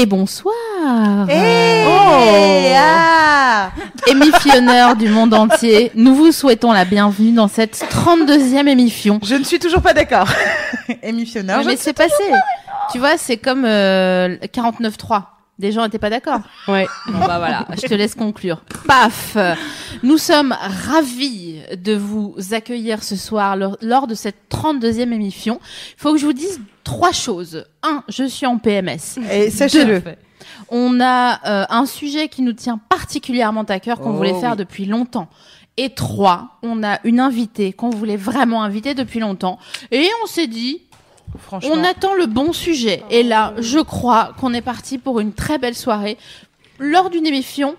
Et bonsoir Hey ah Émissionneurs du monde entier, nous vous souhaitons la bienvenue dans cette 32e émission. Je ne suis toujours pas d'accord. Émissionneur. Ouais, mais je- c'est passé. Tu vois, c'est comme euh, 49.3. Des gens n'étaient pas d'accord. Ouais. Bon bah voilà, je te laisse conclure. Paf Nous sommes ravis de vous accueillir ce soir lors, lors de cette 32e émission. Il faut que je vous dise trois choses. Un, je suis en PMS. Et sachez-le. On a euh, un sujet qui nous tient particulièrement à cœur, qu'on Oh voulait faire oui. depuis longtemps. Et trois, on a une invitée qu'on voulait vraiment inviter depuis longtemps. Et on s'est dit, On attend le bon sujet. Et là, je crois qu'on est parti pour une très belle soirée lors d'une émission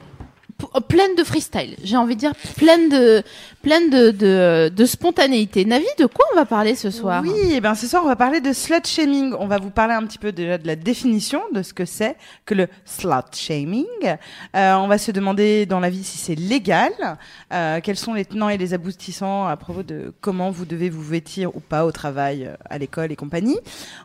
pleine de freestyle. J'ai envie de dire pleine de pleine de, de, de spontanéité. Navi, de quoi on va parler ce soir Oui, et ben ce soir on va parler de slut shaming. On va vous parler un petit peu déjà de la définition de ce que c'est que le slut shaming. Euh, on va se demander dans la vie si c'est légal, euh, quels sont les tenants et les aboutissants à propos de comment vous devez vous vêtir ou pas au travail, euh, à l'école et compagnie.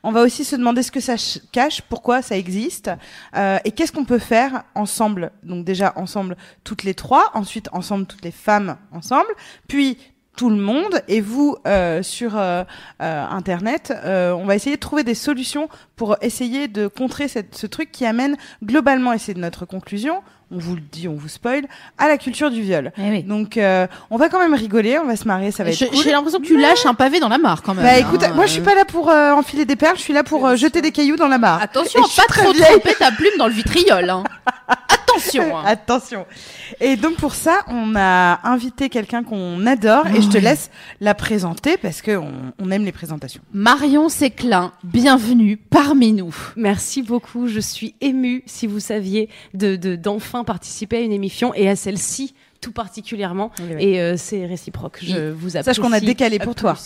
On va aussi se demander ce que ça ch- cache, pourquoi ça existe euh, et qu'est-ce qu'on peut faire ensemble. Donc déjà ensemble toutes les trois, ensuite ensemble toutes les femmes ensemble, puis tout le monde et vous euh, sur euh, euh, internet euh, on va essayer de trouver des solutions pour essayer de contrer cette, ce truc qui amène globalement et c'est notre conclusion on vous le dit on vous spoil à la culture du viol Eh oui. donc euh, on va quand même rigoler on va se marier ça va être cool J'ai l'impression que tu lâches un pavé dans la mare quand même. bah hein. écoute moi je suis pas là pour euh, enfiler des perles je suis là pour euh, jeter des cailloux dans la mare Attention, Et pas trop tremper ta plume dans le vitriol. hein. Attention. hein. Attention. Et donc pour ça, on a invité quelqu'un qu'on adore et je te laisse la présenter parce que on, on aime les présentations. Marion Séclin, bienvenue parmi nous. Merci beaucoup. Je suis émue, si vous saviez, de de- d'enfin participer à une émission et à celle-ci tout particulièrement. Oui, oui. Et euh, c'est réciproque. Je vous apprécie. Sache qu'on a décalé pour toi.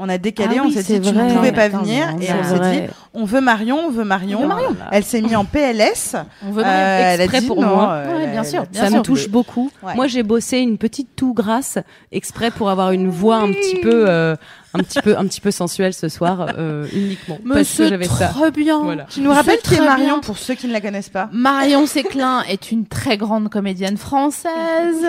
On a décalé, Ah on s'est dit tu ne pouvais Non, pas attends, venir et on s'est dit on veut Marion, on veut Marion. On veut Marion. Elle s'est mise en PLS. On veut Euh, Marion. elle a exprès dit pour non, moi. euh, Ouais, bien sûr, bien Ça sûr. me touche beaucoup. Ouais. Moi, j'ai bossé une petite toux grasse exprès pour avoir une voix un petit peu, euh, un petit peu, un petit peu sensuelle ce soir, euh, uniquement Mais parce que ça. très bien. Voilà. Tu nous rappelles qui est Marion bien. pour ceux qui ne la connaissent pas Marion Séclin est une très grande comédienne française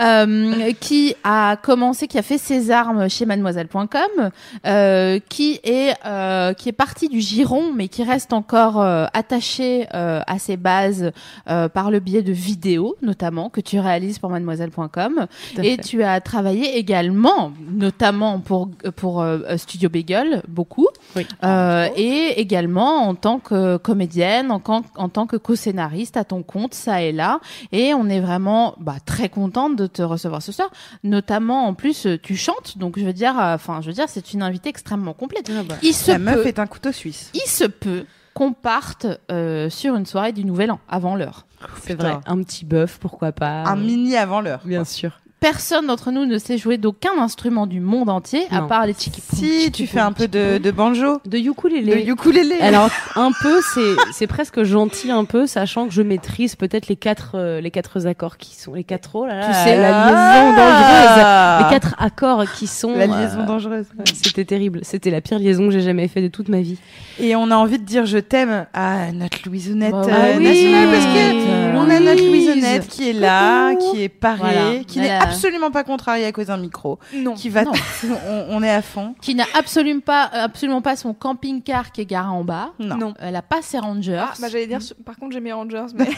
euh, qui a commencé, qui a fait ses armes chez Mademoiselle.com, euh, qui est euh, qui est partie du giron, mais qui reste encore euh, attachée euh, à ses bases euh, par le biais de vidéos, notamment que tu réalises pour Mademoiselle.com. Et fait. tu as travaillé également, notamment pour pour euh, Studio Bagel, beaucoup. Oui. Euh, et également en tant que comédienne, en, can- en tant que co-scénariste à ton compte, ça et là. Et on est vraiment bah, très contente de te recevoir ce soir. Notamment, en plus, euh, tu chantes, donc je veux dire, euh, enfin, je veux dire, c'est une invitée extrêmement complète. Ah bah. Il se La meuf est un couteau suisse. il se peut qu'on parte euh, sur une soirée du Nouvel An avant l'heure. C'est Putain. vrai. Un petit bœuf, pourquoi pas. Un mini avant l'heure. Bien sûr. Personne d'entre nous ne sait jouer d'aucun instrument du monde entier, à part les tchiki Si tu fais un peu de, de banjo, De ukulélé. de ukulélé. Alors un peu, c'est c'est presque gentil un peu, sachant que je maîtrise peut-être les quatre euh, les quatre accords qui sont les quatre oh là là, Tu sais- la liaison dangereuse, les quatre accords qui sont Ah. La liaison euh, dangereuse. C'était terrible, c'était la pire liaison que j'ai jamais fait de toute ma vie. Et on a envie de dire je t'aime à notre Louisonnette Bah euh, oui. nationale parce que on a notre Louise. Louisonnette qui est là, qui est parée, Voilà. qui n'est absolument pas contrariée à cause d'un micro, Non. qui va, Non. on, on est à fond. qui n'a absolument pas, absolument pas son camping-car qui est garé en bas. Non. Non. Elle a pas ses rangers. Ah, bah j'allais dire, par contre j'ai mes Rangers, mais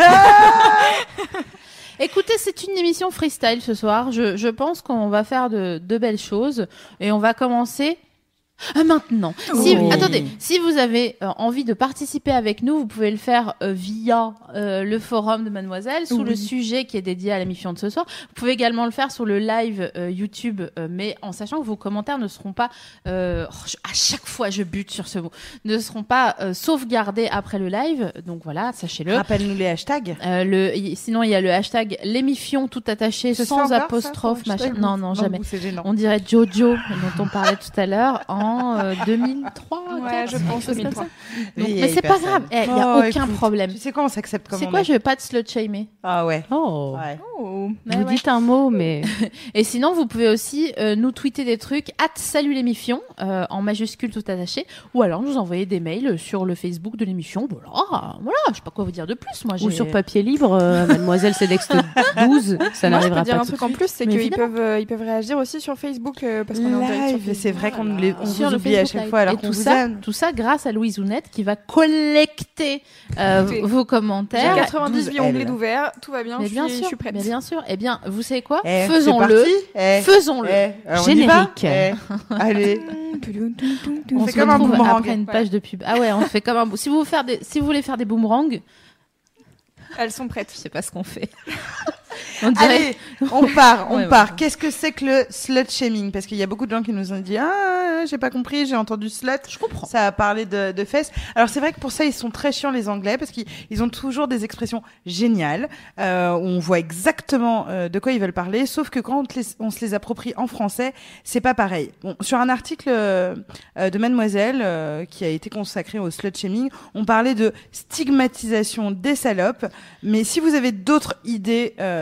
Écoutez, c'est une émission freestyle ce soir. Je, je pense qu'on va faire de, de belles choses et on va commencer maintenant. Si. Attendez, si vous avez euh, envie de participer avec nous, vous pouvez le faire euh, via euh, le forum de Mademoiselle sous le sujet qui est dédié à la mission de ce soir. Vous pouvez également le faire sur le live euh, YouTube, euh, mais en sachant que vos commentaires ne seront pas, euh, oh, je- à chaque fois je bute sur ce mot, ne seront pas euh, sauvegardés après le live. Donc voilà, sachez-le. Rappelle-nous les hashtags. Euh, le, y- sinon, il y a le hashtag l'émission tout attaché sans ça, apostrophe, machin. Non, non, jamais. On dirait Jojo, dont on parlait tout à l'heure, en euh, 2003. Ouais, quatre, je pense chose comme 2003. ça. Donc, Vieille mais c'est pas grave, il n'y a Oh, aucun écoute, problème. Tu sais quoi, on s'accepte comme C'est quoi, est. je vais pas te slut shamer. Ah ouais. Oh. Ouais. Oh. Ouais, Vous ouais. dites un mot, mais Et sinon, vous pouvez aussi euh, nous tweeter des trucs at salut l'émission euh, en majuscule tout attaché, ou alors nous envoyer des mails sur le Facebook de l'émission. Voilà, voilà, je sais pas quoi vous dire de plus. Moi, ou sur papier libre, euh, Mademoiselle Céleste 12, ça je n'arrivera peux dire pas un tout de truc en plus, c'est qu'ils peuvent, euh, ils peuvent réagir aussi sur Facebook euh, parce qu'on est en direct c'est vrai qu'on sur vous le oublie à Facebook chaque Live. fois alors Et tout vous ça, aime. tout ça grâce à Louise Ounette qui va collecter euh, vos J'ai commentaires. 98 12 onglets d'ouvert, tout va bien, Mais je bien suis, je sûr, suis prête. mais bien sûr. Eh bien, vous savez quoi Eh, Faisons-le. parti. Eh, Faisons-le. eh, Générique. Eh, Allez. On, On se fait comme un retrouve boomerang. après une page de pub. Ah ouais, on fait comme un. bou- Si vous, faire des... si vous voulez faire des boomerangs, Elles sont prêtes. je sais pas ce qu'on fait. on dirait. Allez, on part, on Ouais, part. ouais. Qu'est-ce que c'est que le slut shaming? Parce qu'il y a beaucoup de gens qui nous ont dit ah j'ai pas compris, j'ai entendu slut. Je comprends. Ça a parlé de, de fesses. Alors c'est vrai que pour ça ils sont très chiants les Anglais parce qu'ils ils ont toujours des expressions géniales euh, où on voit exactement euh, de quoi ils veulent parler. Sauf que quand on, te les- on se les approprie en français, c'est pas pareil. Bon, sur un article euh, euh, de Mademoiselle euh, qui a été consacré au slut shaming, on parlait de stigmatisation des salopes. Mais si vous avez d'autres idées, euh,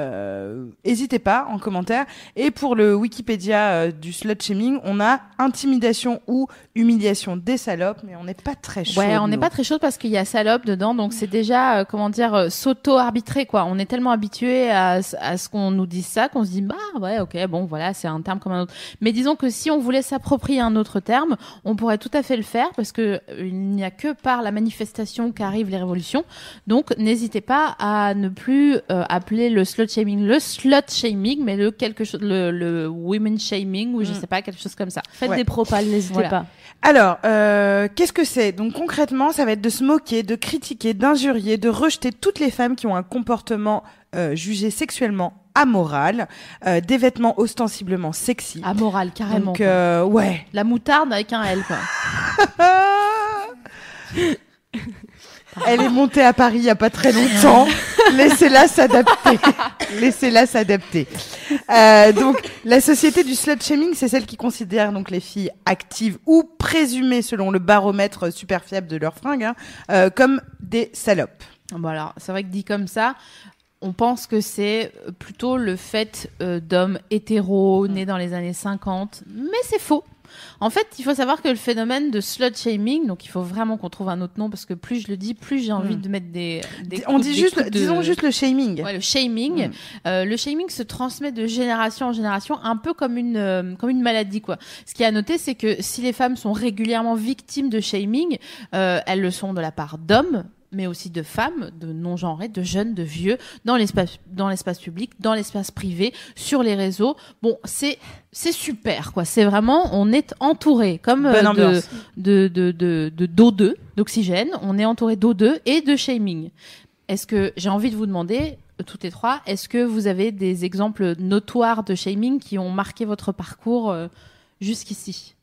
n'hésitez pas en commentaire. Et pour le Wikipédia euh, du slut shaming, on a intimidation ou humiliation des salopes, mais on n'est pas très chaud. Ouais, on n'est pas très chaud parce qu'il y a salope dedans, donc c'est déjà, euh, comment dire, euh, s'auto-arbitrer, quoi. On est tellement habitué à, ce- à ce qu'on nous dise ça qu'on se dit, bah ouais, ok, bon, voilà, c'est un terme comme un autre. Mais disons que si on voulait s'approprier un autre terme, on pourrait tout à fait le faire parce que euh, il n'y a que par la manifestation qu'arrivent les révolutions. Donc, n'hésitez pas à ne plus euh, appeler le slut shaming le slut shaming, mais le quelque chose, le, le women shaming ou je Mm. sais pas, quelque chose comme ça. Faites Ouais. des propales, n'hésitez Voilà. pas. Alors, euh, qu'est-ce que c'est? Donc concrètement, ça va être de se moquer, de critiquer, d'injurier, de rejeter toutes les femmes qui ont un comportement euh, jugé sexuellement amoral, euh, des vêtements ostensiblement sexy. Amoral, carrément. Donc euh, ouais. La moutarde avec un L, quoi. Elle est montée à Paris il y a pas très longtemps. Laissez-la s'adapter. Laissez-la s'adapter. Euh, donc, la société du slut shaming, c'est celle qui considère donc les filles actives ou présumées selon le baromètre super fiable de leurs fringues hein, euh, comme des salopes. Bon alors, c'est vrai que dit comme ça, on pense que c'est plutôt le fait euh, d'hommes hétéros nés dans les années 50, mais c'est faux. En fait, il faut savoir que le phénomène de slut shaming, donc il faut vraiment qu'on trouve un autre nom parce que plus je le dis, plus j'ai envie Mm. de mettre des. des On coups- dit des juste, de- disons juste le shaming. Ouais, le shaming. Mm. Euh, le shaming se transmet de génération en génération, un peu comme une euh, comme une maladie quoi. Ce qui est à noter, c'est que si les femmes sont régulièrement victimes de shaming, euh, elles le sont de la part d'hommes mais aussi de femmes, de non-genrés, de jeunes, de vieux, dans l'espace, dans l'espace public, dans l'espace privé, sur les réseaux. Bon, c'est, c'est super, quoi. C'est vraiment, on est entouré, comme euh, de, de, de, de, de d'O2, d'oxygène. On est entouré d'O2 et de shaming. Est-ce que j'ai envie de vous demander, euh, toutes les trois, est-ce que vous avez des exemples notoires de shaming qui ont marqué votre parcours euh, jusqu'ici?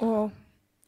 Oh.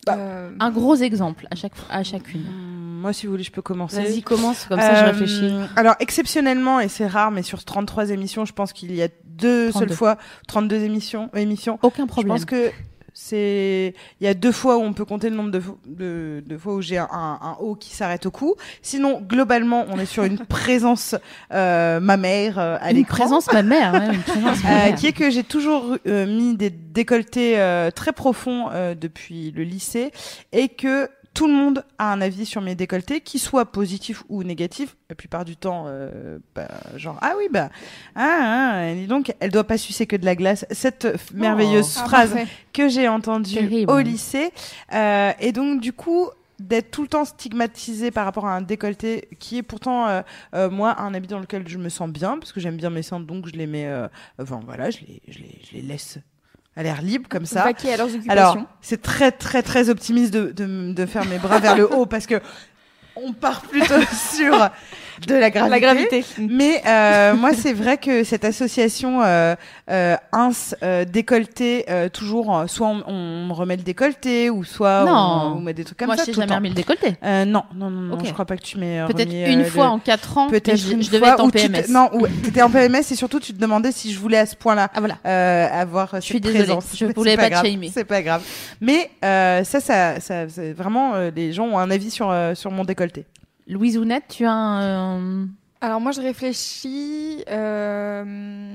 Bah, Euh, Un gros exemple à chaque à chacune. Hum, Moi, si vous voulez, je peux commencer. Vas-y, commence, comme ça je Euh, réfléchis. Alors, exceptionnellement, et c'est rare, mais sur 33 émissions, je pense qu'il y a deux 32. seules fois, 32 émissions, émissions Aucun Je problème. pense que c'est il y a deux fois où on peut compter le nombre de, fo- de, de fois où j'ai un, un, haut qui s'arrête au cou. Sinon, globalement, on est sur une présence euh, mammaire euh, à une l'écran. présence ma mère, hein, une présence Euh, mammaire. qui est que j'ai toujours euh, mis des décolletés euh, très profonds euh, depuis le lycée et que tout le monde a un avis sur mes décolletés, qui soit positif ou négatif. La plupart du temps, euh, bah, genre ah oui bah ah, ah dis donc elle doit pas sucer que de la glace. Cette f- merveilleuse ah, phrase parfait. que j'ai entendue Terrible. au lycée Euh, et donc du coup d'être tout le temps stigmatisée par rapport à un décolleté qui est pourtant euh, euh, moi un habit dans lequel je me sens bien parce que j'aime bien mes seins donc je les mets euh, enfin voilà je les, je les, je les laisse à l'air libre comme ça. Vaquer à leurs occupations. Alors, c'est très, très, très optimiste de, de, de faire mes bras vers le haut parce que on part plutôt sur de la gravité. la gravité. Mais euh, moi, c'est vrai que cette association euh, euh, ins euh, décolleté, euh, toujours, euh, soit on, on me remet le décolleté, ou soit on, on met des trucs comme Moi, ça. je t'ai tout le jamais remis le décolleté. Euh, non, non, non, non, Ok. je crois pas que tu m'aies Peut-être une fois en quatre ans. Peut-être je, une je devais fois être en PMS. non, ou t'étais en PMS et surtout tu te demandais si je voulais à ce point-là Ah voilà. euh, avoir Je suis cette désolée, présence. je voulais c'est pas te shamer. C'est pas grave. Mais euh, ça, ça, ça, vraiment euh, les gens ont un avis sur euh, sur mon décolleté. Louise Ounette, tu as un. euh, Alors moi je réfléchis. euh,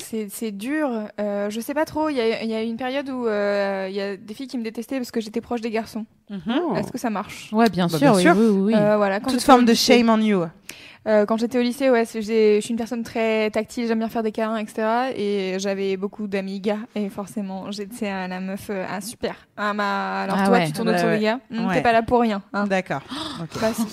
C'est c'est dur. Euh, je sais pas trop. Il y a, il y a une période où euh, il y a des filles qui me détestaient parce que j'étais proche des garçons. Oh. Est-ce que ça marche? Ouais, bien Bah, sûr. bien oui, sûr. oui, oui, oui. Euh, voilà, quand Toute forme de shame on you. Euh, quand j'étais au lycée, ouais, je suis une personne très tactile, j'aime bien faire des câlins, etc. Et j'avais beaucoup d'amis gars, et forcément, j'étais à la meuf, euh, ah super. Ah, ma... Alors Ah toi, ouais. tu tournes Bah autour ouais. des gars, Hum, Ouais. t'es pas là pour rien. Hein. D'accord. Ok. Bah, si.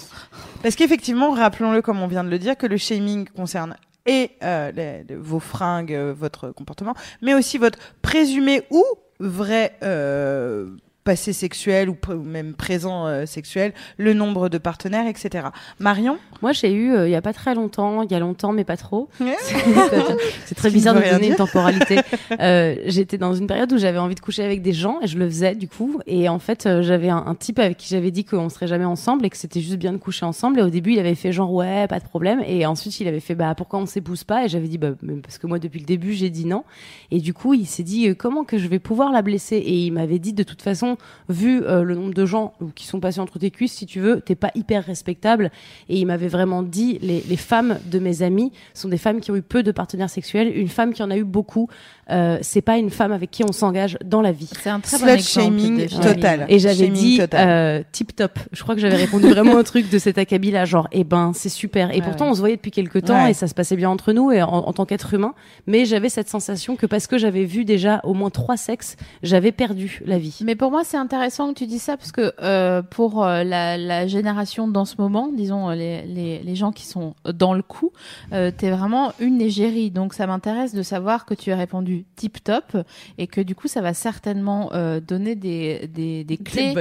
Parce qu'effectivement, rappelons-le comme on vient de le dire, que le shaming concerne et euh, les- les- vos fringues, euh, votre comportement, mais aussi votre présumé ou vrai euh, passé sexuel ou, même présent euh, sexuel, le nombre de partenaires, etc. Marion? Moi, j'ai eu euh, il y a pas très longtemps, il y a longtemps, mais pas trop. Ouais. C'est très bizarre de donner une temporalité. Euh, J'étais dans une période où j'avais envie de coucher avec des gens et je le faisais du coup. Et en fait, euh, j'avais un, un type avec qui j'avais dit qu'on serait jamais ensemble et que c'était juste bien de coucher ensemble. Et au début, il avait fait genre ouais, pas de problème. Et ensuite, il avait fait bah pourquoi on s'épouse pas? Et j'avais dit bah parce que moi depuis le début j'ai dit non. Et du coup, il s'est dit euh, comment que je vais pouvoir la blesser? Et il m'avait dit de toute façon, vu euh, le nombre de gens qui sont passés entre tes cuisses, si tu veux, t'es pas hyper respectable. Et il m'avait vraiment dit les, les femmes de mes amis sont des femmes qui ont eu peu de partenaires sexuels. Une femme qui en a eu beaucoup, euh, c'est pas une femme avec qui on s'engage dans la vie. C'est un très bon exemple. shaming total. Et j'avais dit euh, tip top. Je crois que j'avais répondu vraiment un truc de cet acabit là, genre eh ben c'est super. Et Ouais, pourtant ouais. on se voyait depuis quelques temps Ouais. et ça se passait bien entre nous et en, en tant qu'être humain. Mais j'avais cette sensation que parce que j'avais vu déjà au moins trois sexes, j'avais perdu la vie. Mais pour moi, c'est intéressant que tu dis ça parce que euh, pour euh, la, la génération dans ce moment, disons euh, les, les, les gens qui sont dans le coup, euh, t'es vraiment une égérie. Donc ça m'intéresse de savoir que tu as répondu tip top et que du coup ça va certainement euh, donner des, des, des clés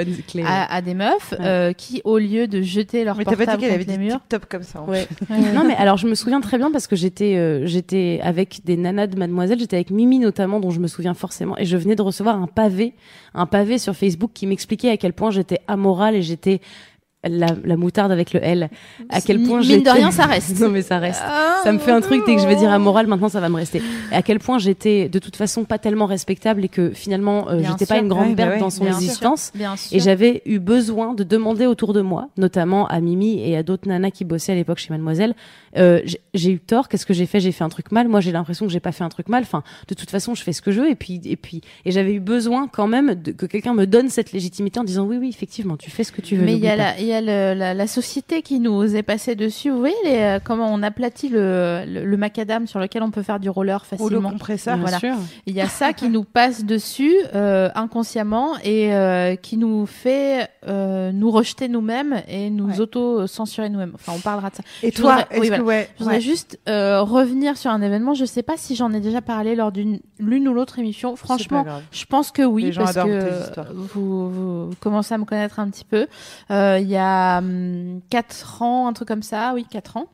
à, à des meufs Ouais. euh, qui, au lieu de jeter leur Mais t'as pas dit portable avait contre les dit murs, tip-top comme ça. Ouais. non mais alors je me souviens très bien parce que j'étais euh, j'étais avec des nanas de Mademoiselle, j'étais avec Mimi notamment dont je me souviens forcément et je venais de recevoir un pavé, un pavé sur Facebook qui m'expliquait à quel point j'étais amorale et j'étais la, la moutarde avec le L. À quel point mine de rien, ça reste. non mais ça reste. Ça me fait un truc dès que je vais dire amoral, maintenant ça va me rester. Et à quel point j'étais de toute façon pas tellement respectable et que finalement euh, j'étais pas une grande Ouais, bah perte ouais, dans son existence. Bien sûr. Et j'avais eu besoin de demander autour de moi, notamment à Mimi et à d'autres nanas qui bossaient à l'époque chez Mademoiselle, euh, j'ai- eu tort, qu'est-ce que j'ai fait? J'ai fait un truc mal. Moi, j'ai l'impression que j'ai pas fait un truc mal. Enfin, de toute façon, je fais ce que je veux. Et puis, et puis, et j'avais eu besoin quand même de, que quelqu'un me donne cette légitimité en disant oui, oui, effectivement, tu fais ce que tu veux. Mais il y a, la, y a le- la, la société qui nous est passée dessus. Vous voyez les, euh, comment on aplatit le, le, le macadam sur lequel on peut faire du roller Ou le facilement. Bien sûr. Il y a ça qui nous passe dessus euh, inconsciemment et euh, qui nous fait euh, nous rejeter nous-mêmes et nous Ouais. auto-censurer nous-mêmes. Enfin, on parlera de ça. Et Je toi, voudrais- est-ce oui, que ouais, Je voudrais ouais. juste euh, revenir sur un événement. Je sais pas si j'en ai déjà parlé lors d'une l'une ou l'autre émission. Franchement, je pense que oui, Les parce que vous, vous commencez à me connaître un petit peu. Euh, Il y a hum, quatre ans, un truc comme ça, oui, quatre ans.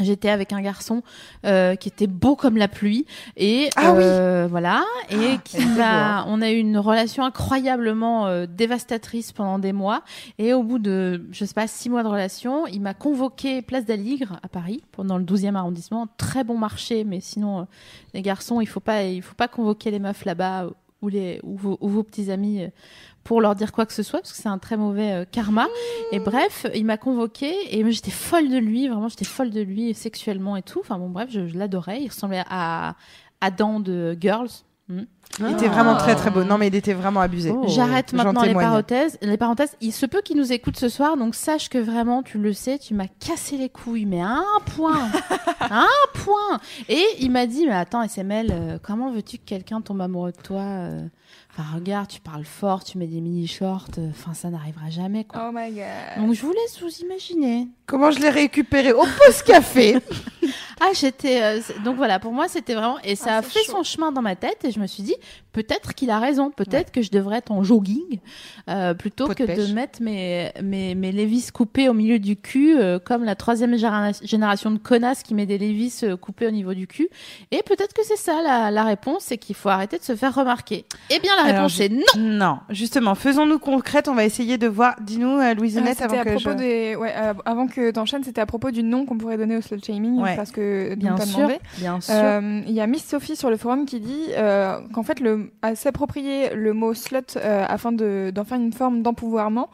J'étais avec un garçon euh, qui était beau comme la pluie et Ah oui. euh, voilà et elle qui hein. on a eu une relation incroyablement euh, dévastatrice pendant des mois et au bout de je sais pas six mois de relation il m'a convoqué place d'Aligre à Paris pendant le 12e arrondissement très bon marché mais sinon les garçons il faut pas il faut pas convoquer les meufs là-bas ou les ou vos, ou vos petits amis pour leur dire quoi que ce soit parce que c'est un très mauvais euh, karma et bref il m'a convoqué et moi, j'étais folle de lui vraiment j'étais folle de lui sexuellement et tout enfin bon bref je, je l'adorais il ressemblait à Adam de Girls Hmm. Il était vraiment très très beau. Non, mais il était vraiment abusé. Oh. J'arrête maintenant les parenthèses. Les parenthèses, il se peut qu'il nous écoute ce soir, donc sache que vraiment, tu le sais, tu m'as cassé les couilles, mais à un point, à un point. Et il m'a dit, mais attends, SML, euh, comment veux-tu que quelqu'un tombe amoureux de toi euh? Enfin, regarde, tu parles fort, tu mets des mini shorts, euh, enfin, ça n'arrivera jamais, quoi. Oh my god. Donc, je vous laisse vous imaginer. Comment je l'ai récupéré au post café Ah, j'étais. euh, c'est- donc voilà, pour moi, c'était vraiment. Et ça Ah, a c'est fait chaud. son chemin dans ma tête. Et je me suis dit, peut-être qu'il a raison. Peut-être que je devrais être en jogging euh, plutôt que de mettre mes, mes, mes Levis coupés au milieu du cul, euh, comme la troisième généra- génération de connasses qui met des Levis euh, coupés au niveau du cul. Et peut-être que c'est ça la, la réponse, c'est qu'il faut arrêter de se faire remarquer. Eh bien, la Alors, réponse je- est non. Non, justement, faisons-nous concrète. On va essayer de voir. Dis-nous, euh, Euh, Louisonnette, avant à que propos je. des, ouais, euh, avant que t'enchaînes, c'était à propos du nom qu'on pourrait donner au slut shaming, Ouais. parce que Bien dont t'as sûr. demandé. Bien sûr. Euh, Il y a Miss Sophie sur le forum qui dit euh, qu'en fait, le, à s'approprier le mot slut euh, afin de- d'en faire une forme d'empouvoirment,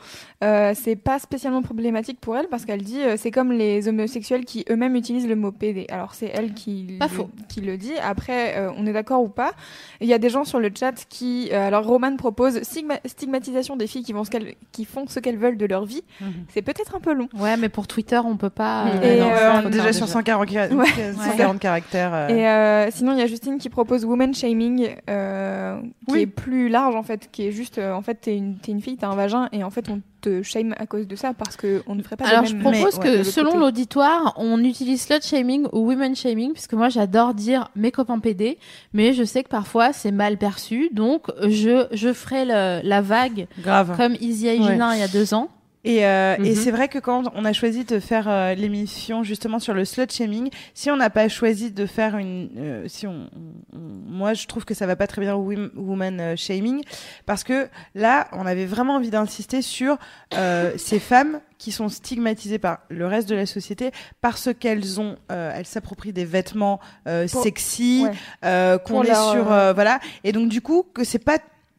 euh, c'est pas spécialement problématique pour elle parce qu'elle dit euh, c'est comme les homosexuels qui eux-mêmes utilisent le mot PD. Alors c'est elle qui, Pas le, faux. qui le dit. Après, euh, on est d'accord ou pas. Il y a des gens sur le chat qui, euh, alors Roman propose stigma- stigmatisation des filles qui, vont ce qu'elles- qui font ce qu'elles veulent de leur vie. Mhm. C'est peut-être un peu long. Ouais, mais pour Twitter, on peut pas. Et, Non, euh, on est déjà sur 140, ca- Ouais. 140 caractères. euh. Et euh, sinon, il y a Justine qui propose woman shaming, euh, qui Oui. est plus large en fait, qui est juste, euh, en fait, t'es une, t'es une fille, t'as un vagin, et en fait, on te shame à cause de ça parce que on ne ferait pas Alors, je même. propose mais, que ouais, selon l'auditoire, on utilise slut shaming ou women shaming, puisque moi j'adore dire mes copains PD, mais je sais que parfois c'est mal perçu, donc je, je ferai le- la vague Grave. comme Izzy et Ouais. Il y a deux ans. Et, euh, et Mhm. c'est vrai que quand on a choisi de faire euh, l'émission justement sur le slut shaming, si on n'a pas choisi de faire une, euh, si on, moi je trouve que ça va pas très bien au wom- woman euh, shaming parce que là on avait vraiment envie d'insister sur euh, ces femmes qui sont stigmatisées par le reste de la société parce qu'elles ont, euh, elles s'approprient des vêtements euh, Pour- sexy, ouais. euh, qu'on est leur, sur, voilà, et donc du coup que c'est pas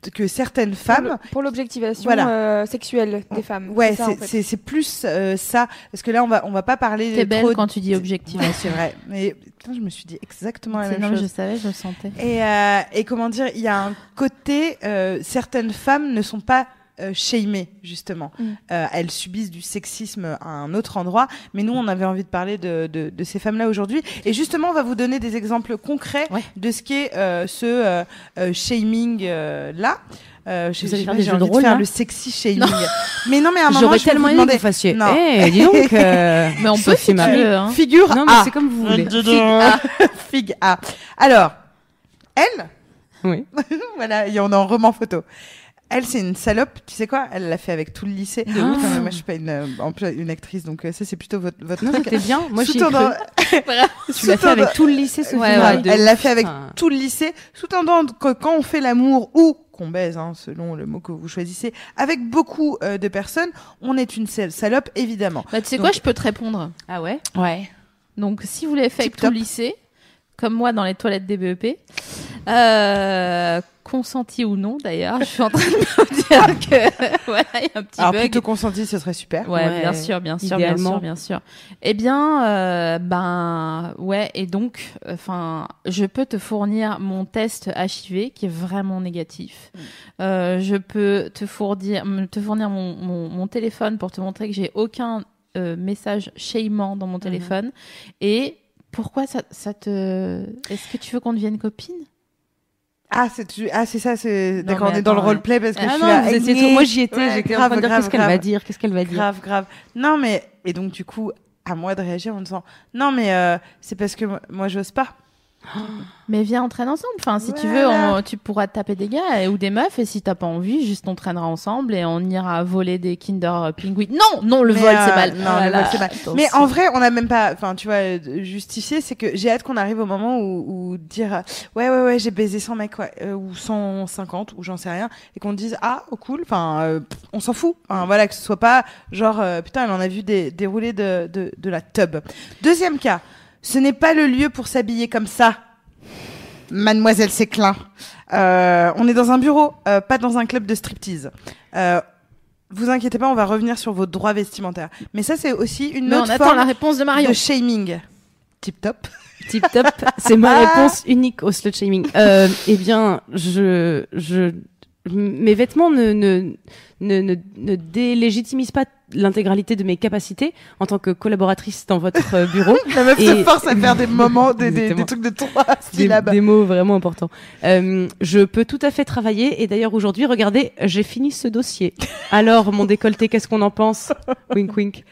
que certaines femmes pour l'objectivation Voilà. euh, sexuelle des femmes. Ouais, ça, en c'est fait. c'est c'est plus euh, ça parce que là on va on va pas parler T'es belle trop quand tu dis objectif. Ouais, c'est vrai. Mais putain, je me suis dit exactement la C'est- même non, chose. je savais, je le sentais. Et euh, et comment dire, il y a un côté euh, certaines femmes ne sont pas euh, shamées justement. Mm. Euh, elles subissent du sexisme à un autre endroit, mais nous on avait envie de parler de de, de ces femmes-là aujourd'hui. Et justement, on va vous donner des exemples concrets Ouais. de ce qu'est euh, ce euh, euh, shaming euh, là. Euh, je Vous sais allez pas, faire des j'ai jeux de rôle, faire là le sexy shaming. mais non, mais à un moment, J'aurais tellement aimé que vous fassiez. Non. Eh, dis donc. euh, Mais on peut si hein. Figure Non, mais A. c'est comme vous voulez. Figue A. Figue A. Alors, elle, Oui. voilà, et on est en roman photo. Elle, c'est une salope. Tu sais quoi? Elle l'a fait avec tout le lycée. Enfin, moi, je suis pas une, euh, une actrice, donc euh, ça, c'est plutôt votre, votre Non, truc. c'était bien. Moi, j'y ai cru. Sous-tendant- Tu l'as fait avec tout le lycée. Ouais, ouais, de Elle l'a fait avec tout le lycée, sous-tendant que quand on fait l'amour ou qu'on baise, hein, selon le mot que vous choisissez, avec beaucoup euh, de personnes, on est une sale- salope, évidemment. Bah, tu sais Donc- quoi, je peux te répondre. Ah ouais? Ouais. Donc, si vous l'avez fait avec tout le lycée, comme moi dans les toilettes des BEP, euh, consenti ou non d'ailleurs, je suis en train de me dire que voilà, il y a un petit Alors, bug. plutôt consenti, ce serait super. Ouais, Ouais, bien sûr, bien sûr, bien idéalement. sûr, bien sûr. Eh bien, euh, ben, ouais, et donc, enfin, je peux te fournir mon test HIV qui est vraiment négatif. Euh, je peux te fournir, me- te fournir mon, mon, mon téléphone pour te montrer que j'ai aucun euh, message shamant dans mon téléphone. Et pourquoi ça, ça te, est-ce que tu veux qu'on devienne copine? Ah, c'est tu- ah, c'est ça, c'est d'accord, on est dans le roleplay parce que Ah je suis non, là, vous étiez Moi, j'y étais. ouais, J'étais en grave, train de dire grave, qu'est-ce qu'elle grave. va dire Qu'est-ce qu'elle va dire? Grave, grave. Non, mais et donc du coup, à moi de réagir en disant non, mais euh, c'est parce que moi, moi, j'ose pas. Mais viens, on traîne ensemble. Enfin, si tu veux, on- tu pourras te taper des gars et- ou des meufs. Et si t'as pas envie, juste on traînera ensemble et on ira voler des Kinder Penguin. Non, non, le Mais, vol euh, c'est mal. non, le vol, c'est mal. Attention. Mais en vrai, on n'a même pas, enfin, tu vois, euh, justifié, c'est que j'ai hâte qu'on arrive au moment où, où dire, euh, ouais, ouais, ouais, j'ai baisé 100 mecs, ouais, euh, ou 150, ou j'en sais rien, et qu'on dise, ah, oh, cool, enfin, euh, on s'en fout. Enfin, voilà, que ce soit pas genre, putain, elle en a vu des, dérouler de, de, de la tub. Deuxième cas, ce n'est pas le lieu pour s'habiller comme ça. Mademoiselle Séclin. Euh, on est dans un bureau, euh, pas dans un club de striptease. Euh, vous inquiétez pas, on va revenir sur vos droits vestimentaires. Mais ça, c'est aussi une Mais on autre attend forme la réponse de Marion. de shaming. Tip top. Tip top, c'est ma réponse unique au slut shaming. Euh, eh bien, je, je, mes vêtements ne, ne, ne, ne, ne délégitimise pas l'intégralité de mes capacités en tant que collaboratrice dans votre euh, bureau. La meuf Et- se force à faire des moments, des, des, des trucs de trois des, syllabes. des mots vraiment importants. Euh, je peux tout à fait travailler et d'ailleurs aujourd'hui, regardez, j'ai fini ce dossier. Alors mon décolleté, qu'est-ce qu'on en pense? Wink wink.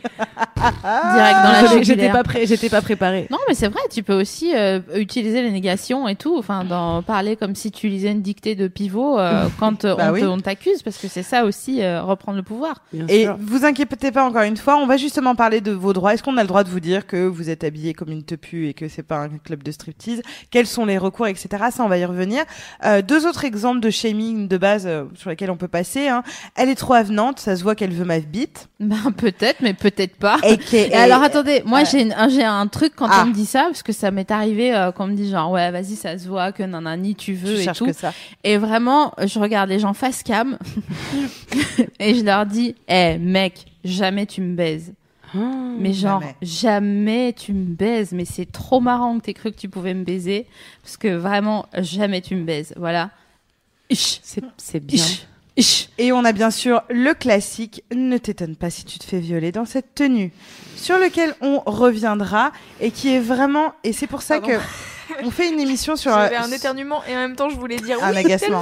Direct dans la J'étais pas j'étais pas préparée. Non, mais c'est vrai, tu peux aussi euh, utiliser les négations et tout, enfin, dans, parler comme si tu lisais une dictée de pivot euh, quand Bah on oui. t'accuse, parce que c'est ça aussi, euh, reprendre le pouvoir. Bien Et sûr. vous inquiétez pas encore une fois, on va justement parler de vos droits. Est-ce qu'on a le droit de vous dire que vous êtes habillé comme une tepu et que c'est pas un club de striptease? Quels sont les recours, etc. Ça, on va y revenir. Euh, deux autres exemples de shaming de base euh, sur lesquels on peut passer. Hein. Elle est trop avenante, ça se voit qu'elle veut ma bite. Ben, peut-être, mais peut-être pas. Et, que- Et alors attendez, moi j'ai j'ai un truc quand Ah. on me dit ça parce que ça m'est arrivé euh, quand on me dit genre ouais vas-y ça se voit que nanani tu veux tu et tout que ça. et vraiment je regarde les gens face cam et je leur dis eh mec jamais tu me baises Ah. mais genre Jamais. jamais. tu me baises mais c'est trop marrant que t'aies cru que tu pouvais me baiser parce que vraiment jamais tu me baises voilà C'est c'est bien. ish, ish. Et on a bien sûr le classique Ne t'étonne pas si tu te fais violer dans cette tenue, sur lequel on reviendra et qui est vraiment. Et c'est pour ça Pardon. que on fait une émission sur J'avais euh, un éternuement et en même temps je voulais dire un oui, agacement.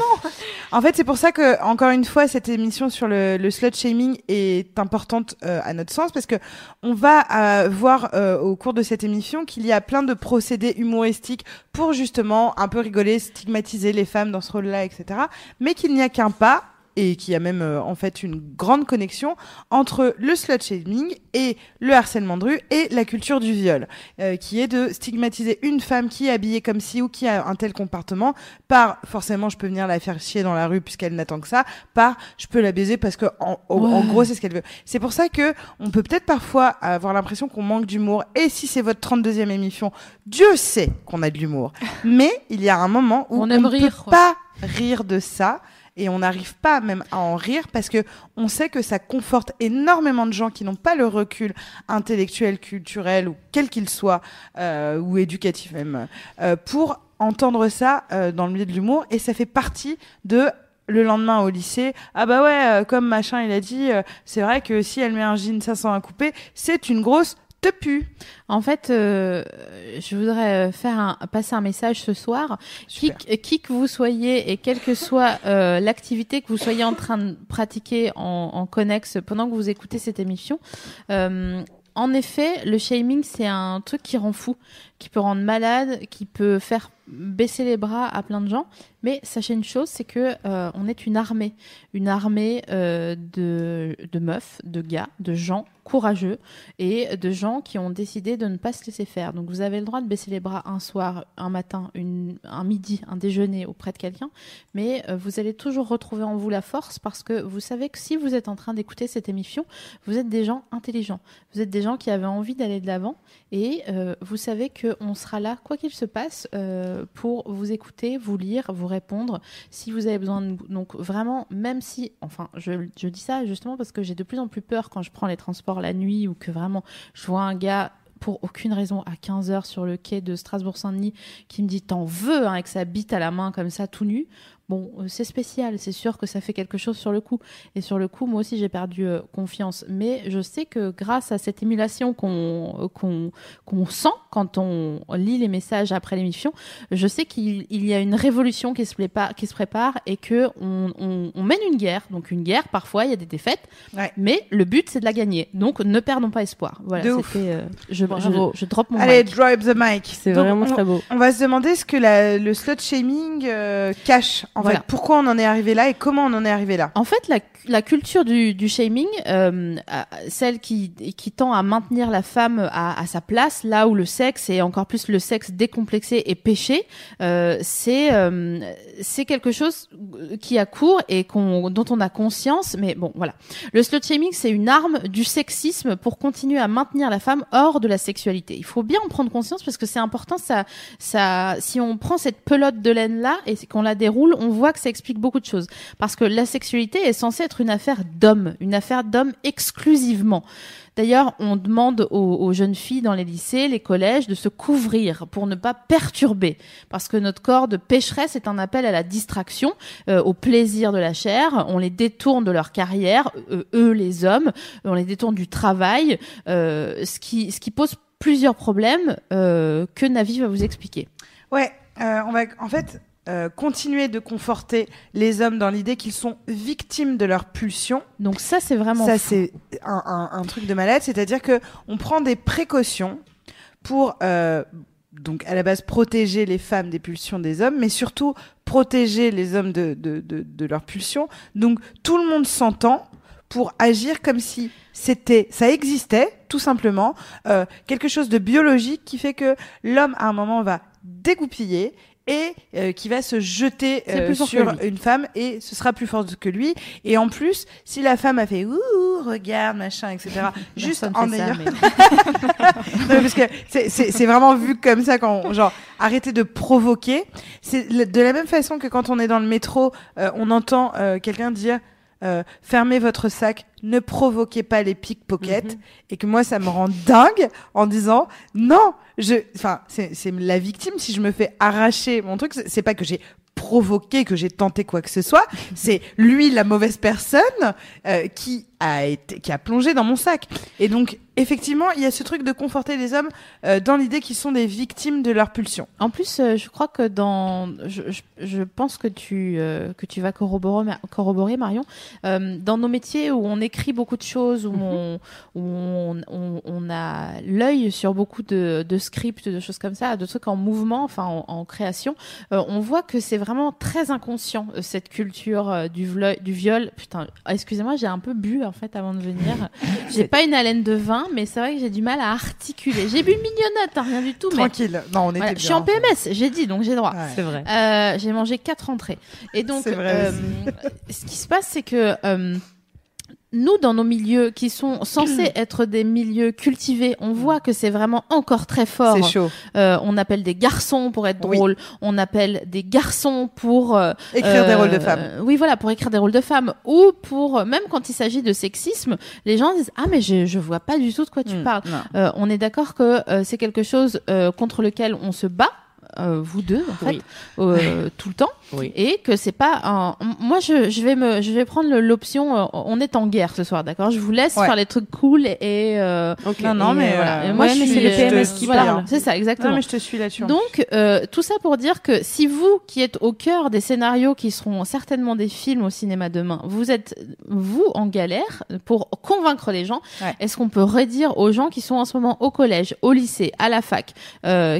En fait, c'est pour ça que, encore une fois, cette émission sur le, le slut shaming est importante euh, à notre sens parce que on va euh, voir euh, au cours de cette émission qu'il y a plein de procédés humoristiques pour justement un peu rigoler, stigmatiser les femmes dans ce rôle-là, etc. Mais qu'il n'y a qu'un pas et qu'il y a même euh, en fait une grande connexion entre le slut shaming et le harcèlement de rue et la culture du viol, euh, qui est de stigmatiser une femme qui est habillée comme ci ou qui a un tel comportement par forcément je peux venir la faire chier dans la rue puisqu'elle n'attend que ça, par je peux la baiser parce que en, en- en Ouais. gros c'est ce qu'elle veut. C'est pour ça que on peut peut-être parfois avoir l'impression qu'on manque d'humour et si c'est votre 32e émission, Dieu sait qu'on a de l'humour. Mais il y a un moment où On on, ne peut pas rire de ça et on n'arrive pas même à en rire parce que on sait que ça conforte énormément de gens qui n'ont pas le recul intellectuel, culturel ou quel qu'il soit euh, ou éducatif même euh, pour entendre ça euh, dans le milieu de l'humour. Et ça fait partie de le lendemain au lycée, ah bah ouais, euh, comme machin il a dit, c'est vrai que si elle met un jean 500 à couper, c'est une grosse tepu. En fait, euh, je voudrais euh, faire un, passer un message ce soir. Qui, que vous soyez et quelle que soit euh, l'activité que vous soyez en train de pratiquer en, en connexe pendant que vous écoutez cette émission, euh, en effet, le shaming, c'est un truc qui rend fou, qui peut rendre malade, qui peut faire baisser les bras à plein de gens. Mais sachez une chose, c'est que euh, on est une armée, une armée euh, de, de meufs, de gars, de gens courageux et de gens qui ont décidé de ne pas se laisser faire. Donc vous avez le droit de baisser les bras un soir, un matin, une, un midi, un déjeuner auprès de quelqu'un, mais euh, vous allez toujours retrouver en vous la force parce que vous savez que si vous êtes en train d'écouter cette émission, vous êtes des gens intelligents, vous êtes des gens qui avaient envie d'aller de l'avant et vous savez qu'on sera là, quoi qu'il se passe, pour vous écouter, vous lire, vous répondre si vous avez besoin de. Donc vraiment, même si, enfin, je, je dis ça justement parce que j'ai de plus en plus peur quand je prends les transports la nuit ou que vraiment je vois un gars pour aucune raison à 15h sur le quai de Strasbourg-Saint-Denis qui me dit t'en veux hein, avec sa bite à la main comme ça tout nu. Bon, euh, c'est spécial, c'est sûr que ça fait quelque chose sur le coup. Et sur le coup, moi aussi, j'ai perdu euh, confiance. Mais je sais que grâce à cette émulation qu'on euh, qu'on qu'on sent quand on lit les messages après l'émission, je sais qu'il il y a une révolution qui se, prépare, qui se prépare et que on, on, on mène une guerre. Donc une guerre, parfois, il y a des défaites, Ouais. mais le but, c'est de la gagner. Donc ne perdons pas espoir. Voilà, c'était, euh, je, Bravo. je, je drop mon Allez, mic. drive the mic. C'est vraiment on- très beau. On va se demander ce que la- le slut shaming euh, cache. En Voilà. fait, pourquoi on en est arrivé là et comment on en est arrivé là? En fait, la, la culture du, du shaming, euh, celle qui, qui tend à maintenir la femme à, à sa place, là où le sexe et encore plus le sexe décomplexé et péché, euh, c'est euh, c'est quelque chose qui a cours et qu'on dont on a conscience. Mais bon, voilà. Le slut shaming, c'est une arme du sexisme pour continuer à maintenir la femme hors de la sexualité. Il faut bien en prendre conscience parce que c'est important. Ça, ça, si on prend cette pelote de laine là et qu'on la déroule, on on voit que ça explique beaucoup de choses. Parce que la sexualité est censée être une affaire d'hommes, une affaire d'hommes exclusivement. D'ailleurs, on demande aux, jeunes filles dans les lycées, les collèges, de se couvrir pour ne pas perturber. Parce que notre corps de pécheresse est un appel à la distraction, euh, au plaisir de la chair. On les détourne de leur carrière, euh, eux les hommes, on les détourne du travail, euh, ce, qui, pose plusieurs problèmes que Navi va vous expliquer. Ouais, on va en fait euh, continuer de conforter les hommes dans l'idée qu'ils sont victimes de leur pulsion. Donc ça, c'est vraiment ça, c'est un, un, un, truc de malade. C'est-à-dire que on prend des précautions pour euh, donc à la base protéger les femmes des pulsions des hommes, mais surtout protéger les hommes de, de, de, de leurs pulsions. Donc tout le monde s'entend pour agir comme si c'était, ça existait tout simplement, euh, quelque chose de biologique qui fait que l'homme à un moment va dégoupiller et euh, qui va se jeter euh, sur une femme et ce sera plus fort que lui. Et en plus, si la femme a fait ouh regarde machin etc. juste en ayant mais... non, parce que c'est vraiment vu comme ça quand on, genre arrêter de provoquer. C'est de la même façon que quand on est dans le métro, euh, on entend euh, quelqu'un dire euh, fermez votre sac, ne provoquez pas les pickpockets, mm -hmm. et que moi ça me rend dingue en disant non, je, enfin c'est la victime si je me fais arracher mon truc, c'est pas que j'ai provoqué, que j'ai tenté quoi que ce soit, c'est lui la mauvaise personne euh, qui a été, qui a plongé dans mon sac. Et donc effectivement, il y a ce truc de conforter les hommes euh, dans l'idée qu'ils sont des victimes de leur pulsion. En plus, euh, je crois que dans, je, je, je pense que tu euh, que tu vas corroborer, corroborer Marion, dans nos métiers où on écrit beaucoup de choses, où, mm -hmm. on, où on, on, on, a l'œil sur beaucoup de, de scripts, de choses comme ça, de trucs en mouvement, enfin en, en création, on voit que c'est vraiment très inconscient cette culture du, du viol. Putain, excusez-moi, j'ai un peu bu en fait avant de venir. j'ai pas une haleine de vin mais c'est vrai que j'ai du mal à articuler. J'ai bu mignonnette, hein, rien du tout. Tranquille. Mais... Non, on était voilà, bien. Je suis en PMS, j'ai dit, donc j'ai droit. Ouais. C'est vrai. Euh, j'ai mangé quatre entrées. Et donc, vrai euh, ce qui se passe, c'est que euh, nous, dans nos milieux qui sont censés être des milieux cultivés, on voit que c'est vraiment encore très fort. C'est chaud. Euh, on appelle des garçons pour être drôle. Oui. On appelle des garçons pour euh, écrire des rôles de femmes. oui, voilà, pour écrire des rôles de femmes ou pour même quand il s'agit de sexisme, les gens disent ah mais je je vois pas du tout de quoi tu Mmh, parles. Euh, on est d'accord que c'est quelque chose contre lequel on se bat. Euh, vous deux en fait oui. euh, tout le temps oui. et que c'est pas un... moi je, je vais me je vais prendre l'option euh, on est en guerre ce soir d'accord? Je vous laisse ouais. faire les trucs cool et, et euh, okay. non non mais voilà et moi ouais, je mais c'est le PMS qui voilà, parle c'est ça exactement non, mais je te suis là-dessus donc tout ça pour dire que si vous qui êtes au cœur des scénarios qui seront certainement des films au cinéma demain vous êtes vous en galère pour convaincre les gens ouais. est-ce qu'on peut redire aux gens qui sont en ce moment au collège au lycée à la fac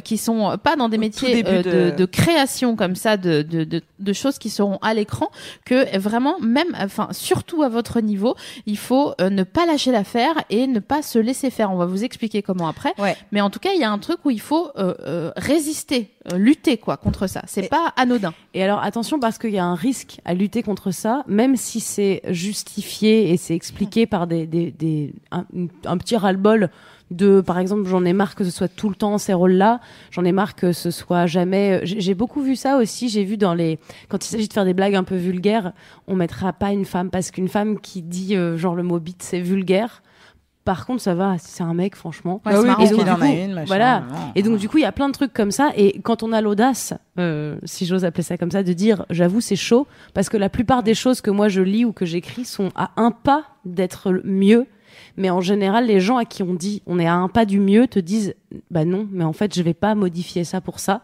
qui sont pas dans des métiers de... de, de création comme ça de, de, de, de choses qui seront à l'écran que vraiment même enfin surtout à votre niveau il faut euh, ne pas lâcher l'affaire et ne pas se laisser faire. On va vous expliquer comment après. Ouais. mais en tout cas il y a un truc où il faut euh, euh, résister lutter quoi contre ça. C'est pas anodin. Et alors attention parce qu'il y a un risque à lutter contre ça même si c'est justifié et c'est expliqué par des, des, des un, un petit ras-le-bol de par exemple j'en ai marre que ce soit tout le temps ces rôles là j'en ai marre que ce soit jamais j'ai beaucoup vu ça aussi j'ai vu dans les quand il s'agit de faire des blagues un peu vulgaires on mettra pas une femme parce qu'une femme qui dit euh, genre le mot bite c'est vulgaire par contre, ça va, c'est un mec, franchement. Ouais, oui, et donc, du coup, une, machin, voilà. Non, et donc, du coup, il y a plein de trucs comme ça. Et quand on a l'audace, euh, si j'ose appeler ça comme ça, de dire, j'avoue, c'est chaud, parce que la plupart des choses que moi je lis ou que j'écris sont à un pas d'être mieux mais en général, les gens à qui on dit on est à un pas du mieux te disent bah non, mais en fait, je vais pas modifier ça pour ça.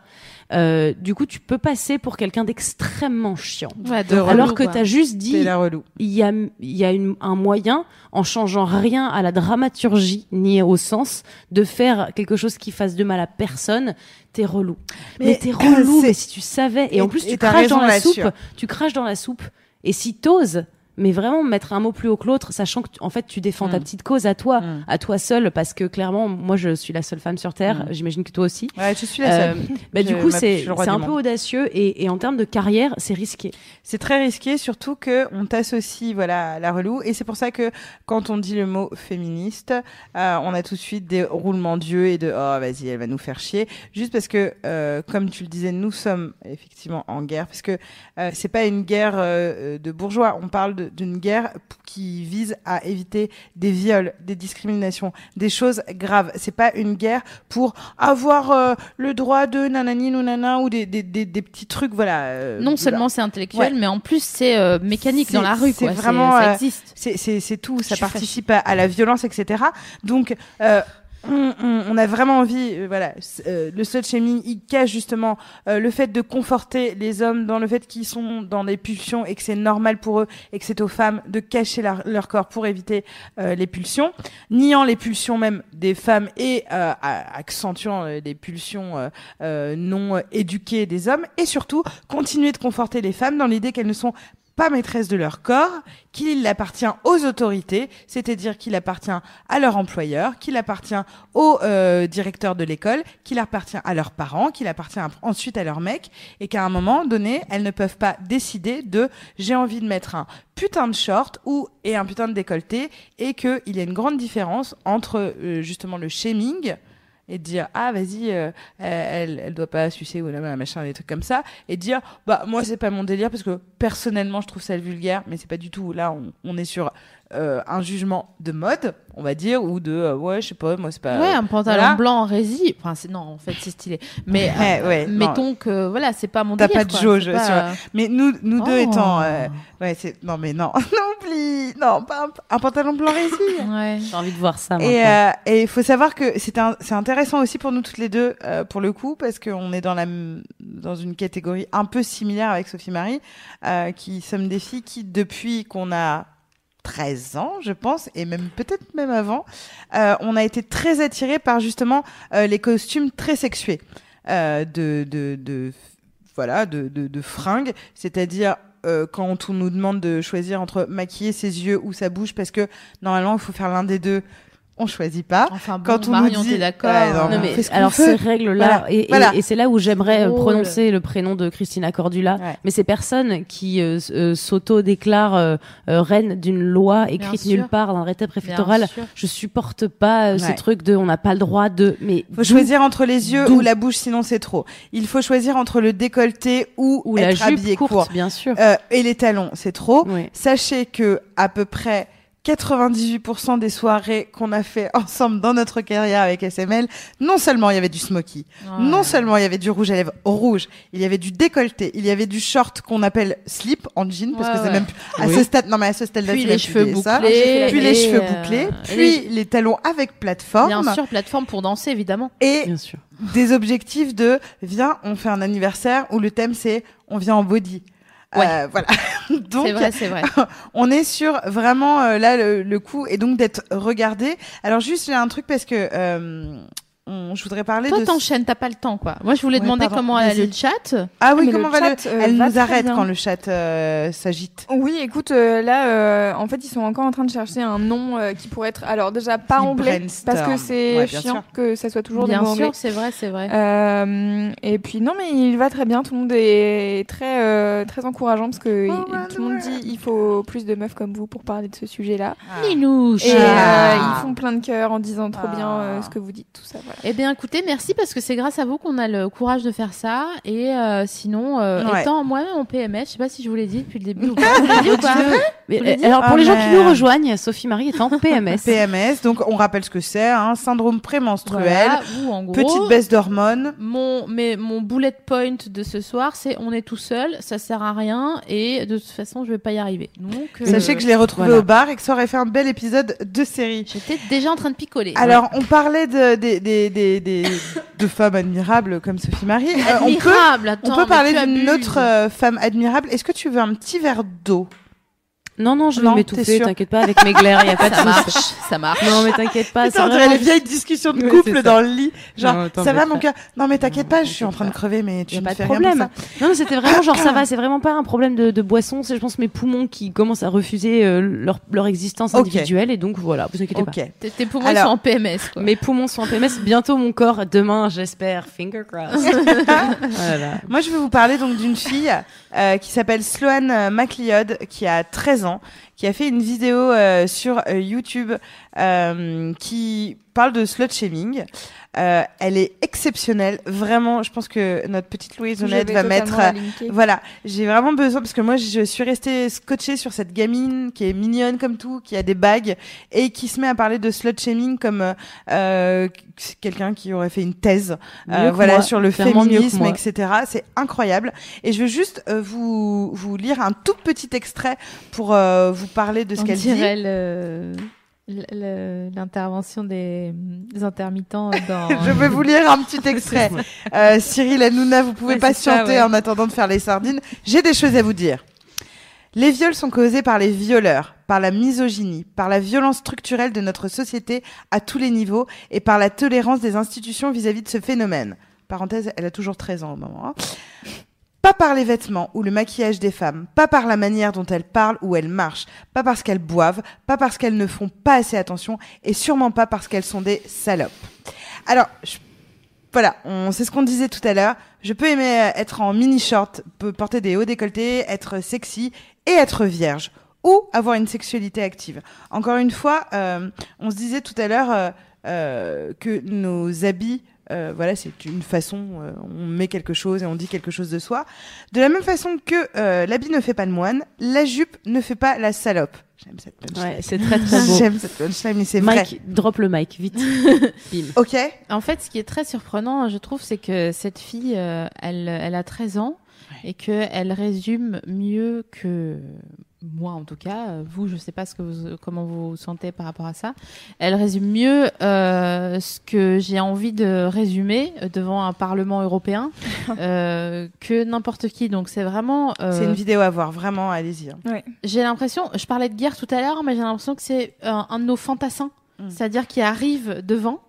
Euh, du coup, tu peux passer pour quelqu'un d'extrêmement chiant. Ouais, de alors que tu as juste dit il y a, il y a une, un moyen, en changeant rien à la dramaturgie ni au sens, de faire quelque chose qui fasse de mal à personne. T'es relou. Mais, mais t'es relou. Mais si tu savais, et, et en plus tu craches dans la soupe, tu craches dans la soupe. Et si t'oses, mais vraiment mettre un mot plus haut que l'autre, sachant que tu- en fait tu défends ta Mm. petite cause à toi, Mm. à toi seule, parce que clairement, moi je suis la seule femme sur terre. Mm. J'imagine que toi aussi. Ouais, je suis la seule. Euh, bah, du coup, c'est un peu audacieux et, et en termes de carrière, c'est risqué. C'est très risqué, surtout que on t'associe voilà à la relou, et c'est pour ça que quand on dit le mot féministe, euh, on a tout de suite des roulements d'yeux et de oh vas-y elle va nous faire chier, juste parce que euh, comme tu le disais, nous sommes effectivement en guerre, parce que c'est pas une guerre de bourgeois, on parle de- d'une guerre qui vise à éviter des viols, des discriminations, des choses graves. C'est pas une guerre pour avoir euh, le droit de nanani ou nana ou des, des, des, des petits trucs voilà. euh, Non voilà. seulement c'est intellectuel, Ouais. mais en plus c'est euh, mécanique dans la rue. c'est vraiment, ça euh, existe. C'est- tout, ça participe à, à la violence, etc. Donc, euh, on, on- on a vraiment envie, euh, voilà, euh, le slut shaming, il cache justement euh, le fait de conforter les hommes dans le fait qu'ils sont dans des pulsions et que c'est normal pour eux et que c'est aux femmes de cacher leur, corps pour éviter euh, les pulsions, niant les pulsions même des femmes et accentuant les pulsions non éduquées des hommes et surtout continuer de conforter les femmes dans l'idée qu'elles ne sont pas maîtresses de leur corps, qu'il appartient aux autorités, c'est-à-dire qu'il appartient à leur employeur, qu'il appartient au euh, directeur de l'école, qu'il appartient à leurs parents, qu'il appartient ensuite à leur mec, et qu'à un moment donné, elles ne peuvent pas décider de j'ai envie de mettre un putain de short ou et un putain de décolleté, et qu'il y a une grande différence entre euh, justement le shaming et dire ah vas-y euh, elle elle doit pas sucer ou la machin des trucs comme ça et dire bah moi c'est pas mon délire parce que personnellement je trouve ça vulgaire mais c'est pas du tout là on, on est sur euh, un jugement de mode on va dire ou de euh, ouais je sais pas moi c'est pas ouais, un pantalon voilà. blanc en rési. Enfin, c'est non, en fait, c'est stylé. Mais Ouais, euh, ouais, non. mettons que voilà, c'est pas mon T'as délire. pas de quoi. jauge pas, sur- euh, mais nous nous deux Oh. étant euh, ouais c'est non mais non non oublie non pas un, un pantalon blanc rési Ouais. J'ai envie de voir ça. Et maintenant. euh, et il faut savoir que c'est un, c'est intéressant aussi pour nous toutes les deux euh, pour le coup parce qu'on est dans la dans une catégorie un peu similaire avec Sophie Marie euh, qui sommes des filles qui depuis qu'on a 13 ans, je pense, et même peut-être même avant, euh, on a été très attirés par justement euh, les costumes très sexués euh, de, de, de voilà de, de, de fringues, c'est-à-dire euh, quand on nous demande de choisir entre maquiller ses yeux ou sa bouche, parce que normalement il faut faire l'un des deux, on choisit pas. Enfin, bon, Quand on Marion, nous dit- d'accord Ouais, non, Non, on mais ce alors ces règles-là, Voilà. et, et- Voilà. et c'est là où j'aimerais euh, prononcer le prénom de Christina Cordula, Ouais. mais ces personnes qui euh, euh, s'auto-déclarent euh, euh, reine d'une loi écrite nulle part, d'un arrêté Bien préfectoral, je supporte pas euh, Ouais. ces trucs de on n'a pas le droit de... Mais faut choisir entre les yeux ou la bouche, sinon c'est trop. Il faut choisir entre le décolleté ou, ou être la jupe habillé courte, court. bien sûr. Euh, et les talons, c'est trop. Ouais. Sachez que à peu près 98% des soirées qu'on a fait ensemble dans notre carrière avec SML, non seulement il y avait du smoky, Ouais. non seulement il y avait du rouge à lèvres rouge, il y avait du décolleté, il y avait du short qu'on appelle slip en jean parce Ouais, que c'est ouais. même à Oui. ce stade non mais à ce stade là Puis les cheveux bouclés. ça. puis les cheveux bouclés, puis les- les talons avec plateforme Bien sûr, plateforme pour danser, évidemment. et Bien sûr. des objectifs de viens, on fait un anniversaire où le thème c'est on vient en body. Ouais. Euh, voilà. Donc C'est vrai, c'est vrai. on est sur vraiment euh, là le, le coup et donc d'être regardé. Alors juste j'ai un truc parce que euh, on- je voudrais parler Toi, de t'enchaînes, t'as pas le temps, quoi. Moi, je voulais Ouais, demander pardon, comment est vas-y. le chat. ah oui Mais comment le va le chat, euh, elle va nous arrête bien. quand le chat euh, s'agite. Oui, écoute, euh, là, euh, en fait, ils sont encore en train de chercher un nom euh, qui pourrait être. Alors, déjà, pas Qui anglais, brainstorm. parce que c'est Ouais, bien chiant sûr. que ça soit toujours des Bien mots anglais. sûr, c'est vrai, c'est vrai. Euh, et puis non mais il va très bien, tout le monde est très euh, très encourageant parce que Oh, il- tout le monde dit il faut plus de meufs comme vous pour parler de ce sujet-là. Minouche. Et Ah. euh, ils font plein de cœurs en disant trop bien euh, Ah. ce que vous dites, tout ça. Voilà. Eh bien, écoutez, merci parce que c'est grâce à vous qu'on a le courage de faire ça. Et euh, sinon, euh, Ouais. étant moi-même en PMS, je sais pas si je vous l'ai dit depuis le début ou pas. Je vous l'ai dit ou pas Mais, Vous l'avez dit alors pour Ah, les gens qui nous rejoignent, Sophie Marie est en PMS. PMS donc on rappelle ce que c'est hein, syndrome prémenstruel, Voilà, ou en gros, petite baisse d'hormones. Mon, mais mon bullet point de ce soir, c'est on est tout seul, ça sert à rien et de toute façon, je vais pas y arriver. Donc, euh, Sachez que je l'ai retrouvé voilà. au bar et que ça aurait fait un bel épisode de série. j'étais déjà en train de picoler. Alors, on parlait de, des des des des- de femmes admirables comme Sophie Marie. Euh, on peut, Admirable, on attends, peut parler d'une autre euh, femme admirable. Est-ce que tu veux un petit verre d'eau? Non, non, je vais m'étouffer, t'inquiète pas, avec mes glaires, il y a pas de Ça souci. marche, ça marche. Non, mais t'inquiète pas, on dirait les vieilles discussions de Ouais, couple ça. dans le lit. Genre, Non, ça va mon cœur Non mais t'inquiète pas, je suis en train de crever, mais tu Y a ne pas de problème. ça. Non, mais c'était vraiment genre ça va, c'est vraiment pas un problème de, de boisson, c'est je pense mes poumons qui commencent à refuser euh, leur, leur existence individuelle et donc voilà, vous inquiétez pas. Tes, poumons sont en PMS. Quoi. Mes poumons sont en PMS, bientôt mon corps, demain j'espère, finger crossed. voilà. Moi, je vais vous parler donc d'une fille euh, qui s'appelle Sloane euh, McLeod, qui a 13 qui a fait une vidéo euh, sur euh, YouTube euh, qui parle de slut shaming. Euh, elle est exceptionnelle, vraiment. Je pense que notre petite Louise Honnête va mettre. euh. Voilà, j'ai vraiment besoin parce que moi je suis restée scotchée sur cette gamine qui est mignonne comme tout, qui a des bagues et qui se met à parler de slut shaming comme euh, euh, quelqu'un qui aurait fait une thèse euh, voilà moi, sur le clairement féminisme etc. C'est incroyable et je veux juste euh, vous vous lire un tout petit extrait pour euh, vous parler de ce qu'elle dit. le- l'intervention des, des intermittents dans. Je vais vous lire un petit extrait. Euh, Cyril Hanouna, vous pouvez Ouais, c'est ça, patienter ouais. en attendant de faire les sardines. J'ai des choses à vous dire. Les viols sont causés par les violeurs, par la misogynie, par la violence structurelle de notre société à tous les niveaux et par la tolérance des institutions vis-à-vis de ce phénomène. Parenthèse, elle a toujours 13 ans au moment. hein. Pas par les vêtements ou le maquillage des femmes, pas par la manière dont elles parlent ou elles marchent, pas parce qu'elles boivent, pas parce qu'elles ne font pas assez attention et sûrement pas parce qu'elles sont des salopes. Alors, je- voilà, on c'est ce qu'on disait tout à l'heure. Je peux aimer euh, être en mini short, porter des hauts décolletés, être sexy et être vierge ou avoir une sexualité active. Encore une fois, euh, on se disait tout à l'heure euh, euh, que nos habits euh, voilà, c'est une façon, euh, on met quelque chose et on dit quelque chose de soi. De la même façon que euh, l'habit ne fait pas de moine, la jupe ne fait pas la salope. J'aime cette punchline. Ouais, c'est très très beau. J'aime cette punchline, mais c'est vrai. Mike, drop le mic, vite. Bim. Ok. En fait, ce qui est très surprenant, je trouve, c'est que cette fille, euh, elle, elle a 13 ans et qu'elle résume mieux que moi, en tout cas. Euh, Vous, je sais pas ce que vous, comment vous vous sentez par rapport à ça. Elle résume mieux euh, ce que j'ai envie de résumer euh, devant un Parlement européen euh, que n'importe qui. Donc, c'est vraiment. euh, C'est une vidéo à voir, vraiment, allez-y. hein. j'ai l'impression, je parlais de guerre tout à l'heure, mais j'ai l'impression que c'est un, un de nos fantassins. Mm. C'est-à-dire qui arrive devant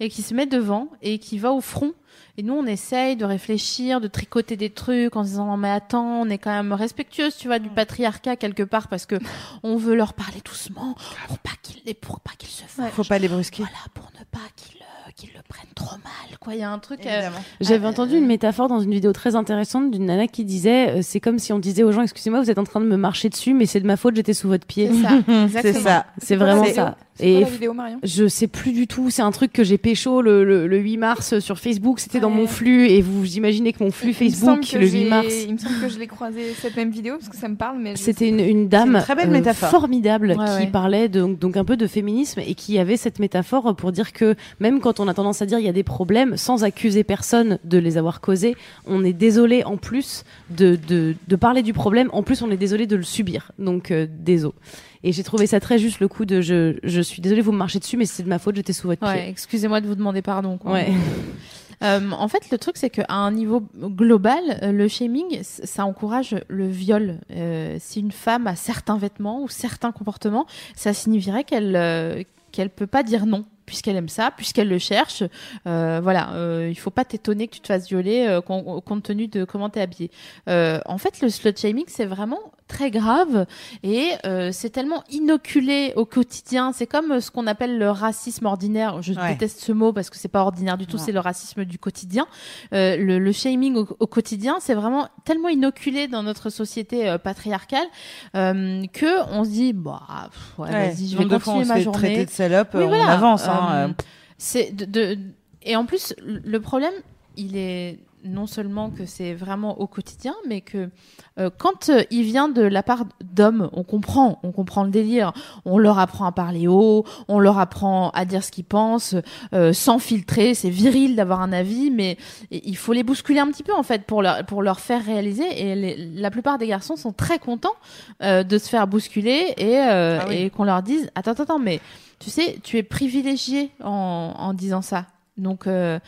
et qui se met devant et qui va au front. Et nous, on essaye de réfléchir, de tricoter des trucs en se disant, non, mais attends, on est quand même respectueuse, tu vois, du patriarcat quelque part parce que on veut leur parler doucement pour pas qu'ils, pour pas qu'ils se fâchent. Faut pas les brusquer. Voilà, pour ne pas qu'ils, euh, qu'ils le prennent trop mal, quoi. Il y a un truc. euh. J'avais Euh, entendu une métaphore dans une vidéo très intéressante d'une nana qui disait euh, c'est comme si on disait aux gens excusez-moi vous êtes en train de me marcher dessus mais c'est de ma faute j'étais sous votre pied. c'est ça. C'est vraiment ça. C'est quoi Et la vidéo, Marion? je sais plus du tout, c'est un truc que j'ai pécho le, le, le 8 mars sur Facebook, c'était dans Ouais. mon flux et vous imaginez que mon flux Il Facebook le 8 j'ai- mars Il me semble que je l'ai croisé cette même vidéo parce que ça me parle, mais C'était une, une dame une très belle euh, métaphore. formidable Ouais, qui ouais. parlait de- donc un peu de féminisme et qui avait cette métaphore pour dire que même quand on a tendance à dire il y a des problèmes sans accuser personne de les avoir causés, on est désolé en plus de, de, de parler du problème, en plus on est désolé de le subir. Donc euh, désolé. Et j'ai trouvé ça très juste le coup de je, je suis désolé vous me marchez dessus mais c'est de ma faute j'étais sous votre Ouais, pied. excusez-moi de vous demander pardon. Quoi. Ouais. Euh, en fait, le truc, c'est qu'à un niveau global, euh, le shaming, ça encourage le viol. Euh, si une femme a certains vêtements ou certains comportements, ça signifierait qu'elle euh, qu'elle peut pas dire non puisqu'elle aime ça, puisqu'elle le cherche. Euh, voilà, euh, il faut pas t'étonner que tu te fasses violer euh, com- compte tenu de comment t'es habillé. Euh, en fait, le slut shaming, c'est vraiment très grave et euh, c'est tellement inoculé au quotidien. C'est comme euh, ce qu'on appelle le racisme ordinaire. Je Ouais. déteste ce mot parce que c'est pas ordinaire du tout. C'est le racisme du quotidien. Euh, le, le shaming au, au quotidien, c'est vraiment tellement inoculé dans notre société euh, patriarcale que on se dit bah pff, ouais, Ouais, vas-y, je vais continuer ma journée. traiter de salope, Oui, on voilà. avance. hein, c'est de, de- et en plus le problème il est non seulement que c'est vraiment au quotidien mais que euh, quand euh, il vient de la part d'hommes on comprend on comprend le délire on leur apprend à parler haut on leur apprend à dire ce qu'ils pensent euh, sans filtrer c'est viril d'avoir un avis mais il faut les bousculer un petit peu en fait pour leur pour leur faire réaliser et les- la plupart des garçons sont très contents euh, de se faire bousculer et euh, Ah oui. et qu'on leur dise attends attends attends mais tu sais, tu es privilégié en, en disant ça. Donc, euh,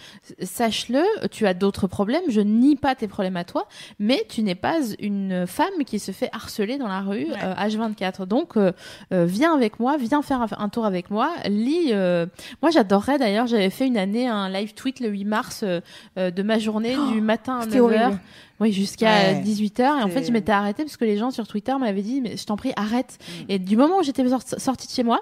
sache-le, tu as d'autres problèmes. Je nie pas tes problèmes à toi, mais tu n'es pas une femme qui se fait harceler dans la rue Ouais. euh, H24. Donc, euh, euh, viens avec moi, viens faire un, tour avec moi. Lis. euh, Moi, j'adorerais d'ailleurs. J'avais fait une année un live tweet le 8 mars euh, de ma journée du matin à C'était 9h. horrible. Oui, jusqu'à Ouais. 18h. Et en fait, je m'étais arrêtée parce que les gens sur Twitter m'avaient dit, mais je t'en prie, arrête. Mm. Et du moment où j'étais sorti- sortie de chez moi,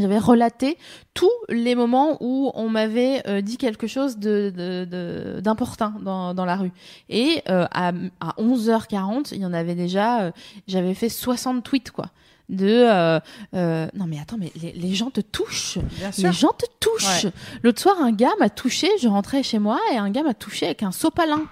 j'avais relaté tous les moments où on m'avait euh, dit quelque chose de, de, de- d'important dans, dans la rue. Et euh, à, à 11h40, il y en avait déjà, euh, j'avais fait 60 tweets, quoi. De euh, euh, non mais attends mais les, les gens te touchent Bien sûr. les gens te touchent l'autre soir un gars m'a touché je rentrais chez moi et un gars m'a touché avec un sopalin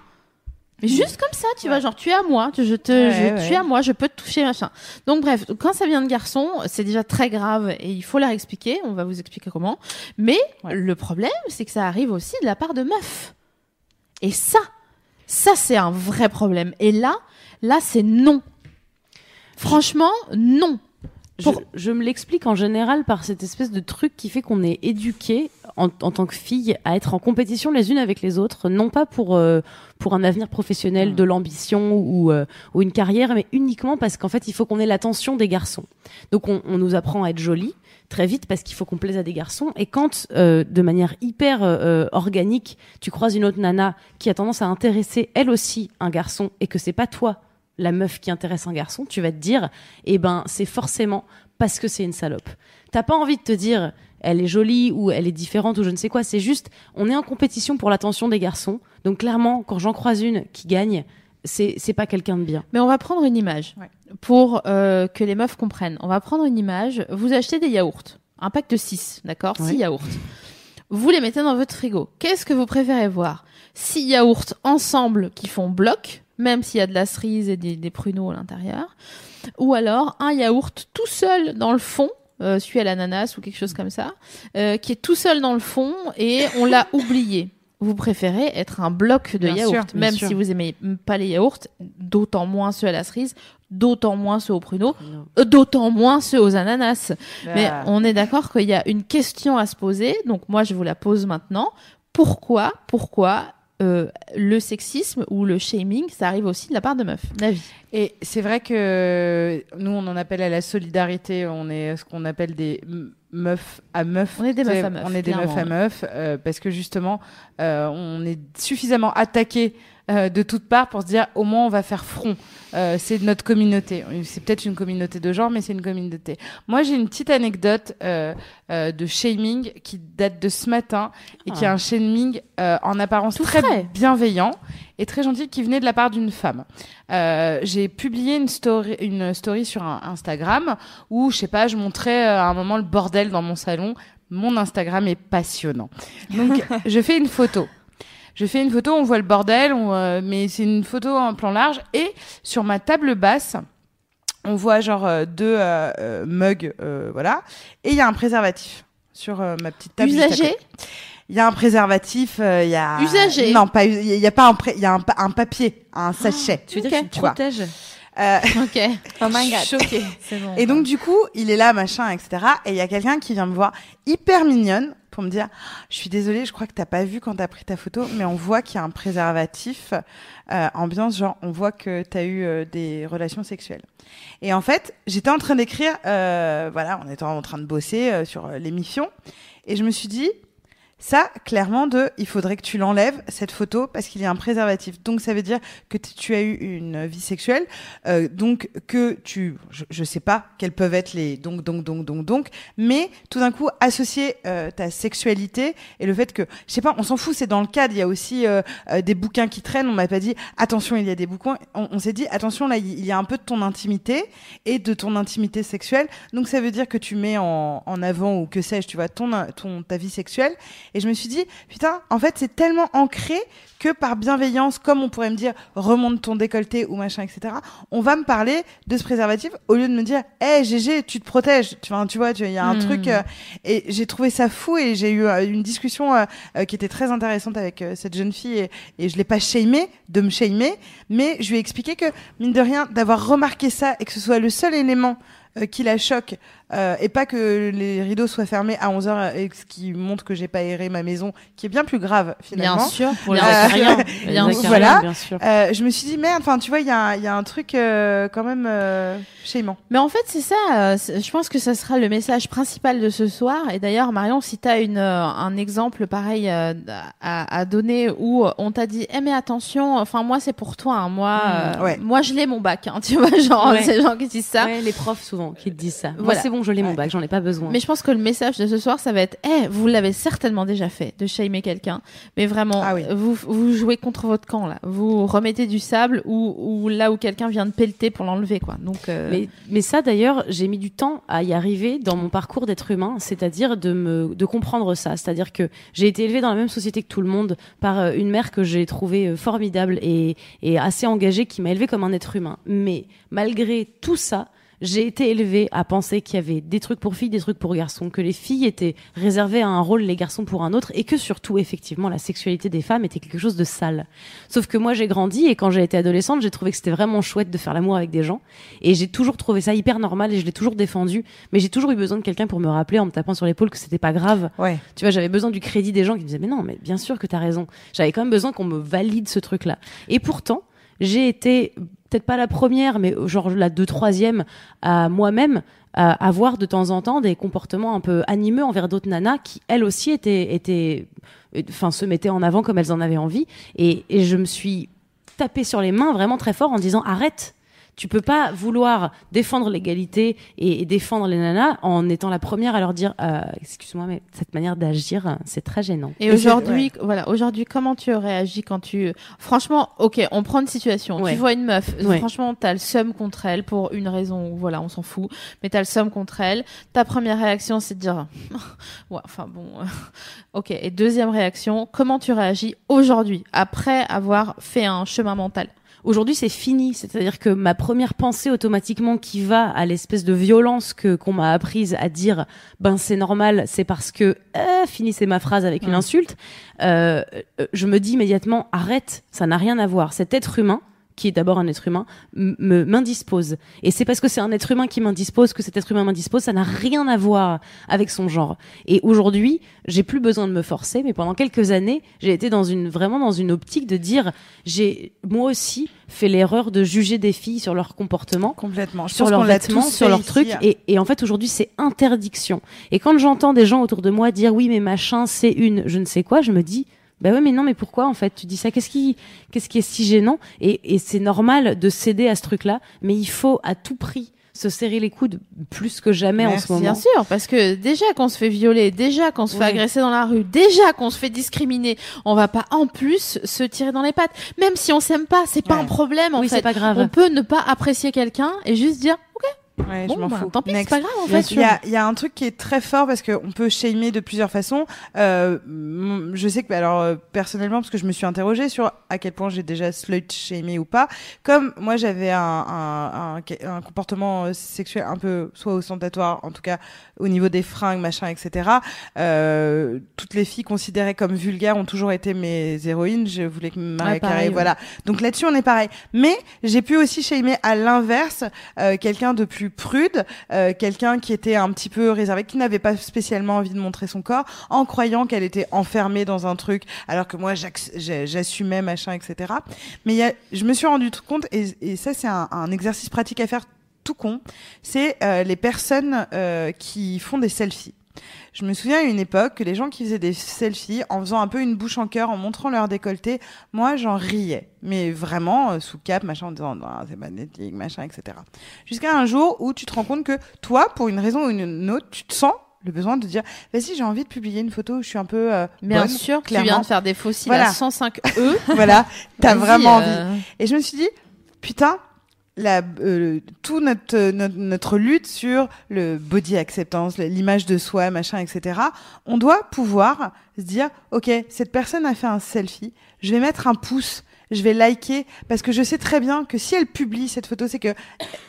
mais juste comme ça, tu vois, genre tu es à moi, je te, Ouais, je, ouais. tu es à moi, je peux te toucher, machin. Donc bref, quand ça vient de garçons, c'est déjà très grave et il faut leur expliquer. On va vous expliquer comment. Mais Ouais. le problème, c'est que ça arrive aussi de la part de meufs. Et ça, ça c'est un vrai problème. Et là, là c'est non. Franchement, non. Je, me l'explique en général par cette espèce de truc qui fait qu'on est éduqué en, en tant que fille à être en compétition les unes avec les autres, non pas pour euh, pour un avenir professionnel, Mm. de l'ambition ou euh, ou une carrière, mais uniquement parce qu'en fait il faut qu'on ait l'attention des garçons. Donc on, on nous apprend à être jolie très vite parce qu'il faut qu'on plaise à des garçons. Et quand euh, de manière hyper euh, euh, organique, tu croises une autre nana qui a tendance à intéresser elle aussi un garçon et que c'est pas toi la meuf qui intéresse un garçon, tu vas te dire, eh ben, c'est forcément parce que c'est une salope. T'as pas envie de te dire, elle est jolie ou elle est différente ou je ne sais quoi. C'est juste, on est en compétition pour l'attention des garçons. Donc clairement, quand j'en croise une qui gagne, c'est c'est pas quelqu'un de bien. Mais on va prendre une image Ouais. pour euh, que les meufs comprennent. On va prendre une image. Vous achetez des yaourts, un pack de 6, d'accord? 6 Ouais. yaourts. Vous les mettez dans votre frigo. Qu'est-ce que vous préférez voir? 6 yaourts ensemble qui font bloc, même s'il y a de la cerise et des, des pruneaux à l'intérieur. Ou alors un yaourt tout seul dans le fond, euh, celui à l'ananas ou quelque chose comme ça, euh, qui est tout seul dans le fond et on l'a oublié. Vous préférez être un bloc de Bien yaourt, sûr, même sûr. si vous aimez pas les yaourts, d'autant moins ceux à la cerise, d'autant moins ceux aux pruneaux, euh, d'autant moins ceux aux ananas. Mais Ah. on est d'accord qu'il y a une question à se poser, donc moi je vous la pose maintenant. Pourquoi, pourquoi euh, le sexisme ou le shaming, ça arrive aussi de la part de meufs Navi. Et c'est vrai que nous, on en appelle à la solidarité, on est ce qu'on appelle des meufs à meufs. On est des meufs à meufs, On est des meufs à meufs, euh, parce que justement, euh, on est suffisamment attaqué de toutes parts pour se dire au moins on va faire front. Euh, c'est notre communauté. C'est peut-être une communauté de genre, mais c'est une communauté. Moi, j'ai une petite anecdote euh, euh, de shaming qui date de ce matin et qui est Ah. un shaming euh, en apparence Tout très frais. bienveillant et très gentil qui venait de la part d'une femme. Euh, j'ai publié une story, une story sur un Instagram où, je sais pas, je montrais euh, à un moment le bordel dans mon salon. Mon Instagram est passionnant. Donc, je fais une photo. Je fais une photo, on voit le bordel, on, euh, mais c'est une photo en plan large. Et sur ma table basse, on voit genre euh, deux euh, euh, mugs, euh, voilà. Et il y a un préservatif sur ma petite table. Usagé. Il y a un préservatif, euh, il y a Usagé. Non, pas il y a pas un pré- il y a un, pa- un papier, un sachet. Tu veux dire Ok. que tu protèges Euh, Ok. Oh my god. choquée. C'est bon. Et donc du coup, il est là, machin, etc. Et il y a quelqu'un qui vient me voir hyper mignonne pour me dire, je suis désolée, je crois que t'as pas vu quand t'as pris ta photo, mais on voit qu'il y a un préservatif, euh, ambiance genre, on voit que t'as eu euh, des relations sexuelles. Et en fait, j'étais en train d'écrire, euh, voilà, on était en train de bosser euh, sur l'émission, et je me suis dit, ça, clairement, de, il faudrait que tu l'enlèves, cette photo, parce qu'il y a un préservatif. Donc, ça veut dire que tu as eu une vie sexuelle, euh, donc que tu, je, je sais pas quels peuvent être les donc, donc, donc, donc, donc, mais tout d'un coup, associer euh, ta sexualité et le fait que, je sais pas, on s'en fout, c'est dans le cadre, il y a aussi euh, euh, des bouquins qui traînent, on m'a pas dit, attention, il y a des bouquins, on, s'est dit, attention, là, il y a un peu de ton intimité et de ton intimité sexuelle, donc ça veut dire que tu mets en, en avant, ou que sais-je, tu vois, ton, ton, ta vie sexuelle, et je me suis dit, putain, en fait, c'est tellement ancré que par bienveillance, comme on pourrait me dire, remonte ton décolleté ou machin, etc., on va me parler de ce préservatif au lieu de me dire, hé, GG, tu te protèges. Tu vois, tu vois, tu- il y a un Hmm. truc, euh, et j'ai trouvé ça fou et j'ai eu euh, une discussion euh, qui était très intéressante avec cette jeune fille et, et je l'ai pas shamé de me shamer, mais je lui ai expliqué que, mine de rien, d'avoir remarqué ça et que ce soit le seul élément qui la choque euh, et pas que les rideaux soient fermés à 11h et ce qui montre que j'ai pas aéré ma maison, qui est bien plus grave finalement. Bien sûr, pour les Euh, acariens. Les Bien sûr. acariens, Voilà. bien sûr. Euh, je me suis dit merde, enfin tu vois, il y, a un- il y a un truc euh, quand même euh, chément. Mais en fait, c'est ça. euh, je pense que ça sera le message principal de ce soir. Et d'ailleurs, Marion, si tu as une, euh, un exemple pareil euh, à, à donner où on t'a dit, eh mais attention, enfin moi c'est pour toi, hein, moi, Mm, euh, ouais. moi je l'ai mon bac, hein, tu vois, genre Ouais. c'est les gens qui disent ça. Ouais, les profs souvent qui te disent ça. Voilà. Bon, je l'ai mon bac, j'en ai pas besoin. Mais je pense que le message de ce soir, ça va être, eh, vous l'avez certainement déjà fait, de shamer quelqu'un, mais vraiment, Ah oui. vous, vous jouez contre votre camp là, vous remettez du sable ou, ou là où quelqu'un vient de pelleter pour l'enlever, quoi. Donc, euh, Mais, mais ça, d'ailleurs, j'ai mis du temps à y arriver dans mon parcours d'être humain, c'est-à-dire de me, de comprendre ça. C'est-à-dire que j'ai été élevée dans la même société que tout le monde par euh, une mère que j'ai trouvée euh, formidable et, et assez engagée, qui m'a élevée comme un être humain. Mais malgré tout ça, j'ai été élevée à penser qu'il y avait des trucs pour filles, des trucs pour garçons, que les filles étaient réservées à un rôle, les garçons pour un autre, et que surtout, effectivement, la sexualité des femmes était quelque chose de sale. Sauf que moi, j'ai grandi et quand j'ai été adolescente, j'ai trouvé que c'était vraiment chouette de faire l'amour avec des gens. Et j'ai toujours trouvé ça hyper normal et je l'ai toujours défendu. Mais j'ai toujours eu besoin de quelqu'un pour me rappeler en me tapant sur l'épaule que c'était pas grave. Ouais. Tu vois, j'avais besoin du crédit des gens qui me disaient, mais non, mais bien sûr que t'as raison. J'avais quand même besoin qu'on me valide ce truc-là. Et pourtant, j'ai été, peut-être pas la première, mais genre la deux, troisième à moi-même, à avoir de temps en temps des comportements un peu animeux envers d'autres nanas qui, elles aussi, étaient, étaient, euh, enfin, se mettaient en avant comme elles en avaient envie. Et, et je me suis tapé sur les mains vraiment très fort en disant, arrête. Tu peux pas vouloir défendre l'égalité et, et défendre les nanas en étant la première à leur dire euh, excuse-moi mais cette manière d'agir c'est très gênant. Et, aujourd'hui, voilà, aujourd'hui, comment tu réagis quand tu, franchement, ok, on prend une situation. Ouais. Tu vois une meuf, Ouais. franchement, t'as le seum contre elle pour une raison, voilà, on s'en fout, mais t'as le seum contre elle. Ta première réaction, c'est de dire, ouais, enfin bon, euh, ok. Et deuxième réaction, comment tu réagis aujourd'hui après avoir fait un chemin mental? Aujourd'hui, c'est fini. C'est-à-dire que ma première pensée automatiquement qui va à l'espèce de violence que qu'on m'a apprise à dire, ben c'est normal, c'est parce que euh, finissez ma phrase avec une insulte. Euh, euh, je me dis immédiatement arrête, ça n'a rien à voir. Cet être humain qui est d'abord un être humain, m'indispose. Et c'est parce que c'est un être humain qui m'indispose que cet être humain m'indispose, ça n'a rien à voir avec son genre. Et aujourd'hui, j'ai plus besoin de me forcer, mais pendant quelques années, j'ai été dans une vraiment dans une optique de dire, j'ai moi aussi fait l'erreur de juger des filles sur leur comportement Complètement. Je sur leurs vêtements, sur leurs trucs. Et, et en fait, aujourd'hui, c'est interdiction. Et quand j'entends des gens autour de moi dire oui, mais machin, c'est une, je ne sais quoi, je me dis. Bah ouais, mais non, mais pourquoi en fait tu dis ça? Qu'est-ce qui, qu'est-ce qui est si gênant? Et, et c'est normal de céder à ce truc-là, mais il faut à tout prix se serrer les coudes plus que jamais en ce moment. Bien sûr, parce que déjà qu'on se fait violer, déjà qu'on se fait agresser dans la rue, déjà qu'on se fait discriminer, on va pas en plus se tirer dans les pattes. Même si on s'aime pas, c'est pas un problème en oui, fait. c'est pas grave. On peut ne pas apprécier quelqu'un et juste dire Ouais, je m'en bah, fous. tant pis, c'est pas grave en fait. Il y a, y a un truc qui est très fort parce qu'on peut shamer de plusieurs façons. Euh, je sais que, alors euh, personnellement, parce que je me suis interrogée sur à quel point j'ai déjà slut shamé ou pas. Comme moi, j'avais un, un, un, un comportement euh, sexuel un peu soit ostentatoire, en tout cas au niveau des fringues, machin, etc. Euh, toutes les filles considérées comme vulgaires ont toujours été mes héroïnes. Je voulais que Maria Ouais, ouais. voilà. Donc là-dessus, on est pareil. Mais j'ai pu aussi shamer à l'inverse euh, quelqu'un de plus prude, euh, quelqu'un qui était un petit peu réservé, qui n'avait pas spécialement envie de montrer son corps, en croyant qu'elle était enfermée dans un truc, alors que moi j'assumais machin, etc. Mais y a, je me suis rendu compte, et, et ça c'est un, un exercice pratique à faire tout con, c'est euh, les personnes euh, qui font des selfies. Je me souviens à une époque que les gens qui faisaient des selfies en faisant un peu une bouche en cœur, en montrant leur décolleté, moi j'en riais. Mais vraiment, euh, sous cap, machin, en disant Non, c'est magnétique, machin, etc. Jusqu'à un jour où tu te rends compte que toi, pour une raison ou une autre, tu te sens le besoin de dire Vas-y, j'ai envie de publier une photo où je suis un peu. euh, Bien bonne, sûr, tu clairement. viens de faire des fossiles Voilà. à 105 E. voilà, t'as vraiment envie. euh, Et je me suis dit, putain, la, euh, tout notre, notre, notre lutte sur le body acceptance, l'image de soi, machin, etc., on doit pouvoir se dire, ok, cette personne a fait un selfie, je vais mettre un pouce, je vais liker, parce que je sais très bien que si elle publie cette photo, c'est que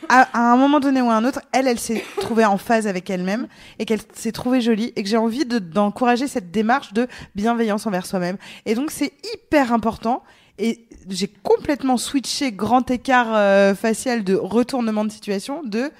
à, un moment donné ou à un autre, elle, elle s'est trouvée en phase avec elle-même et qu'elle s'est trouvée jolie et que j'ai envie de- d'encourager cette démarche de bienveillance envers soi-même. Et donc, c'est hyper important. Et j'ai complètement switché grand écart euh, facial de retournement de situation de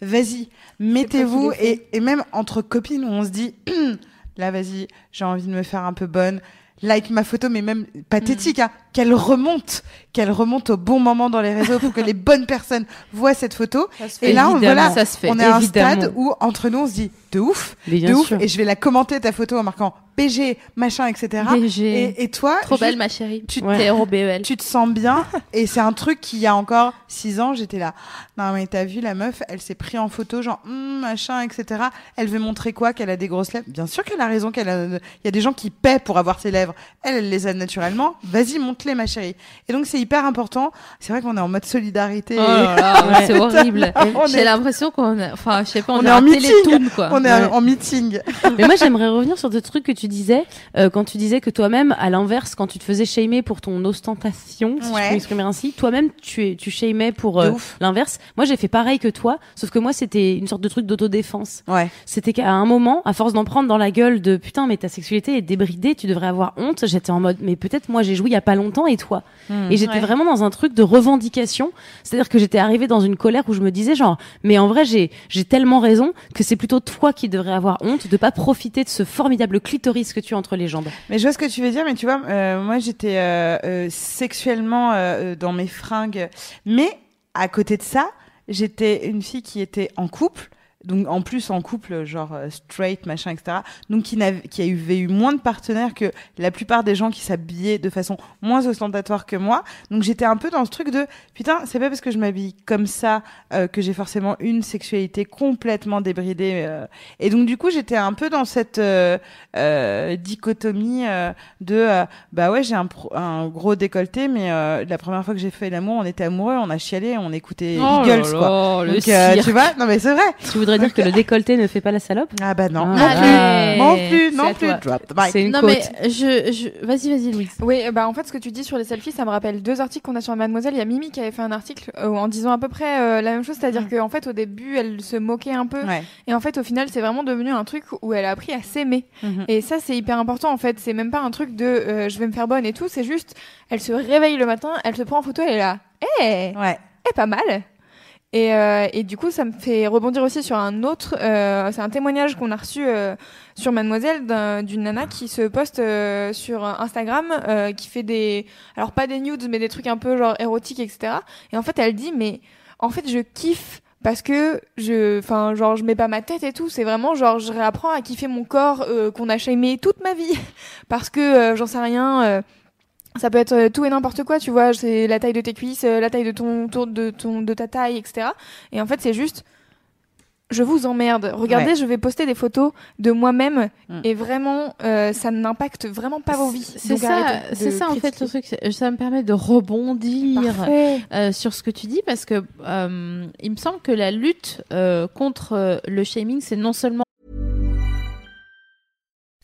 vas-y, mettez-vous et, et même entre copines où on se dit, là, vas-y, j'ai envie de me faire un peu bonne. Like ma photo, mais même pathétique, hein, qu'elle remonte, qu'elle remonte au bon moment dans les réseaux pour que les bonnes personnes voient cette photo. Et là, on, voilà, ça se fait. on est à un stade où entre nous, on se dit de ouf, de ouf, sûr. et je vais la commenter ta photo en marquant PG, machin, etc. BG. Et, et toi, Trop belle, ma chérie. tu t'es ROBEL. tu te sens bien et c'est un truc qui il y a encore six ans j'étais là non mais t'as vu la meuf elle s'est pris en photo genre Hum, machin etc elle veut montrer quoi qu'elle a des grosses lèvres? Bien sûr qu'elle a raison qu'elle a il y a des gens qui paient pour avoir ses lèvres elle elle les a naturellement vas-y monte-les ma chérie et donc c'est hyper important c'est vrai qu'on est en mode solidarité Oh Ouais. c'est horrible. J'ai est- l'impression qu'on est, enfin, je sais pas, on, On est est en meeting. quoi. on est Ouais. en meeting Mais moi, j'aimerais revenir sur des trucs que tu disais euh, quand tu disais que toi-même, à l'inverse, quand tu te faisais shamer pour ton ostentation, si Ouais. je peux m'exprimer ainsi, toi-même, tu, es- tu shamais pour euh, l'inverse. Moi, j'ai fait pareil que toi, sauf que moi, c'était une sorte de truc d'autodéfense. ouais C'était qu'à un moment, à force d'en prendre dans la gueule de putain, mais ta sexualité est débridée, tu devrais avoir honte. J'étais en mode, mais peut-être moi j'ai joui il y a pas longtemps et toi? et j'étais Ouais. vraiment dans un truc de revendication. C'est-à-dire que j'étais arrivée dans une colère où je me disais genre, mais en vrai j'ai j'ai tellement raison que c'est plutôt toi qui devrais avoir honte de pas profiter de ce formidable clitoris que tu as entre les jambes. Mais je vois ce que tu veux dire, mais tu vois, euh, moi j'étais euh, euh, sexuellement euh, euh, dans mes fringues, mais à côté de ça, j'étais une fille qui était en couple. Donc en plus en couple genre euh, straight machin etc donc qui qui avait eu moins de partenaires que la plupart des gens qui s'habillaient de façon moins ostentatoire que moi. Donc j'étais un peu dans ce truc de putain c'est pas parce que je m'habille comme ça euh, que j'ai forcément une sexualité complètement débridée euh. et donc du coup j'étais un peu dans cette euh, euh, dichotomie euh, de bah ouais j'ai un, un gros décolleté mais euh, la première fois que j'ai fait l'amour on était amoureux on a chialé on écoutait Oh Eagles là quoi. là, le donc euh, tu vois non mais c'est vrai. Tu voudrais dire que le décolleté ne fait pas la salope ah bah non Ah. non plus non plus C'est non à plus toi. drop the mic. C'est une Non, côte. mais je, je... vas-y, vas-y, Louise. Oui, euh, bah en fait, ce que tu dis sur les selfies, ça me rappelle deux articles qu'on a sur Mademoiselle. Il y a Mimi qui avait fait un article euh, en disant à peu près euh, la même chose, c'est-à-dire Mm. qu'en fait, au début, elle se moquait un peu, ouais et en fait, au final, c'est vraiment devenu un truc où elle a appris à s'aimer. Mhm. Et ça, c'est hyper important en fait. C'est même pas un truc de euh, je vais me faire bonne et tout. C'est juste, elle se réveille le matin, elle se prend en photo, elle est là, eh, ouais eh, pas mal. Et, euh, et du coup, ça me fait rebondir aussi sur un autre. euh, c'est un témoignage qu'on a reçu euh, sur Mademoiselle d'un- d'une nana qui se poste euh, sur Instagram, euh, qui fait des, alors pas des nudes, mais des trucs un peu genre érotiques, etc. Et en fait, elle dit, mais en fait, je kiffe parce que je, enfin, genre, je mets pas ma tête et tout. C'est vraiment genre, je réapprends à kiffer mon corps euh, qu'on a shamé toute ma vie parce que euh, j'en sais rien. euh, ça peut être euh, tout et n'importe quoi, tu vois. C'est la taille de tes cuisses, euh, la taille de ton tour de ton de ta taille, etc. Et en fait, c'est juste, je vous emmerde. Regardez, Ouais. je vais poster des photos de moi-même Mm. et vraiment, euh, ça n'impacte vraiment pas vos vies. C'est ça, c'est ça en fait le truc. Ça me permet de rebondir euh, sur ce que tu dis parce que euh, il me semble que la lutte contre le shaming, c'est non seulement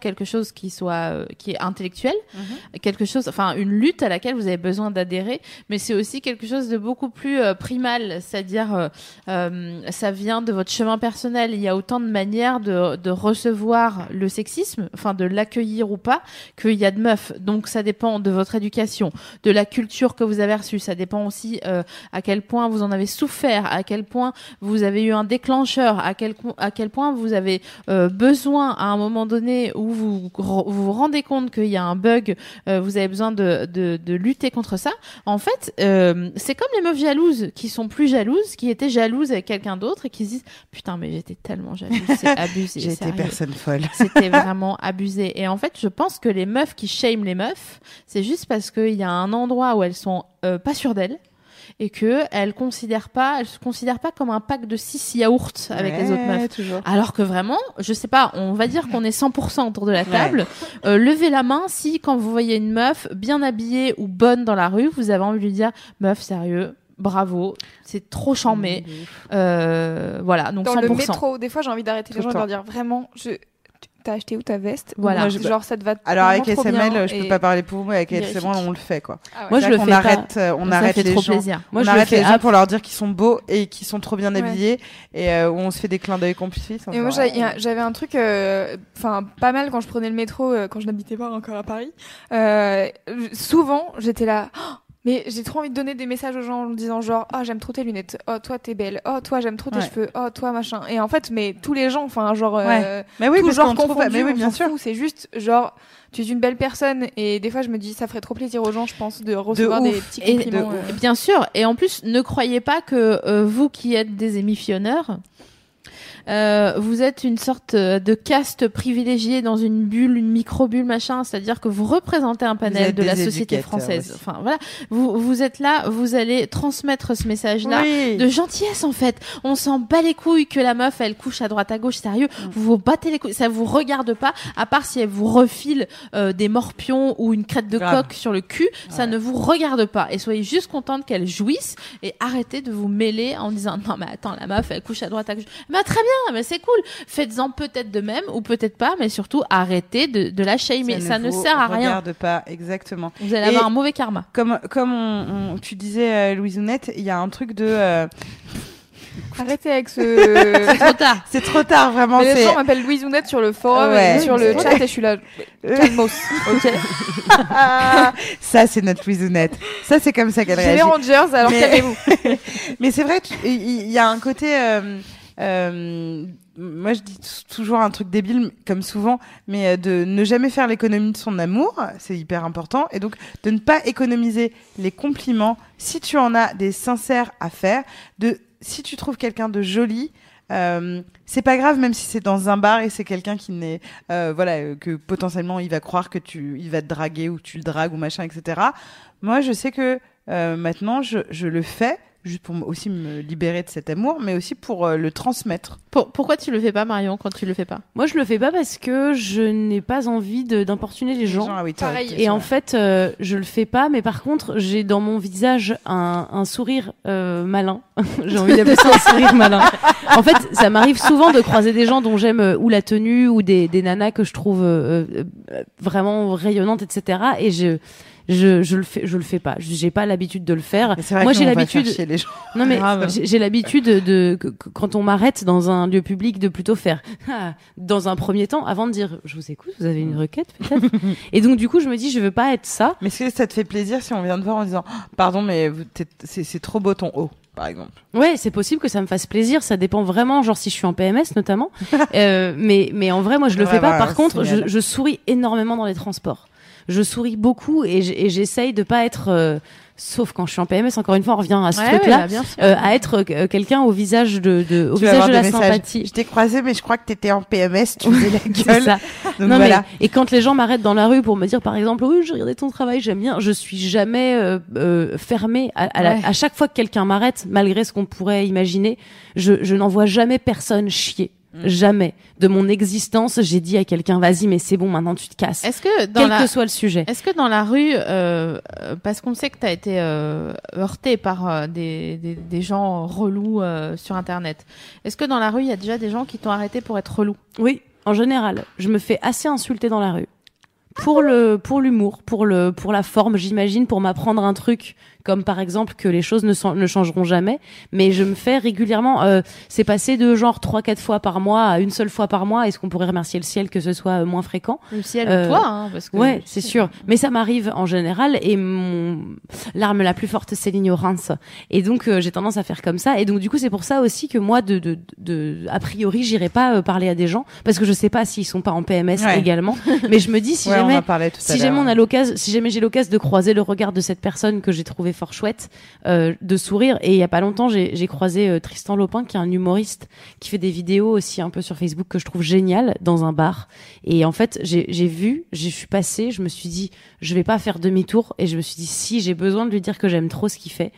Quelque chose qui soit euh, qui est intellectuel, quelque chose, enfin une lutte à laquelle vous avez besoin d'adhérer, mais c'est aussi quelque chose de beaucoup plus euh, primal, c'est-à-dire euh, euh, ça vient de votre chemin personnel. Il y a autant de manières de, de recevoir le sexisme, enfin de l'accueillir ou pas, qu'il y a de meufs. Donc ça dépend de votre éducation, de la culture que vous avez reçue. Ça dépend aussi euh, à quel point vous en avez souffert, à quel point vous avez eu un déclencheur, à quel à quel point vous avez euh, besoin à un moment donné où vous vous vous rendez compte qu'il y a un bug, euh, vous avez besoin de, de, de lutter contre ça. En fait, euh, c'est comme les meufs jalouses qui sont plus jalouses, qui étaient jalouses avec quelqu'un d'autre et qui se disent putain mais j'étais tellement jalouse, c'est abusé. sérieux. personne folle C'était vraiment abusé. Et en fait, je pense que les meufs qui shame les meufs, c'est juste parce qu'il y a un endroit où elles sont euh, pas sûres d'elles et que elles considèrent pas, elles se considèrent pas comme un pack de 6 yaourts avec les autres meufs. toujours Alors que vraiment, je sais pas, on va dire qu'on est 100% autour de la table. Euh, levez la main si, quand vous voyez une meuf bien habillée ou bonne dans la rue, vous avez envie de lui dire, meuf, sérieux, bravo, c'est trop chambé. Euh, voilà, donc Dans 100%. le métro, des fois, j'ai envie d'arrêter les Tout gens et de leur dire vraiment, je... t'as acheté où ta veste Voilà. Moi, je- Genre, ça te va Alors avec SML, je peux pas parler pour vous, mais avec. SML, on le fait quoi. Ah ouais. Moi, je le vrai fais qu'on pas. arrête, euh, on Ça arrête fait les trop gens. plaisir. Moi, on je le arrête fais les gens pour leur dire qu'ils sont beaux et qu'ils sont trop bien Ouais. habillés et euh, où on se fait des clins d'œil complices. Et moi, j'avais un truc, euh, enfin, pas mal quand je prenais le métro, euh, quand je n'habitais pas encore à Paris. Euh, souvent, j'étais là. Oh, mais j'ai trop envie de donner des messages aux gens en disant genre oh j'aime trop tes lunettes. Oh toi t'es belle. Oh toi j'aime trop tes Ouais. cheveux. Oh toi machin. Et en fait mais tous les gens enfin genre euh, Mais oui, tout genre trouve- mais oui, bien sûr. c'est juste genre tu es une belle personne. Et des fois je me dis ça ferait trop plaisir aux gens je pense de recevoir des petits Et- compliments de euh. Et Bien sûr, et en plus, ne croyez pas que euh, vous qui êtes des émissionneurs, euh, vous êtes une sorte euh, de caste privilégiée dans une bulle, une micro-bulle, machin, c'est-à-dire que vous représentez un panel de la société française. aussi. Enfin, voilà, vous, vous êtes là, vous allez transmettre ce message-là. Oui. De gentillesse en fait. On s'en bat les couilles que la meuf elle couche à droite à gauche, sérieux. Mm. Vous vous battez les couilles, ça vous regarde pas. À part si elle vous refile euh, des morpions ou une crête de Grave. coq sur le cul, ça ne vous regarde pas. Et soyez juste contente qu'elle jouisse et arrêtez de vous mêler en disant non mais attends la meuf elle couche à droite à gauche. Mais très bien, mais c'est cool. Faites-en peut-être de même ou peut-être pas, mais surtout arrêtez de, de la shamer. Ça, ne, sert à rien. Regarde pas exactement. Vous allez Et- avoir un mauvais karma. Comme comme on, on- tu disais euh, Louise Ounette, il y a un truc de euh, arrêtez avec ce C'est trop tard. c'est trop tard vraiment. Mais les c'est- gens m'appellent Louise Ounette sur le forum Ouais. et sur le chat et je suis là calmos ok Ah, ça c'est notre Louise Ounette. Ça c'est comme ça qu'elle j'ai les réagit. Rangers alors Mais- calmez-vous Mais c'est vrai, il y, a un côté. euh, euh, moi, je dis toujours un truc débile, comme souvent, mais euh, de ne jamais faire l'économie de son amour, c'est hyper important, et donc de ne pas économiser les compliments si tu en as des sincères à faire. De si tu trouves quelqu'un de joli. Euh, c'est pas grave même si c'est dans un bar et c'est quelqu'un qui n'est euh, voilà euh, que potentiellement il va croire que tu il va te draguer ou tu le dragues ou machin etc moi je sais que euh, maintenant je, je le fais juste pour aussi me libérer de cet amour, mais aussi pour euh, le transmettre. Pour- pourquoi tu le fais pas Marion quand tu le fais pas? Moi, je le fais pas parce que je n'ai pas envie de- d'importuner les gens. ah oui, t'as- Pareil. Et en fait, euh, je le fais pas, mais par contre, j'ai dans mon visage un, un sourire euh, malin. j'ai envie d'appeler ça un sourire malin. En fait, ça m'arrive souvent de croiser des gens dont j'aime euh, ou la tenue ou des, des nanas que je trouve euh, euh, vraiment rayonnantes, etc. Et je je, je le fais je le fais pas j'ai pas l'habitude de le faire Mais c'est vrai moi que j'ai l'habitude non mais j'ai l'habitude de quand on m'arrête dans un lieu public de plutôt faire Ah dans un premier temps avant de dire je vous écoute vous avez une requête peut-être et donc du coup je me dis je veux pas être ça Mais est-ce que ça te fait plaisir si on vient te voir en disant Oh, pardon, mais c'est trop beau ton haut, par exemple? Ouais, c'est possible que ça me fasse plaisir. Ça dépend vraiment, genre si je suis en PMS notamment. euh, mais mais en vrai, moi je le Ouais, fais pas. Par contre, je souris énormément dans les transports. Je souris beaucoup et j'essaye de pas être, euh, sauf quand je suis en PMS. Encore une fois, on revient à ce Ouais, truc-là. ouais, bah, euh, à être euh, quelqu'un au visage de, de au visage de la messages. sympathie. Je t'ai croisé, mais je crois que t'étais en PMS, tu faisais la gueule. ça. Donc non, voilà. mais, et quand les gens m'arrêtent dans la rue pour me dire, par exemple, oui, j'ai regardé ton travail, j'aime bien, je suis jamais euh, euh, fermée. À, à, la- Ouais. à chaque fois que quelqu'un m'arrête, malgré ce qu'on pourrait imaginer, je, je n'envoie jamais personne chier. Mm. Jamais. De mon existence, j'ai dit à quelqu'un, vas-y, mais c'est bon, maintenant tu te casses. Est-ce que dans Quel la que soit le sujet. Est-ce que dans la rue, euh, euh, parce qu'on sait que tu as été euh, heurté par euh, des, des, des gens relous euh, sur Internet, est-ce que dans la rue, il y a déjà des gens qui t'ont arrêté pour être relou Oui, en général, je me fais assez insulter dans la rue. Pour le pour l'humour, pour le pour la forme, j'imagine, pour m'apprendre un truc comme par exemple que les choses ne, sont- ne changeront jamais, mais je me fais régulièrement euh, c'est passé de genre trois quatre fois par mois à une seule fois par mois, est-ce qu'on pourrait remercier le ciel que ce soit euh, moins fréquent? Le ciel Euh, toi hein, parce que Ouais, c'est sûr. Mais ça m'arrive en général et mon l'arme la plus forte c'est l'ignorance. Et donc euh, j'ai tendance à faire comme ça. Et donc du coup c'est pour ça aussi que moi de de, de a priori j'irai pas euh, parler à des gens parce que je sais pas s'ils sont pas en PMS Ouais. également. Mais je me dis si Ouais, on jamais à si jamais on a l'occasion, si jamais j'ai l'occasion de croiser le regard de cette personne que j'ai trouvé fort chouette, euh, de sourire. Et il y a pas longtemps, j'ai croisé euh, Tristan Lopin, qui est un humoriste qui fait des vidéos aussi un peu sur Facebook que je trouve génial dans un bar. Et en fait, j'ai j'ai vu, je suis passée, je me suis dit, je vais pas faire demi-tour. Et je me suis dit, si j'ai besoin de lui dire que j'aime trop ce qu'il fait.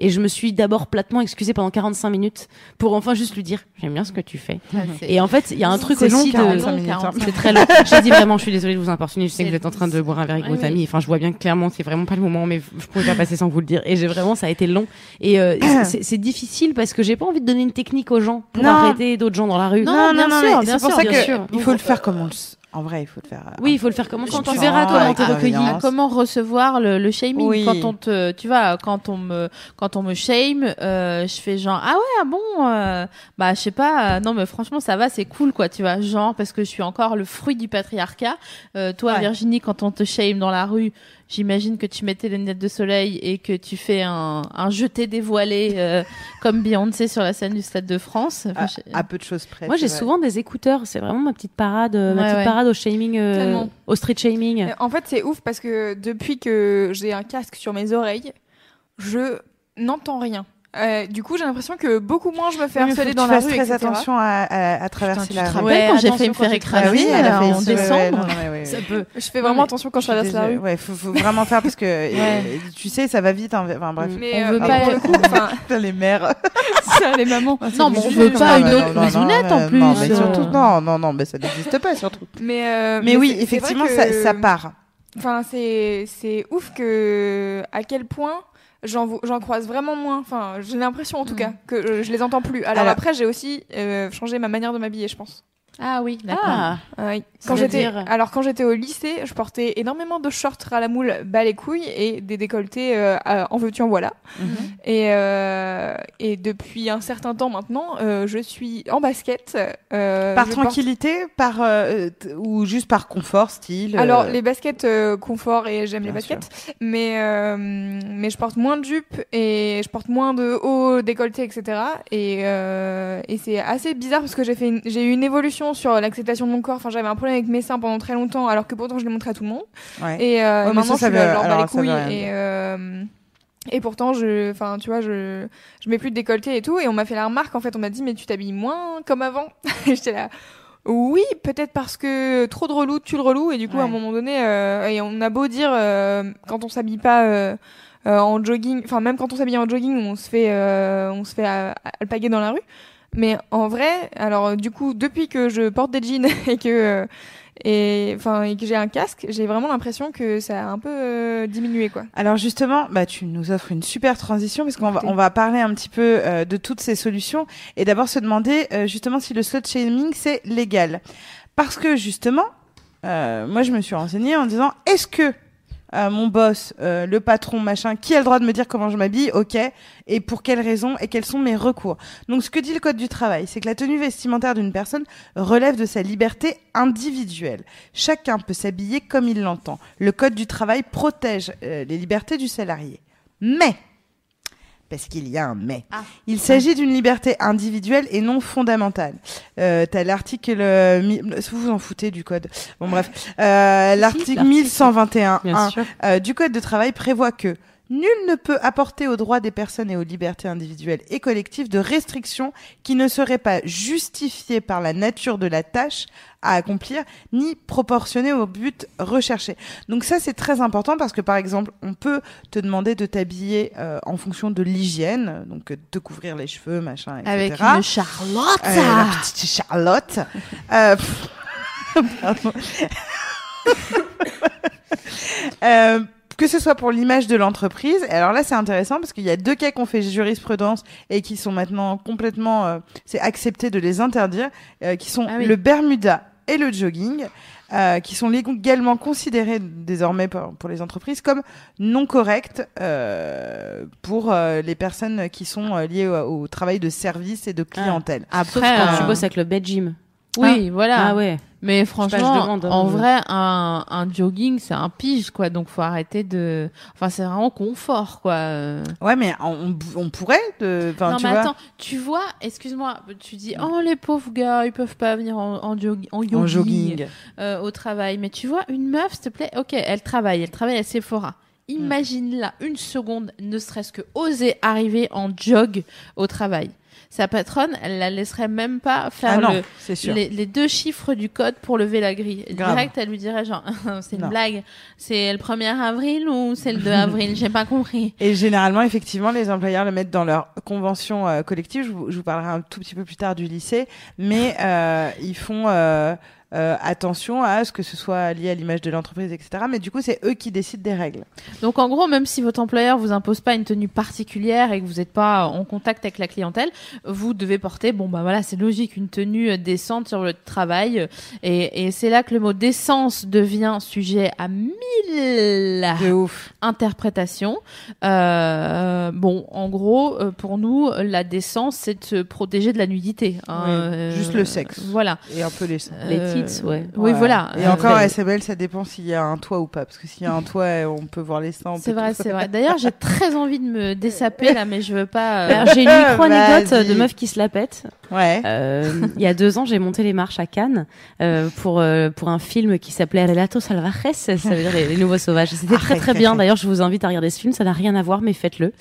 Et je me suis d'abord platement excusée pendant 45 minutes pour enfin juste lui dire j'aime bien ce que tu fais. Et en fait, il y a un truc C'est long, aussi de 45 minutes, hein. c'est très long. J'ai dit vraiment, je suis désolée de vous importuner. Je sais que C'est- vous êtes en train de boire un verre avec Oui, votre oui. ami. Enfin, je vois bien que clairement, c'est vraiment pas le moment, mais je pouvais pas passer sans vous le dire. Et j'ai vraiment, ça a été long. Et euh, c'est- c'est difficile parce que j'ai pas envie de donner une technique aux gens pour Non. arrêter d'autres gens dans la rue. Non, bien sûr, mais bien c'est pour sûr, ça bien que sûr. il faut le faire comme on le. En vrai, il faut le faire. euh, Oui, il faut le faire comme Je quand tu verras en- comment t'es recueilli. comment recevoir le, le shaming Oui. quand on te tu vois quand on me quand on me shame euh, je fais genre ah ouais ah bon euh, bah je sais pas euh, non mais franchement ça va c'est cool quoi tu vois genre parce que je suis encore le fruit du patriarcat Euh, toi Ouais. Virginie quand on te shame dans la rue j'imagine que tu mettais les lunettes de soleil et que tu fais un, un jeté dévoilé euh, comme Beyoncé sur la scène du Stade de France Enfin, à, peu de choses près. Moi, j'ai souvent des écouteurs. C'est vraiment ma petite parade, euh, ma petite ouais. parade au shaming, euh, au street shaming. Euh, En fait, c'est ouf parce que depuis que j'ai un casque sur mes oreilles, je n'entends rien. Euh, du coup, j'ai l'impression que beaucoup moins je me fais Oui, harceler que dans tu la fasses rue, très etc. attention à, à, à traverser tu la te rue. rappelles Ouais, quand j'ai fait me faire écraser Ah oui, elle a euh, fait en ouais, ouais, décembre ouais, ouais, Ça peut. Je fais vraiment attention quand je traverse la rue. Ouais, faut, faut vraiment faire parce que euh, tu sais, ça va vite. hein, Enfin bref. Mais On euh, veut mais pas- le coup, enfin, les mères. ça, les mamans. non mais on veut pas une autre maisonnette non, en plus Non, mais euh. surtout, non, non, non, mais ça n'existe pas surtout. Mais, euh, Mais, oui, effectivement, ça, ça part. Enfin, c'est c'est ouf que à quel point j'en croise vraiment moins. Enfin, j'ai l'impression en tout Mm. cas que je les entends plus. Alors, Alors- après, j'ai aussi euh, changé ma manière de m'habiller, je pense. Ah oui d'accord Ah, Euh, quand j'étais alors quand j'étais au lycée, je portais énormément de shorts à la moule bas les couilles et des décolletés euh, à- en veux-tu en voilà. Et euh, et depuis un certain temps maintenant, euh, je suis en basket. euh, Par porte- tranquillité, par euh, ou juste par confort, style. Alors les baskets euh, confort et j'aime les baskets, mais euh, mais je porte moins de jupes et je porte moins de hauts décolletés etc. Et euh, et c'est assez bizarre parce que j'ai fait une- j'ai eu une évolution sur l'acceptation de mon corps. Enfin j'avais un problème avec mes seins pendant très longtemps alors que pourtant je les montrais à tout le monde. ouais. Et euh, Ouais, maintenant ça, ça je veut- leur bats les couilles et euh, et pourtant je enfin tu vois je je mets plus de décolleté et tout et on m'a fait la remarque en fait on m'a dit mais tu t'habilles moins comme avant. et j'étais là oui, peut-être parce que trop de relou, tu le relou, et du coup, à un moment donné, euh, et on a beau dire, quand on s'habille pas euh, en jogging, enfin, même quand on s'habille en jogging, on se fait, euh, on se fait alpaguer dans la rue. Mais en vrai, alors, euh, du coup, depuis que je porte des jeans et que, euh, et, enfin, et que j'ai un casque, j'ai vraiment l'impression que ça a un peu euh, diminué, quoi. Alors justement, bah, tu nous offres une super transition parce qu'on va, on va parler un petit peu euh, de toutes ces solutions et d'abord se demander euh, justement si le slut shaming c'est légal. Parce que justement, euh, moi je me suis renseignée en disant est-ce que euh, mon boss, euh, le patron, machin, qui a le droit de me dire comment je m'habille, ok, et pour quelles raisons et quels sont mes recours. Donc ce que dit le code du travail, c'est que la tenue vestimentaire d'une personne relève de sa liberté individuelle. Chacun peut s'habiller comme il l'entend. Le code du travail protège euh, les libertés du salarié. Mais, parce qu'il y a un mais, Ah. il s'agit d'une liberté individuelle et non fondamentale. Euh, T'as l'article, euh, vous vous en foutez du code. Bon bref, euh, l'article l'article. 1121 bien 1, sûr. euh, du Code de travail prévoit que nul ne peut apporter aux droits des personnes et aux libertés individuelles et collectives de restrictions qui ne seraient pas justifiées par la nature de la tâche à accomplir ni proportionnées au but recherché. Donc ça c'est très important parce que par exemple on peut te demander de t'habiller euh, en fonction de l'hygiène, donc euh, de couvrir les cheveux, machin, etc. avec une Charlotte Euh, la petite Charlotte. Euh, pardon. Que ce soit pour l'image de l'entreprise. Alors là, c'est intéressant parce qu'il y a deux cas qui ont fait jurisprudence et qui sont maintenant complètement, euh, c'est accepté de les interdire, euh, qui sont Ah oui. le Bermuda et le jogging. euh, qui sont légalement considérés désormais pour, pour les entreprises comme non corrects euh, pour euh, les personnes qui sont euh, liées au, au travail de service et de clientèle. Sauf après quand euh, tu bosses avec le bed gym. Oui voilà Ah ouais. Mais franchement, je demande, hein, en vrai, un, un jogging, c'est un pige, quoi. Donc, faut arrêter de. Enfin, c'est vraiment confort, quoi. Ouais, mais on, on pourrait, de, enfin, non, tu mais vois, attends, tu vois, excuse-moi, tu dis, oh, les pauvres gars, ils peuvent pas venir en, en, jog- en en jogging, jogging. euh, au travail. Mais tu vois, une meuf, s'il te plaît, ok, elle travaille, elle travaille à Sephora. Imagine là une seconde, ne serait-ce que oser arriver en jog au travail. Sa patronne, elle la laisserait même pas faire Ah non, le, c'est sûr. les, les deux chiffres du code pour lever la grille. Grave. Direct, elle lui dirait genre, c'est une Non. blague. C'est le 1er avril ou c'est le 2 avril? J'ai pas compris. Et généralement, effectivement, les employeurs le mettent dans leur convention euh, collective. Je vous, je vous parlerai un tout petit peu plus tard du lycée, mais euh, ils font euh, euh, attention à ce que ce soit lié à l'image de l'entreprise, etc. Mais du coup, c'est eux qui décident des règles. Donc en gros, même si votre employeur vous impose pas une tenue particulière et que vous n'êtes pas en contact avec la clientèle, vous devez porter, bon bah voilà, c'est logique, une tenue euh, décente sur le travail. Et, et c'est là que le mot décence devient sujet à mille interprétations. Euh, bon, en gros, pour nous, la décence, c'est de se protéger de la nudité. hein, Oui, juste le sexe. Voilà. Et un peu. Les Euh, ouais. Oui, Ouais. voilà. Et Euh, encore, ben, SML, ça dépend s'il y a un toit ou pas. Parce que s'il y a un toit, on peut voir les seins. C'est vrai, c'est vrai. D'ailleurs, j'ai très envie de me dessaper là, mais je veux pas. euh, j'ai une micro-anecdote de meuf qui se la pète. Ouais. Euh, il y a deux ans, j'ai monté les marches à Cannes euh, pour euh, pour un film qui s'appelait Relatos Salvajes, ça veut dire les, les nouveaux sauvages. C'était très très bien. D'ailleurs, je vous invite à regarder ce film. Ça n'a rien à voir, mais faites-le.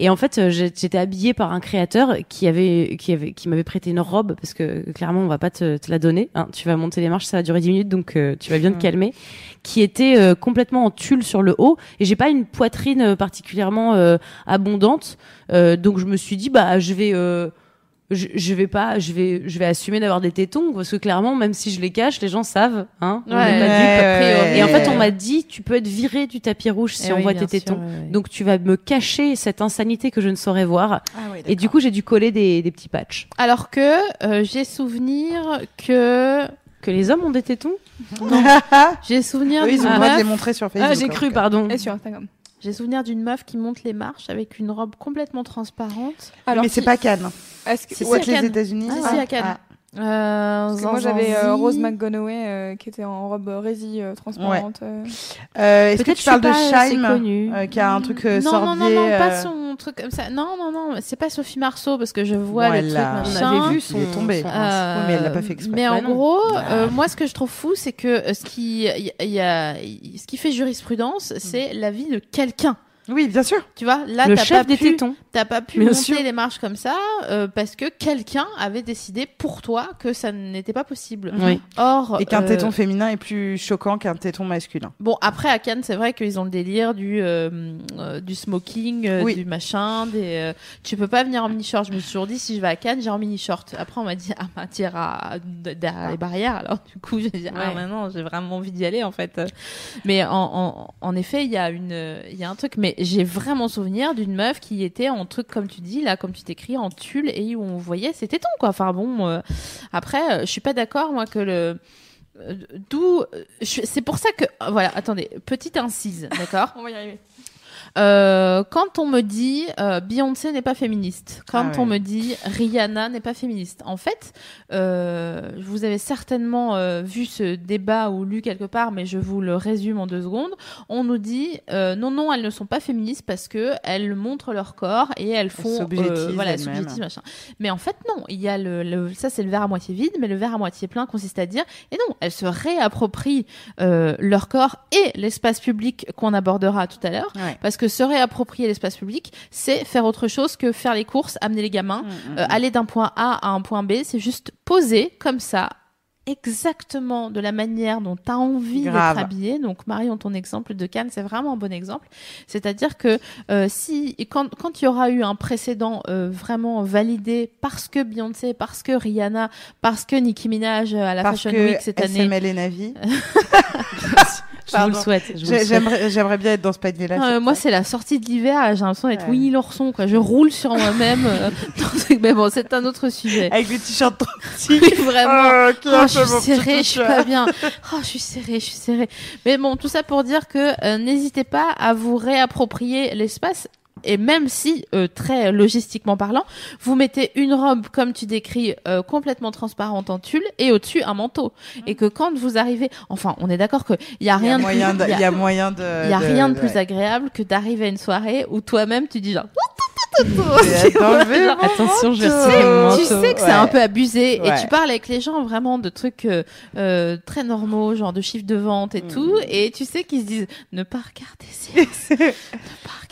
Et en fait, euh, j'étais habillée par un créateur qui avait qui avait qui m'avait prêté une robe parce que clairement, on va pas te, te la donner. Hein. Tu vas monter les marches, ça va durer 10 minutes, donc euh, tu vas bien te calmer. Qui était euh, complètement en tulle sur le haut et j'ai pas une poitrine euh, particulièrement euh, abondante, Euh, donc je me suis dit bah je vais euh, je, je vais pas, je vais, je vais assumer d'avoir des tétons parce que clairement, même si je les cache, les gens savent, hein. on Ouais, pas ouais, ouais, Et en fait, on m'a dit, tu peux être viré du tapis rouge si eh on oui, voit tes sûr, tétons. ouais. Donc tu vas me cacher cette insanité que je ne saurais voir. Ah Et du coup, j'ai dû coller des, des petits patchs. Alors que euh, j'ai souvenir que Que les hommes ont des tétons j'ai souvenir Eux, ils d'une ont le droit de les meuf. montrer sur Facebook. Ah, j'ai en cru, tout cas. pardon. Et sur Instagram. J'ai souvenir d'une meuf qui monte les marches avec une robe complètement transparente. Alors, mais c'est qui- pas Cannes. Est-ce que C'est C'est ouais, que les Cannes. États-Unis. Ah, si, à Cannes. Euh, Parce que moi j'avais euh. Rose McGonaghy euh, qui était en robe rési euh, transparente. euh. Euh, Est-ce que tu parles de euh, qui a un truc euh, non, non, non, non, pas euh, son truc comme ça. Non, non, non, c'est pas Sophie Marceau parce que je vois le truc. On machin. avait vu Il son, est tombé. son- Euh, Oui, mais elle l'a pas fait exprès. Mais en Bah non. gros, euh, moi, ce que je trouve fou, c'est que euh, ce qui, il y, y a, ce qui fait jurisprudence, c'est l'avis de quelqu'un. Oui, bien sûr. Tu vois, là, le t'as chef pas des pu, tétons. t'as pas pu Bien monter sûr. les marches comme ça euh, parce que quelqu'un avait décidé pour toi que ça n'était pas possible. Oui. Or, Et qu'un euh, téton féminin est plus choquant qu'un téton masculin. Bon, après à Cannes, c'est vrai qu'ils ont le délire du euh, euh, du smoking, euh, Oui. du machin, des. euh, tu peux pas venir en mini short. Je me suis toujours dit si je vais à Cannes, j'ai en mini short. Après, on m'a dit ah bah derrière les barrières. Alors du coup, j'ai dit ah Ouais. maintenant j'ai vraiment envie d'y aller en fait. Mais en, en, en effet, il y a une il y a un truc. Mais j'ai vraiment souvenir d'une meuf qui était en truc comme tu dis là, comme tu t'écris en tulle et où on voyait ses tétons quoi. Enfin bon, euh, après, euh, je suis pas d'accord moi que le euh, D'où, c'est pour ça que, voilà, attendez, petite incise, d'accord On va y arriver. Euh, Quand on me dit euh, Beyoncé n'est pas féministe, quand Ah ouais. on me dit Rihanna n'est pas féministe, en fait, euh, vous avez certainement euh, vu ce débat ou lu quelque part, mais je vous le résume en deux secondes. On nous dit euh, non, non, elles ne sont pas féministes parce que elles montrent leur corps et elles font, euh, s'objectivent voilà, machin. Mais en fait, non. Il y a le, le- ça, c'est le verre à moitié vide, mais le verre à moitié plein consiste à dire, et non, elles se réapproprient euh, leur corps et l'espace public qu'on abordera tout à l'heure. Ouais. Parce que se réapproprier l'espace public, c'est faire autre chose que faire les courses, amener les gamins, Mm, euh, aller d'un point A à un point B. C'est juste poser comme ça, exactement de la manière dont tu as envie d'être habillé. Donc, Marion, ton exemple de Cannes, c'est vraiment un bon exemple. C'est-à-dire que euh, si quand quand il y aura eu un précédent euh, vraiment validé parce que Beyoncé, parce que Rihanna, parce que Nicki Minaj à la Parce Fashion que Week cette année, SML et Navi. Je vous le Pardon. souhaite. je vous le J'ai- souhaite. J'aimerais j'aimerais bien être dans ce panier-là. Ah, euh, moi, c'est la sortie de l'hiver. J'ai l'impression d'être Ouais. Winnie l'ourson. Quoi. Je roule sur moi-même. euh, dans Mais bon, c'est un autre sujet. Avec le t-shirt trop petit. Vraiment. Oh, qui Oh, je suis serrée, je suis pas bien. Oh, je suis serrée, je suis serrée. Mais bon, tout ça pour dire que euh, n'hésitez pas à vous réapproprier l'espace. Et même si, euh, très logistiquement parlant, vous mettez une robe, comme tu décris, euh, complètement transparente en tulle, et au-dessus un manteau. Et que quand vous arrivez, enfin, on est d'accord qu'il y a Il y a rien de moyen plus, de, il y a- il y a moyen de. y a rien de plus ouais. agréable que d'arriver à une soirée où toi-même tu dis genre Attention, je mon tu sais que c'est Ouais. un peu abusé et tu parles avec les gens vraiment de trucs euh, euh, très normaux genre de chiffres de vente et Mm. tout et tu sais qu'ils se disent ne pas regarder ces ne pas regarder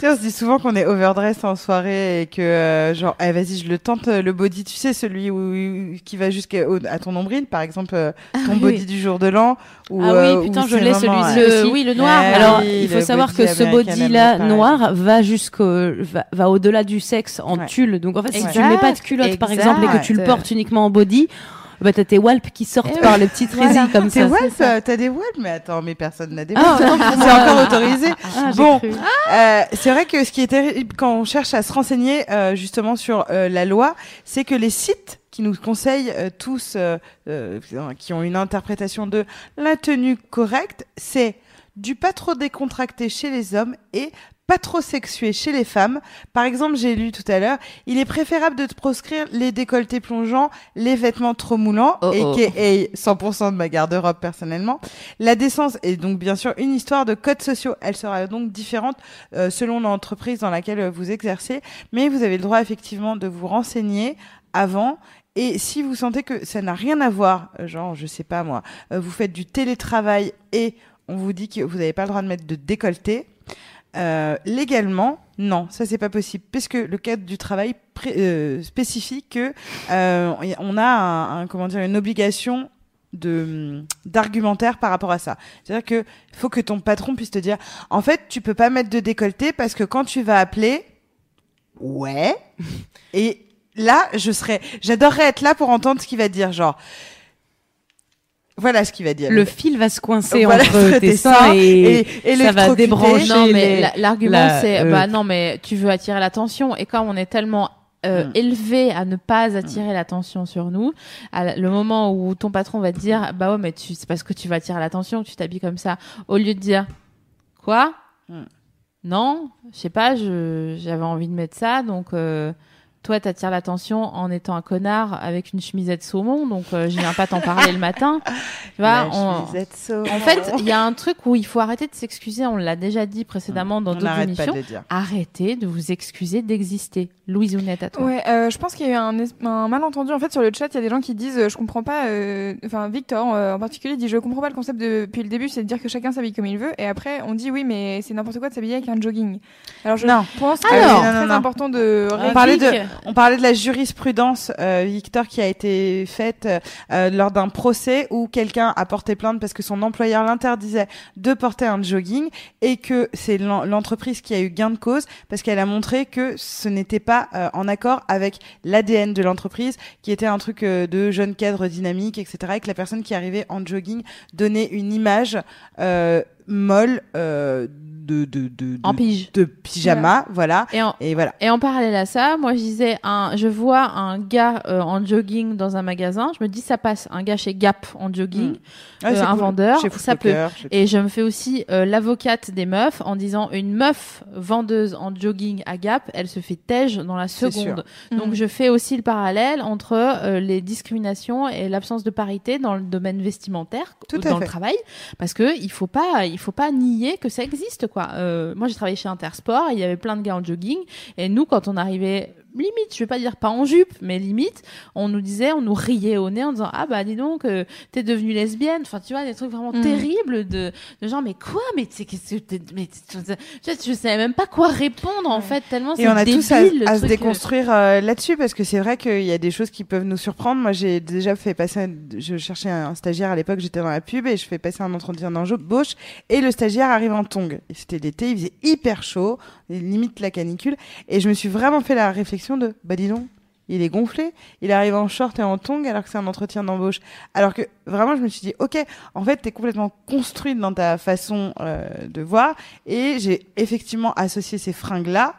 sais, on se dit souvent qu'on est overdress en soirée et que, euh, genre, eh, vas-y, je le tente, euh, le body, tu sais, celui où, qui va jusqu'à à ton nombril, par exemple, euh, ton oui. body du jour de l'an. ou, Ah euh, oui, putain, où je l'ai, celui-ci euh, aussi. oui, le noir. Ouais, Alors, oui, il faut le savoir que ce body-là noir va jusqu'au va, va au-delà du sexe en Ouais. tulle. Donc en fait, si tu Exact, mets pas de culotte par exact. exemple et que tu le portes uniquement en body, bah t'as tes walpes qui sortent Eh par les petites Voilà. résilles comme ça. Walp, t'as des Walp, mais attends, mais personne n'a des Walp. Ah, non, c'est encore autorisé. Ah, Bon. Euh, c'est vrai que ce qui est terrible quand on cherche à se renseigner euh, justement sur euh, la loi, c'est que les sites qui nous conseillent euh, tous, euh, euh, qui ont une interprétation de la tenue correcte, c'est du pas trop décontracté chez les hommes et pas trop sexué chez les femmes. Par exemple, j'ai lu tout à l'heure, il est préférable de te proscrire les décolletés plongeants, les vêtements trop moulants, Oh, et 100% de ma garde-robe personnellement. La décence est donc bien sûr une histoire de codes sociaux. Elle sera donc différente euh, selon l'entreprise dans laquelle vous exercez, mais vous avez le droit effectivement de vous renseigner avant. Et si vous sentez que ça n'a rien à voir, genre, je sais pas moi, euh, vous faites du télétravail et on vous dit que vous n'avez pas le droit de mettre de décolleté, euh, légalement, non, ça c'est pas possible, parce que le cadre du travail euh, spécifie que euh, on a un, un- comment dire une obligation de d'argumentaire par rapport à ça. C'est-à-dire que faut que ton patron puisse te dire, en fait, tu peux pas mettre de décolleté parce que quand tu vas appeler, ouais, et là, je serais, j'adorerais être là pour entendre ce qu'il va dire, genre. Voilà ce qu'il va dire. Le fil va se coincer Voilà, entre tes seins et, et, et ça va débrancher. Non, mais les- l'argument la- c'est euh, bah non, mais tu veux attirer l'attention et comme on est tellement euh, Mm. élevé à ne pas attirer l'attention sur nous, à le moment où ton patron va te dire bah ouais mais tu c'est parce que tu vas attirer l'attention que tu t'habilles comme ça, au lieu de dire quoi? Mm. Non, je sais pas, je j'avais envie de mettre ça donc. Euh, toi, t'attires l'attention en étant un connard avec une chemisette saumon, donc euh, je viens pas t'en parler le matin. Tu vois, on- en fait, il y a un truc où il faut arrêter de s'excuser. On l'a déjà dit précédemment dans on d'autres émissions. de. Arrêtez de vous excuser d'exister. Louise Ounette, à toi. Ouais, euh, je pense qu'il y a eu un, es- un malentendu. En fait, sur le chat, il y a des gens qui disent euh, Je comprends pas. euh, Enfin, Victor euh, en particulier dit Je comprends pas le concept de- depuis le début, c'est de dire que chacun s'habille comme il veut. Et après, on dit Oui, mais c'est n'importe quoi de s'habiller avec un jogging. Alors, je Non. pense que Alors. c'est Non, non, très non. important de. On parlait de, on parlait de la jurisprudence, euh, Victor, qui a été faite euh, euh, lors d'un procès où quelqu'un a porté plainte parce que son employeur l'interdisait de porter un jogging et que c'est l'en- l'entreprise qui a eu gain de cause parce qu'elle a montré que ce n'était pas euh, en accord avec l'ADN de l'entreprise, qui était un truc euh, de jeune cadre dynamique, etc. Et que la personne qui arrivait en jogging donnait une image euh, molle euh, de, de, de, En de, pige. de pyjama, voilà. Et en, Et voilà. et en parallèle à ça, moi je disais, un, je vois un gars euh, en jogging dans un magasin, je me dis ça passe. Un gars chez Gap en jogging, Ouais, euh, c'est un cool. vendeur, Chez ça chez- Et je me fais aussi euh, l'avocate des meufs en disant une meuf vendeuse en jogging à Gap, elle se fait tège dans la seconde. Mhm. Donc je fais aussi le parallèle entre euh, les discriminations et l'absence de parité dans le domaine vestimentaire, Tout dans fait. le travail, parce que il faut pas, il faut pas nier que ça existe quoi. Euh, moi j'ai travaillé chez Intersport, il y avait plein de gars en jogging, et nous quand on arrivait limite, je vais pas dire pas en jupe, mais limite, on nous disait, on nous riait au nez en disant ah bah dis donc euh, t'es devenue lesbienne, enfin tu vois des trucs vraiment Mhm. terribles de, de genre mais quoi, mais tu sais qu'est-ce que t'es- mais je savais même pas quoi répondre en fait tellement c'est Et on a débile, tous à, le à se truc, euh, déconstruire euh, là-dessus parce que c'est vrai qu'il y a des choses qui peuvent nous surprendre. Moi, j'ai déjà fait passer, un- je cherchais un stagiaire à l'époque, j'étais dans la pub et je fais passer un entretien d'embauche et le stagiaire arrive en tongs. Et C'était l'été, il faisait hyper chaud, limite la canicule, et je me suis vraiment fait la réflexion de, bah dis donc, il est gonflé, il arrive en short et en tongs alors que c'est un entretien d'embauche. Alors que vraiment, je me suis dit, ok, en fait, t'es complètement construite dans ta façon euh, de voir, et j'ai effectivement associé ces fringues-là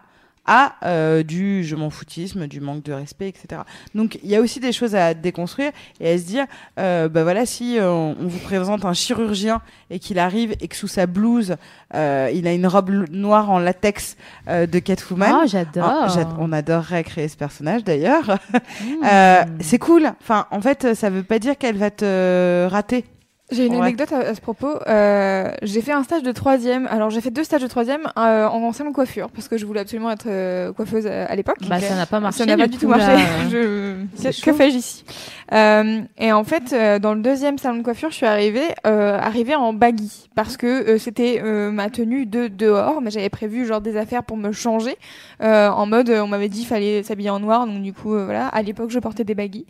à euh, du je m'en foutisme, du manque de respect, etc. Donc il y a aussi des choses à déconstruire et à se dire, euh, bah voilà, si euh, on vous présente un chirurgien et qu'il arrive et que sous sa blouse, euh, il a une robe noire en latex euh, de Catwoman. Oh, j'adore. Ah, on adorerait créer ce personnage d'ailleurs. Mmh. Euh, c'est cool. Enfin, en fait, ça veut pas dire qu'elle va te rater. J'ai une Ouais. anecdote à, à ce propos. Euh, j'ai fait un stage de troisième. Alors j'ai fait deux stages de troisième euh, en salon de coiffure parce que je voulais absolument être euh, coiffeuse à, à l'époque. Bah, ça n'a pas marché. Ça n'a pas du tout marché. là, euh. Je... Que, fais-je ici? Euh, Et en fait, euh, dans le deuxième salon de coiffure, je suis arrivée, euh, arrivée en baggy parce que euh, c'était euh, ma tenue de dehors, mais j'avais prévu genre des affaires pour me changer. Euh, en mode, euh, on m'avait dit fallait s'habiller en noir, donc du coup, euh, voilà. À l'époque, je portais des baggy.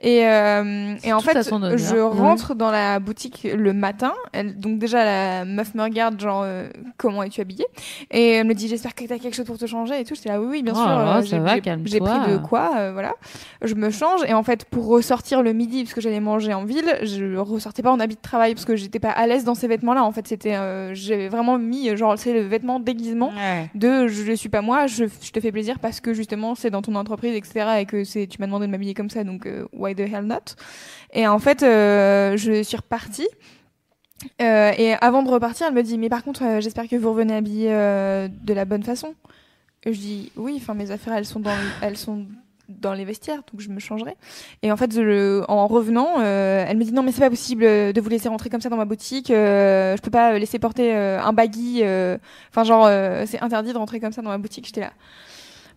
Et, euh, et en fait, je rentre dans la boutique le matin. Elle- donc déjà, la meuf me regarde, genre, euh, comment es-tu habillée? Et elle me dit, j'espère que t'as quelque chose pour te changer et tout. J'étais là, oui, oui, bien Oh sûr. euh, j'ai- pris de quoi, euh, voilà. Je me change et en fait, pour ressortir le midi, parce que j'allais manger en ville, je ressortais pas en habit de travail parce que j'étais pas à l'aise dans ces vêtements-là. En fait, c'était, euh, j'avais vraiment mis, genre, c'est le vêtement déguisement Ouais. de je ne suis pas moi, je, je te fais plaisir parce que justement c'est dans ton entreprise, etc. et que c'est tu m'as demandé de m'habiller comme ça, donc why the hell not? Et en fait, euh, je suis repartie. Euh, et avant de repartir, elle me dit mais par contre, euh, j'espère que vous revenez habillée de la bonne façon. Et je dis oui, enfin mes affaires elles sont dans les vestiaires, donc je me changerai. Et en fait, en revenant, elle me dit non mais c'est pas possible de vous laisser rentrer comme ça dans ma boutique. euh, je peux pas laisser porter un baggy. Enfin genre c'est interdit de rentrer comme ça dans ma boutique. J'étais là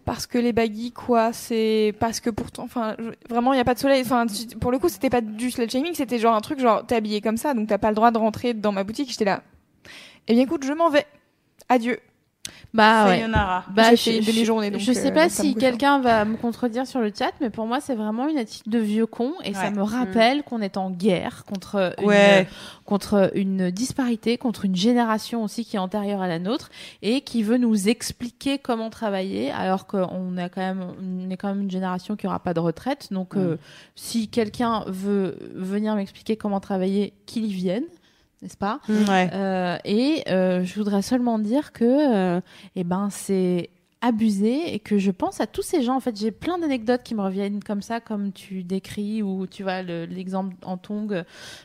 parce que les baggy quoi c'est parce que pourtant enfin vraiment il y a pas de soleil. Enfin pour le coup c'était pas du slut shaming c'était genre un truc genre t'es habillé comme ça donc t'as pas le droit de rentrer dans ma boutique. J'étais là. Eh bien écoute je m'en vais. Adieu Bah ouais. Sayonara. Bah, J'ai je, une demi-journée, sais euh, pas si quelqu'un va me contredire sur le chat, mais pour moi, c'est vraiment une attitude de vieux con et ça me rappelle qu'on est en guerre contre une, Ouais. contre une disparité, contre une génération aussi qui est antérieure à la nôtre et qui veut nous expliquer comment travailler, alors qu'on a quand même, on est quand même une génération qui aura pas de retraite. Donc, euh, si quelqu'un veut venir m'expliquer comment travailler, qu'il y vienne, n'est-ce pas? Ouais. euh, et euh, je voudrais seulement dire que, euh, eh ben, c'est abusé et que je pense à tous ces gens. En fait, j'ai plein d'anecdotes qui me reviennent comme ça, comme tu décris ou tu vois le- l'exemple en tong, euh,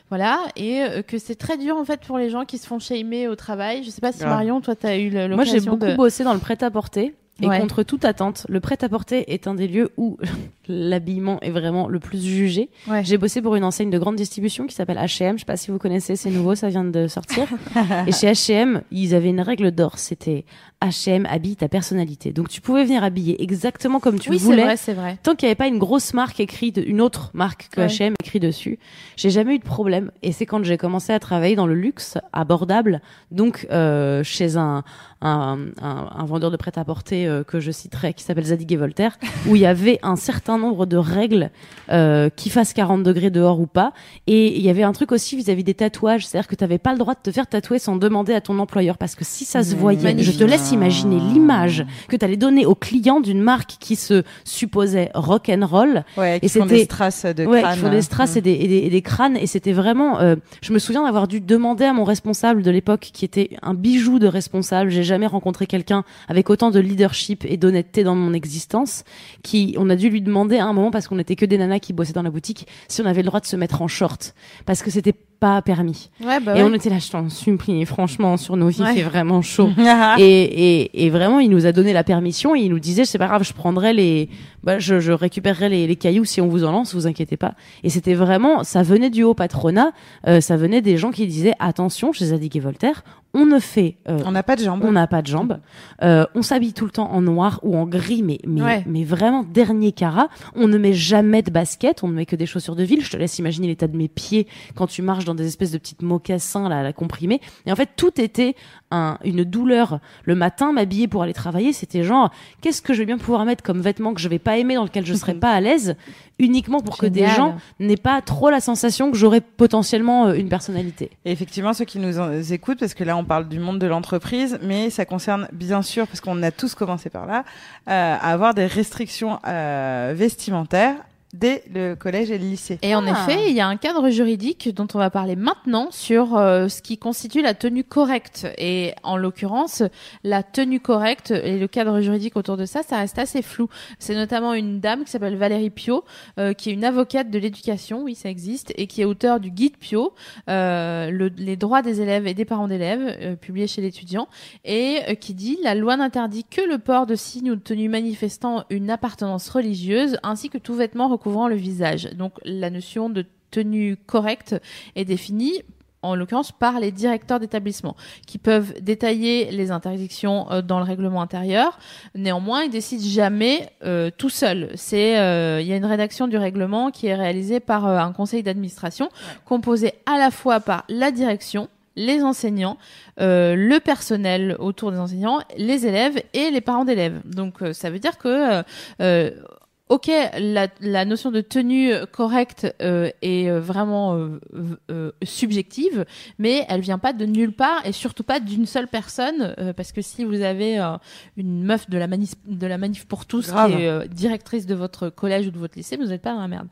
voilà, et euh, que c'est très dur en fait pour les gens qui se font shamer au travail. Je sais pas si Grave. Marion, toi, t'as eu le- Moi, j'ai l'occasion beaucoup de. bossé dans le prêt-à-porter. Et Ouais. contre toute attente, le prêt-à-porter est un des lieux où l'habillement est vraiment le plus jugé. Ouais. J'ai bossé pour une enseigne de grande distribution qui s'appelle H&M. Je sais pas si vous connaissez, c'est nouveau, ça vient de sortir. et chez H&M, ils avaient une règle d'or. C'était H&M habille ta personnalité. Donc tu pouvais venir habiller exactement comme tu oui, c'est voulais. vrai, c'est vrai. Tant qu'il n'y avait pas une grosse marque écrite, une autre marque que Ouais. H&M écrit dessus, j'ai jamais eu de problème. Et c'est quand j'ai commencé à travailler dans le luxe abordable, donc euh, chez un, un, un, un vendeur de prêt-à-porter euh, que je citerai, qui s'appelle Zadig et Voltaire, où il y avait un certain nombre de règles euh, qui fassent 40 degrés dehors ou pas. Et il y avait un truc aussi vis-à-vis des tatouages, c'est-à-dire que tu n'avais pas le droit de te faire tatouer sans demander à ton employeur, parce que si ça se voyait, Magnifique. je te laisse imaginer l'image que tu allais donner au client d'une marque qui se supposait rock and roll Ouais, Et font des c'était- strass de ouais, crâne. qui font des strass et, des, et, des, et des crânes. Et c'était vraiment. euh, je me souviens d'avoir dû demander à mon responsable de l'époque, qui était un bijou de responsable. J'ai jamais rencontré quelqu'un avec autant de leadership et d'honnêteté dans mon existence. Qui, on a dû lui demander à un moment parce qu'on était que des nanas qui bossaient dans la boutique, si on avait le droit de se mettre en short, parce que c'était pas permis. Ouais, bah Et ouais. on était là, je t'en supplie, franchement, sur nos vies, Ouais. fait vraiment chaud. Ah. et, et, et vraiment, il nous a donné la permission et il nous disait, c'est pas grave, je prendrai les, bah, je, je récupérerai les, les cailloux si on vous en lance, vous inquiétez pas. Et c'était vraiment, ça venait du haut patronat, euh, ça venait des gens qui disaient, attention, chez Zadig et Voltaire, on ne fait, euh, On n'a pas de jambes. on n'a pas de jambes. Euh, on s'habille tout le temps en noir ou en gris, mais, mais, Ouais. mais vraiment dernier carat. On ne met jamais de baskets, on ne met que des chaussures de ville. Je te laisse imaginer l'état de mes pieds quand tu marches dans des espèces de petites mocassins là, la comprimée. Et en fait, tout était un, une douleur. Le matin, m'habiller pour aller travailler, c'était genre, qu'est-ce que je vais bien pouvoir mettre comme vêtement que je vais pas aimer, dans lequel je serais pas à l'aise, uniquement pour que des gens n'aient pas trop la sensation que j'aurais potentiellement euh, une personnalité. Et effectivement, ceux qui nous en- écoutent, parce que là, on parle du monde de l'entreprise, mais ça concerne bien sûr, parce qu'on a tous commencé par là, euh, à avoir des restrictions euh, vestimentaires dès le collège et le lycée. Et en Ah. effet, il y a un cadre juridique dont on va parler maintenant sur euh, ce qui constitue la tenue correcte. Et en l'occurrence, la tenue correcte et le cadre juridique autour de ça, ça reste assez flou. C'est notamment une dame qui s'appelle Valérie Pio, euh, qui est une avocate de l'éducation, oui, ça existe, et qui est auteur du guide Pio, euh, le- les droits des élèves et des parents d'élèves, euh, publié chez l'étudiant, et euh, qui dit la loi n'interdit que le port de signes ou de tenues manifestant une appartenance religieuse, ainsi que tout vêtement recouvrant le visage. Donc la notion de tenue correcte est définie en l'occurrence par les directeurs d'établissement, qui peuvent détailler les interdictions euh, dans le règlement intérieur. Néanmoins, ils décident jamais euh, tout seuls. C'est, euh, il y a une rédaction du règlement qui est réalisée par un conseil d'administration composé à la fois par la direction, les enseignants, le personnel autour des enseignants, les élèves et les parents d'élèves. Donc ça veut dire que Ok, la, la notion de tenue correcte euh, est euh, vraiment euh, euh, subjective, mais elle vient pas de nulle part et surtout pas d'une seule personne, euh, parce que si vous avez euh, une meuf de la manif, de la manif pour tous Grave. qui est euh, directrice de votre collège ou de votre lycée, vous n'êtes pas dans la merde.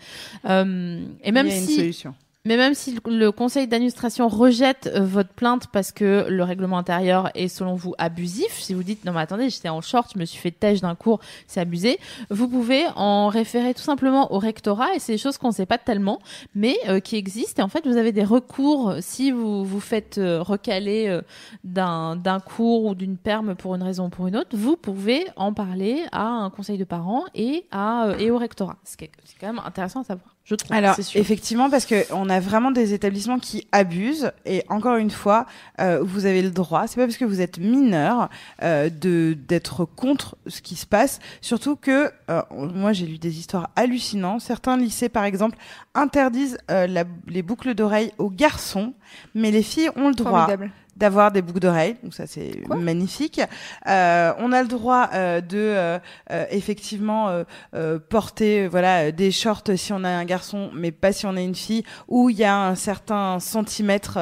Euh, et même Il y a une si solution. Mais même si le- conseil d'administration rejette euh, votre plainte parce que le règlement intérieur est selon vous abusif, si vous dites non mais attendez, j'étais en short, je me suis fait têche d'un cours, c'est abusé, vous pouvez en référer tout simplement au rectorat et c'est des choses qu'on ne sait pas tellement, mais euh, qui existent. Et en fait, vous avez des recours si vous vous faites euh, recaler euh, d'un d'un cours ou d'une perme pour une raison ou pour une autre, vous pouvez en parler à un conseil de parents et à euh, et au rectorat. C'est que- c'est quand même intéressant à savoir, je trouve. Alors sûr. effectivement parce que on a vraiment des établissements qui abusent et encore une fois euh, vous avez le droit c'est pas parce que vous êtes mineur euh, de d'être contre ce qui se passe surtout que euh, moi j'ai lu des histoires hallucinantes certains lycées par exemple interdisent euh, la- les boucles d'oreilles aux garçons mais les filles ont le droit Formidable. D'avoir des boucles d'oreilles, donc ça c'est magnifique. Euh, on a le droit euh, de euh, euh, effectivement euh, euh, porter voilà des shorts si on a un garçon, mais pas si on a une fille, où il y a un certain centimètre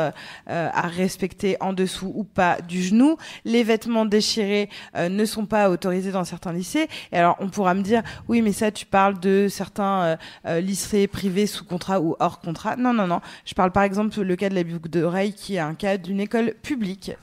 à respecter en dessous ou pas du genou. Les vêtements déchirés euh, ne sont pas autorisés dans certains lycées. Et alors on pourra me dire oui mais ça tu parles de certains lycées privés sous contrat ou hors contrat. Non non non, je parle par exemple le cas de la boucle d'oreille qui est un cas d'une école publique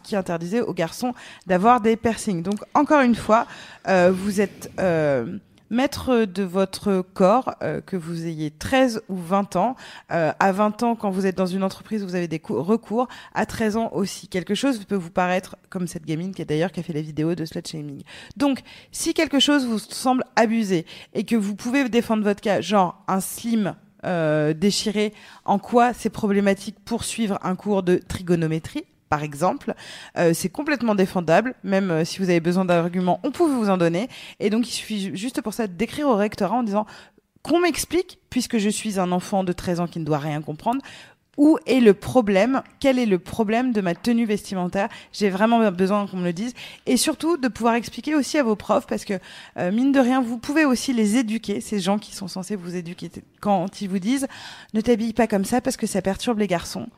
qui interdisait aux garçons d'avoir des piercings. Donc encore une fois, euh, vous êtes euh, maître de votre corps, euh, que vous ayez 13 ou 20 ans. Euh, à 20 ans, quand vous êtes dans une entreprise, vous avez des cou- recours. À 13 ans aussi, quelque chose peut vous paraître comme cette gamine qui est d'ailleurs qui a fait la vidéo de slut shaming. Donc, si quelque chose vous semble abusé et que vous pouvez défendre votre cas, genre un slim euh, déchiré, en quoi c'est problématique pour suivre un cours de trigonométrie? Par exemple, Euh, c'est complètement défendable, même euh, si vous avez besoin d'arguments, on peut vous en donner. Et donc, il suffit ju- juste pour ça d'écrire au rectorat en disant qu'on m'explique, puisque je suis un enfant de 13 ans qui ne doit rien comprendre, où est le problème Quel est le problème de ma tenue vestimentaire J'ai vraiment besoin qu'on me le dise. Et surtout, de pouvoir expliquer aussi à vos profs, parce que, euh, mine de rien, vous pouvez aussi les éduquer, ces gens qui sont censés vous éduquer, quand ils vous disent « ne t'habille pas comme ça parce que ça perturbe les garçons ».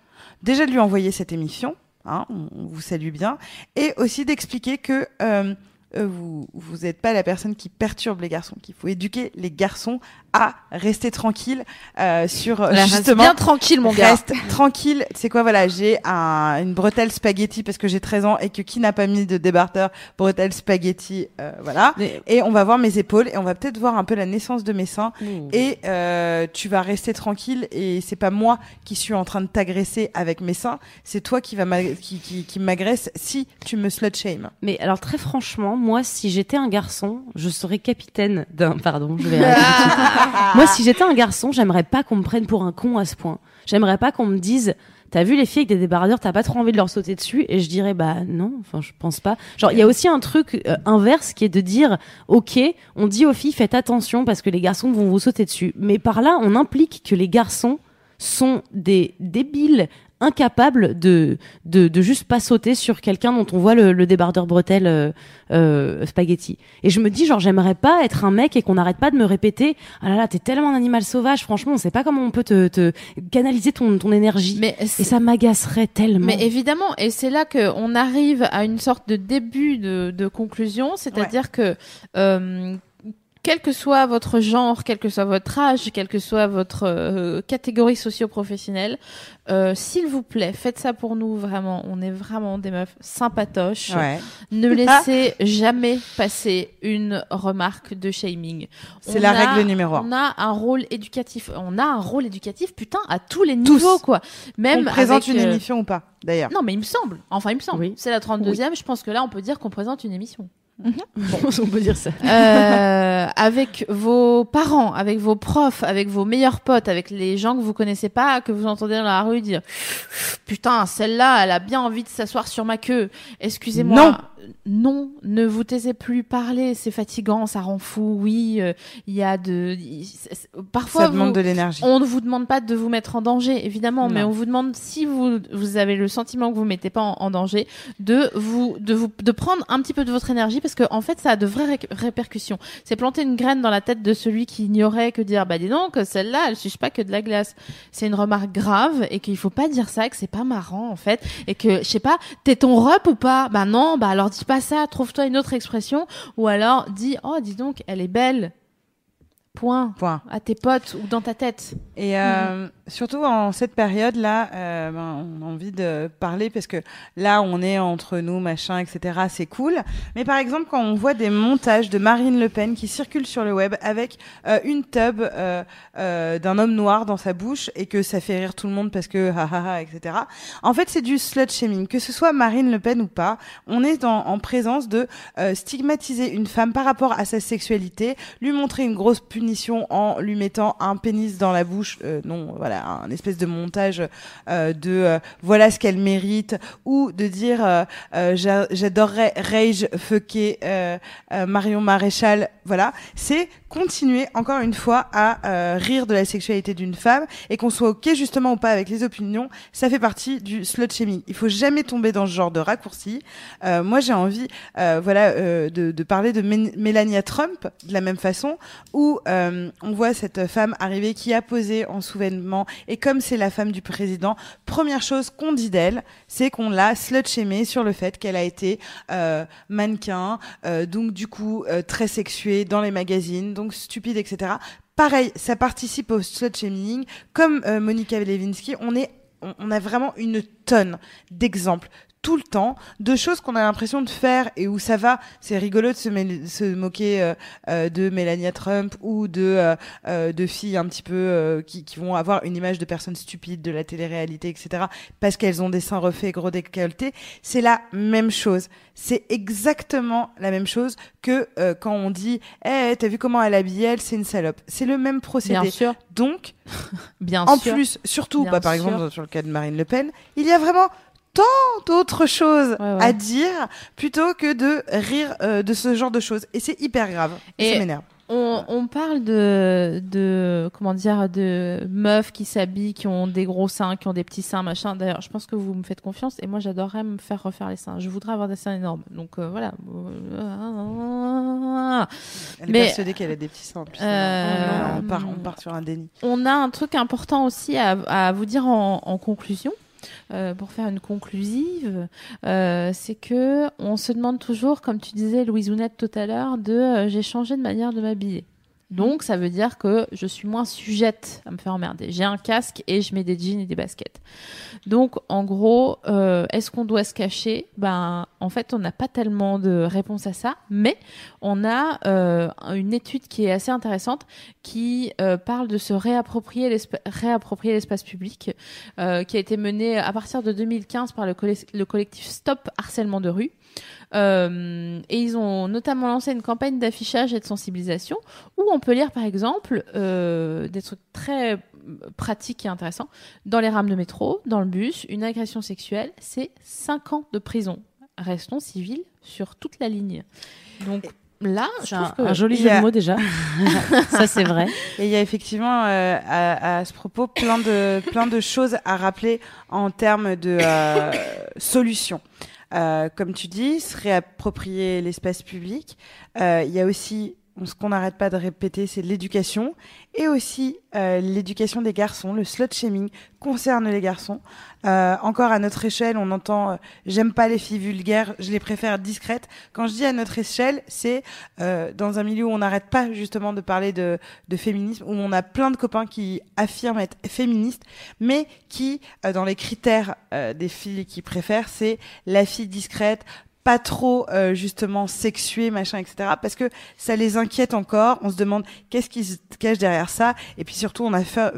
Déjà de lui envoyer cette émission, hein, on, vous salue bien, et aussi d'expliquer que... euh, euh, vous n'êtes pas la personne qui perturbe les garçons, qu'il faut éduquer les garçons à rester tranquilles euh, sur Là, reste justement bien tranquille, mon gars. Reste tranquille. C'est quoi, voilà, j'ai un, une bretelle spaghetti parce que j'ai 13 ans et que qui n'a pas mis de débardeur bretelle spaghetti, euh, voilà. Mais- Et on va voir mes épaules et on va peut-être voir un peu la naissance de mes seins. Et euh, tu vas rester tranquille et c'est pas moi qui suis en train de t'agresser avec mes seins, c'est toi qui va qui, qui, qui m'agresse si tu me slut shame. Mais alors très franchement, moi, si j'étais un garçon, je serais capitaine d'un. Pardon, je vais. moi, si j'étais un garçon, j'aimerais pas qu'on me prenne pour un con à ce point. J'aimerais pas qu'on me dise. T'as vu les filles avec des débardeurs, t'as pas trop envie de leur sauter dessus? Et je dirais bah non, enfin je pense pas. Genre il y a aussi un truc euh, inverse qui est de dire ok, on dit aux filles faites attention parce que les garçons vont vous sauter dessus. Mais par là on implique que les garçons sont des débiles incapables de, de, de juste pas sauter sur quelqu'un dont on voit le, le débardeur bretelle euh, euh, spaghetti. Et je me dis, genre, j'aimerais pas être un mec et qu'on n'arrête pas de me répéter, ah là là, t'es tellement un animal sauvage, franchement, on sait pas comment on peut te, te canaliser ton, ton énergie. Mais et ça m'agacerait tellement. Mais évidemment, et c'est là qu'on arrive à une sorte de début de, de conclusion, c'est-à-dire que euh, quel que soit votre genre, quel que soit votre âge, quelle que soit votre euh, catégorie socio-professionnelle, euh, s'il vous plaît, faites ça pour nous vraiment. On est vraiment des meufs sympatoches. Ouais. Ne laissez jamais passer une remarque de shaming. C'est la a- règle numéro un. On a un rôle éducatif. On a un rôle éducatif, putain, à tous les niveaux, quoi. Même on présente avec, une euh, émission ou pas, d'ailleurs. non, mais il me semble. Enfin, il me semble. Oui. C'est la 32e. Je pense que là, on peut dire qu'on présente une émission. on peut dire ça. Euh, avec vos parents, avec vos profs, avec vos meilleurs potes, avec les gens que vous connaissez pas, que vous entendez dans la rue dire putain celle-là elle a bien envie de s'asseoir sur ma queue. Excusez-moi. Non. Non, ne vous taisez plus parler, c'est fatigant, ça rend fou. Oui, euh, il y a de parfois Ça demande vous- de l'énergie. on ne vous demande pas de vous mettre en danger, évidemment, mais on vous demande si vous, vous avez le sentiment que vous ne mettez pas en, en danger, de vous, de vous, de prendre un petit peu de votre énergie parce que, en fait, ça a de vraies ré- répercussions. C'est planter une graine dans la tête de celui qui ignorait que dire, bah, dis donc, celle-là, elle suce pas que de la glace. C'est une remarque grave et qu'il faut pas dire ça, que c'est pas marrant, en fait, et que, je sais pas, t'es ton rep ou pas? Bah non, bah alors dis pas ça, trouve-toi une autre expression, ou alors dis, oh, dis donc, elle est belle. Point. Point. À tes potes ou dans ta tête. Et euh, surtout en cette période-là, euh, ben, on a envie de parler parce que là, on est entre nous, machin, etc. C'est cool. Mais par exemple, quand on voit des montages de Marine Le Pen qui circulent sur le web avec euh, une tub euh, euh, d'un homme noir dans sa bouche et que ça fait rire tout le monde parce que ha ha ha, etc. En fait, c'est du slut shaming. Que ce soit Marine Le Pen ou pas, on est en, en présence de euh, stigmatiser une femme par rapport à sa sexualité, lui montrer une grosse punition en lui mettant un pénis dans la bouche, non, voilà, un espèce de montage euh, de euh, voilà ce qu'elle mérite, ou de dire euh, j'a- j'adorerais rage fucker Marion Maréchal, voilà, c'est continuer encore une fois à euh, rire de la sexualité d'une femme et qu'on soit ok justement ou pas avec les opinions, ça fait partie du slut shaming. Il faut jamais tomber dans ce genre de raccourci. Euh, moi, j'ai envie, euh, voilà, de, parler de Melania Trump de la même façon, où on voit cette femme arriver qui a posé en souvènement et comme c'est la femme du président, première chose qu'on dit d'elle, c'est qu'on l'a slut shamée sur le fait qu'elle a été mannequin, donc du coup très sexuée dans les magazines, donc stupide, etc. Pareil, ça participe au slut shaming. Comme euh, Monica Lewinsky, on a vraiment une tonne d'exemples tout le temps de choses qu'on a l'impression de faire et où ça va. C'est rigolo de se, se moquer euh, euh, de Melania Trump ou de euh, euh, de filles un petit peu euh, qui, qui vont avoir une image de personnes stupides de la télé-réalité, etc. Parce qu'elles ont des seins refaits, gros décolletés. C'est la même chose. C'est exactement la même chose que euh, quand on dit Eh, t'as vu comment elle habille elle? C'est une salope. C'est le même procédé. Bien sûr. Donc, Bien en sûr. plus, surtout, bah, par sûr. exemple, sur le cas de Marine Le Pen, il y a vraiment tant d'autres choses Ouais, ouais. à dire plutôt que de rire euh, de ce genre de choses. Et c'est hyper grave. Et, Et- ça m'énerve. On, on parle de, de, comment dire, de meufs qui s'habillent, qui ont des gros seins, qui ont des petits seins, machin. D'ailleurs, je pense que vous me faites confiance et moi, j'adorerais me faire refaire les seins. Je voudrais avoir des seins énormes. Donc, euh, voilà. Elle est mais- persuadée qu'elle a des petits seins. en plus. Euh, on, part, on part sur un déni. On a un truc important aussi à, à vous dire en, en conclusion. Euh, pour faire une conclusive, euh, c'est que on se demande toujours, comme tu disais Louise Ounette tout à l'heure, de euh, j'ai changé de manière de m'habiller. Donc ça veut dire que je suis moins sujette à me faire emmerder. J'ai un casque et je mets des jeans et des baskets. Donc en gros, euh, est-ce qu'on doit se cacher? Ben en fait, on n'a pas tellement de réponse à ça, mais on a euh, une étude qui est assez intéressante qui euh, parle de se réapproprier l'espa- réapproprier l'espace public, qui a été menée à partir de 2015 par le, le collectif Stop Harcèlement de rue. Euh, et ils ont notamment lancé une campagne d'affichage et de sensibilisation où on peut lire par exemple euh, des trucs très pratiques et intéressants. Dans les rames de métro, dans le bus, une agression sexuelle, c'est 5 ans de prison. Restons civils sur toute la ligne. Donc là, je trouve un, que un joli jeu a- de mots déjà. ça c'est vrai. Et il y a effectivement euh, à, à ce propos plein de, plein de choses à rappeler en termes de euh, solutions. Euh, comme tu dis, se réapproprier l'espace public. Euh, Il y a aussi ce qu'on n'arrête pas de répéter, c'est l'éducation et aussi euh, l'éducation des garçons. Le slut shaming concerne les garçons. Euh, encore à notre échelle, on entend euh, j'aime pas les filles vulgaires, je les préfère discrètes. Quand je dis à notre échelle, c'est dans un milieu où on n'arrête pas justement de parler de, de féminisme, où on a plein de copains qui affirment être féministes, mais qui, dans les critères des filles qu'ils préfèrent, c'est la fille discrète, pas trop euh, justement sexués, machin, etc. Parce que ça les inquiète encore. On se demande qu'est-ce qui se cache derrière ça. Et puis surtout, on a, fait,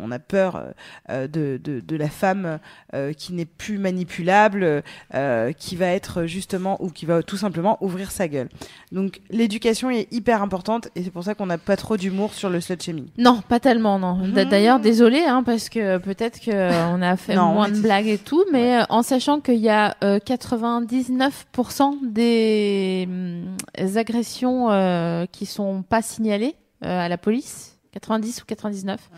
on, a peur euh, de, de, de la femme euh, qui n'est plus manipulable, euh, qui va être justement ou qui va tout simplement ouvrir sa gueule. Donc l'éducation est hyper importante et c'est pour ça qu'on n'a pas trop d'humour sur le slut shaming. Non, pas tellement, non. D- D'ailleurs, désolé, hein, parce que peut-être que euh, on a fait Non, moins de blagues et tout, mais euh, en sachant qu'il y a euh, 99% des hum, agressions euh, qui sont pas signalées euh, à la police, 90 ou 99.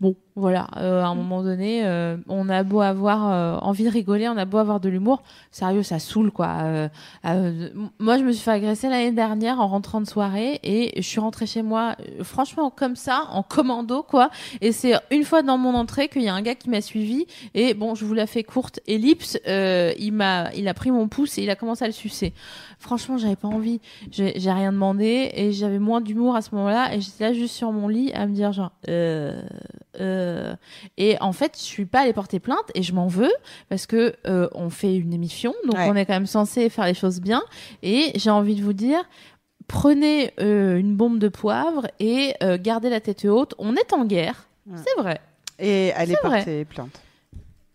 Bon, voilà, euh, à un moment donné, euh, on a beau avoir euh, envie de rigoler, on a beau avoir de l'humour, sérieux, ça saoule quoi. Euh, euh, moi, je me suis fait agresser l'année dernière en rentrant de soirée et je suis rentrée chez moi, euh, franchement comme ça, en commando quoi. Et c'est une fois dans mon entrée qu'il y a un gars qui m'a suivi et bon, je vous la fais courte, ellipse, euh, il m'a, il a pris mon pouce et il a commencé à le sucer. Franchement, j'avais pas envie, j'ai j'ai rien demandé et j'avais moins d'humour à ce moment-là et j'étais là juste sur mon lit à me dire genre. Euh, euh, et en fait, je suis pas allée porter plainte et je m'en veux parce que euh, on fait une émission, donc Ouais. on est quand même censé faire les choses bien. Et j'ai envie de vous dire, prenez euh, une bombe de poivre et euh, gardez la tête haute. On est en guerre, Ouais. c'est vrai. Et allez vrai. porter plainte.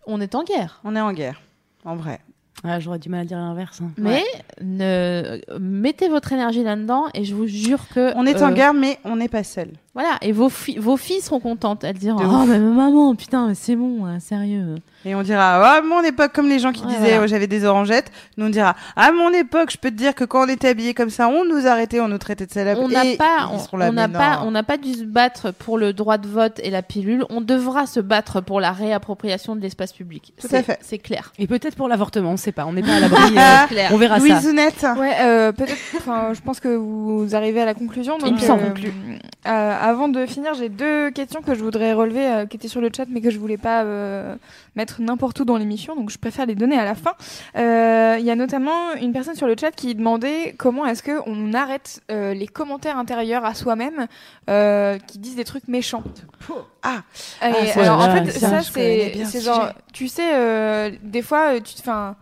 On est en guerre. On est en guerre, en vrai. Ah, J'aurais du mal à dire l'inverse. hein. Mais ne mettez votre énergie là-dedans et je vous jure que On est en guerre, mais on n'est pas seul. Voilà, et vos, fi- vos filles seront contentes. Elles diront Oh, mais maman, putain, c'est bon, hein, sérieux. Et on dira, ah, à mon époque, comme les gens qui Ouais, disaient, voilà. oh, j'avais des orangettes, nous on dira, à mon époque, je peux te dire que quand on était habillés comme ça, on nous arrêtait, on nous traitait de salopes. On n'a Et pas, on n'a pas, on n'a pas dû se battre pour le droit de vote et la pilule. On devra se battre pour la réappropriation de l'espace public. Tout C'est- à fait. C'est clair. Et peut-être pour l'avortement, on sait pas. On n'est pas à l'abri. euh, clair. on verra ça. Louisounette. Ouais, euh, peut-être. Enfin, je pense que vous arrivez à la conclusion. Donc, Il me semble. euh, euh, avant de finir, j'ai deux questions que je voudrais relever, euh, qui étaient sur le chat, mais que je voulais pas euh, mettre n'importe où dans l'émission. Donc, je préfère les donner à la fin. Euh, Il y a notamment une personne sur le chat qui demandait comment est-ce que on arrête euh, les commentaires intérieurs à soi-même euh, qui disent des trucs méchants. Ah, Et ça, alors, en fait, ça, c'est ce genre, sujet. tu sais, euh, des fois, tu te, enfin,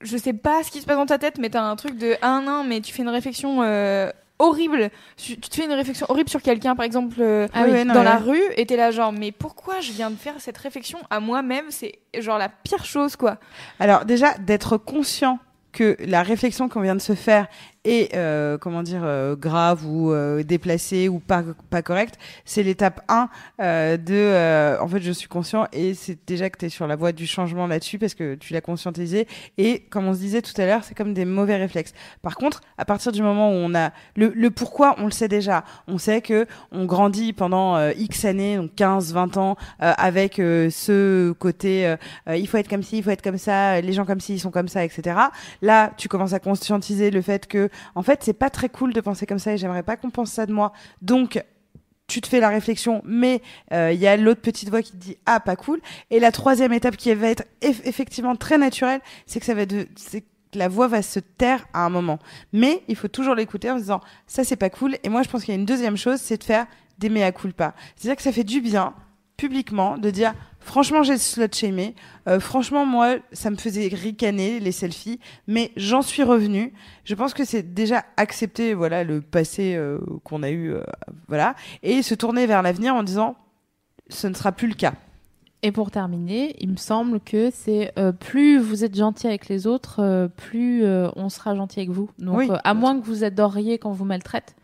je sais pas ce qui se passe dans ta tête, mais t'as un truc de un an, mais tu fais une réflexion euh, horrible. Tu te fais une réflexion horrible sur quelqu'un, par exemple, euh, Ah oui, ouais, non, dans ouais. la rue, et t'es là, genre, mais pourquoi je viens de faire cette réflexion à moi-même? C'est genre la pire chose, quoi. Alors déjà, d'être conscient que la réflexion qu'on vient de se faire est, euh, comment dire, euh, grave ou euh, déplacée ou pas, pas correcte, c'est l'étape 1 euh, de, euh, en fait, je suis conscient et c'est déjà que tu es sur la voie du changement là-dessus parce que tu l'as conscientisé et comme on se disait tout à l'heure, c'est comme des mauvais réflexes. Par contre, à partir du moment où on a le, le pourquoi, on le sait déjà. On sait que on grandit pendant euh, X années, donc 15, 20 ans, avec ce côté il faut être comme ci, il faut être comme ça, les gens comme ci, ils sont comme ça, etc. Là, tu commences à conscientiser le fait que, en fait, c'est pas très cool de penser comme ça et j'aimerais pas qu'on pense ça de moi. Donc, tu te fais la réflexion, mais euh, il y a l'autre petite voix qui te dit ah pas cool. Et la troisième étape qui va être eff- effectivement très naturelle, c'est que ça va la voix va se taire à un moment. Mais il faut toujours l'écouter en se disant ça c'est pas cool. Et moi je pense qu'il y a une deuxième chose, c'est de faire des mea culpa. C'est-à-dire que ça fait du bien publiquement de dire franchement j'ai slut shamé Euh, franchement moi ça me faisait ricaner les selfies. Mais j'en suis revenu je pense que c'est déjà accepter voilà le passé euh, qu'on a eu euh, voilà et se tourner vers l'avenir en disant ce ne sera plus le cas. Et pour terminer, il me semble que c'est euh, plus vous êtes gentil avec les autres, euh, plus euh, on sera gentil avec vous. Donc, Oui. à moins que vous adoriez quand vous maltraite,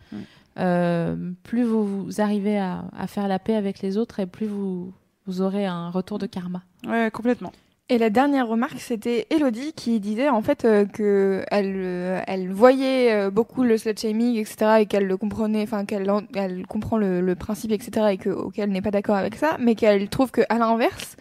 plus vous, vous arrivez à, à faire la paix avec les autres et plus vous, vous aurez un retour de karma. ouais complètement Et la dernière remarque, c'était Elodie qui disait en fait euh, que elle, euh, elle voyait euh, beaucoup le slut shaming, etc., et qu'elle le comprenait, enfin qu'elle elle comprend le, le principe, etc., et que auquel n'est pas d'accord avec ça, mais qu'elle trouve que à l'inverse,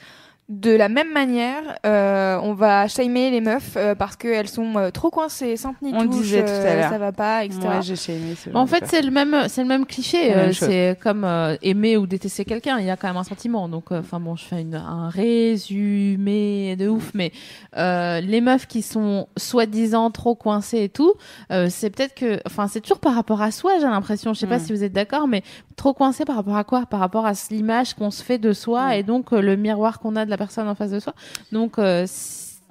de la même manière, euh, on va shamer les meufs euh, parce qu'elles sont euh, trop coincées, sans tenir On le disait tout à l'heure. ça va pas, etc. Ouais, j'ai shamé ce Bon, genre en de fait, c'est le même, c'est le même cliché. Euh, c'est comme euh, aimer ou détester quelqu'un. Il y a quand même un sentiment. Donc, euh, enfin bon, je fais une, un résumé de ouf, mais euh, les meufs qui sont soi-disant trop coincées et tout, euh, c'est peut-être que, enfin, c'est toujours par rapport à soi. J'ai l'impression. Je sais pas Mm. si vous êtes d'accord, mais trop coincé par rapport à quoi? Par rapport à l'image qu'on se fait de soi Mm. et donc euh, le miroir qu'on a de la personne en face de soi. Donc, euh,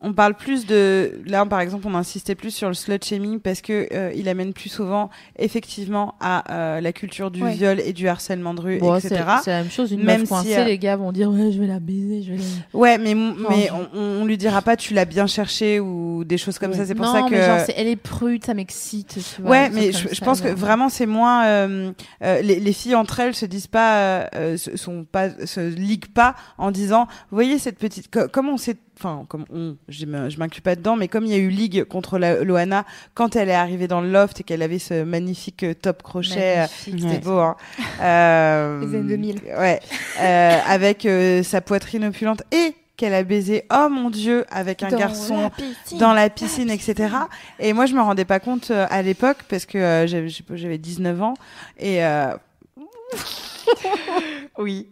on parle plus de là par exemple on insistait plus sur le slut shaming parce que euh, il amène plus souvent effectivement à euh, la culture du Ouais. viol et du harcèlement de rue Bon, etc c'est la même chose. Une Même meuf si, euh, les gars vont dire ouais, je vais la baiser, je vais la. ouais mais Non, mais on, on lui dira pas tu l'as bien cherché ou des choses comme ça c'est pour non, ça que mais genre, elle est prude, ça m'excite. Ouais, mais je, je pense que vraiment c'est moins euh, euh, les, les filles entre elles se disent pas, se- sont pas, se liguent pas en disant, vous voyez cette petite, co- comment on s'est, enfin comme on, je m'inclus pas dedans, mais comme il y a eu ligue contre la, Loana quand elle est arrivée dans le loft et qu'elle avait ce magnifique euh, top crochet, euh, c'était Ouais. beau, hein. Euh, Les années 2000. Ouais, euh, avec euh, sa poitrine opulente et qu'elle a baisé, oh mon dieu, avec un Dans garçon la piscine. dans la piscine, etc. Et moi, je me rendais pas compte à l'époque parce que j'avais, je sais pas, j'avais 19 ans et oui.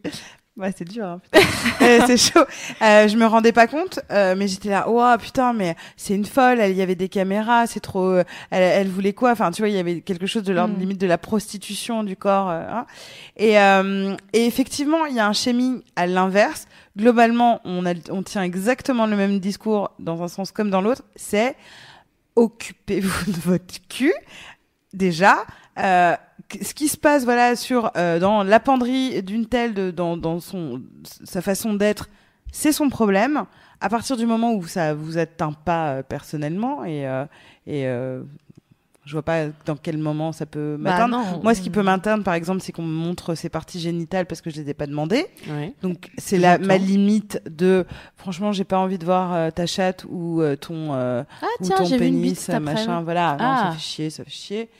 Ouais, c'est dur, hein. Euh, c'est chaud. Euh, je me rendais pas compte, euh, mais j'étais là, oh putain, mais c'est une folle. Elle, il y avait des caméras, c'est trop. euh, elle, elle voulait quoi? Enfin, tu vois, il y avait quelque chose de l'ordre Mm. limite de la prostitution du corps. euh, hein. Et, euh, et effectivement, il y a un shaming à l'inverse. Globalement, on, a, on tient exactement le même discours dans un sens comme dans l'autre. C'est occupez-vous de votre cul. Déjà, euh, ce qui se passe voilà sur euh, dans la penderie d'une telle de, dans, dans son sa façon d'être, c'est son problème. À partir du moment où ça vous atteint pas euh, personnellement et euh, et euh, je vois pas dans quel moment ça peut Bah, m'atteindre. Moi, ce qui peut m'atteindre, par exemple, c'est qu'on me montre ses parties génitales parce que je les ai pas demandées. Ouais. Donc c'est la ma limite de franchement j'ai pas envie de voir euh, ta chatte ou euh, ton euh, Ah ou tiens, ton vu une bite pénis machin voilà non, Ah. ça fait chier ça fait chier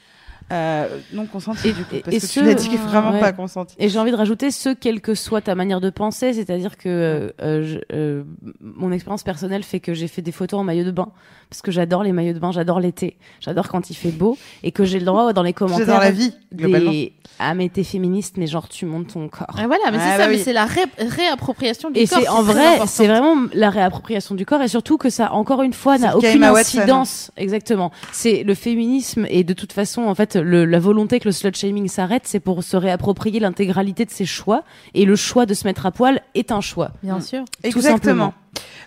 euh, non consenti Et- du coup et- parce et que ce- tu l'as dit vraiment ouais. pas consenti Et j'ai envie de rajouter ce, quelle que soit ta manière de penser, c'est-à-dire que euh, euh, je- euh, mon expérience personnelle fait que j'ai fait des photos en maillot de bain parce que j'adore les maillots de bain, j'adore l'été, j'adore quand il fait beau et que j'ai le droit dans les c'est commentaires dans la vie globalement des ah mais t'es féministe mais genre tu montes ton corps. Ah, voilà, mais Ah, c'est bah ça, mais oui. c'est la ré- réappropriation du Et corps. c'est qui en vrai, c'est vraiment la réappropriation du corps et surtout que ça, encore une fois, C'est n'a aucune incidence. Exactement. C'est le féminisme et de toute façon, en fait, le, la volonté que le slut shaming s'arrête, c'est pour se réapproprier l'intégralité de ses choix et le choix de se mettre à poil est un choix. Bien sûr. Tout exactement simplement.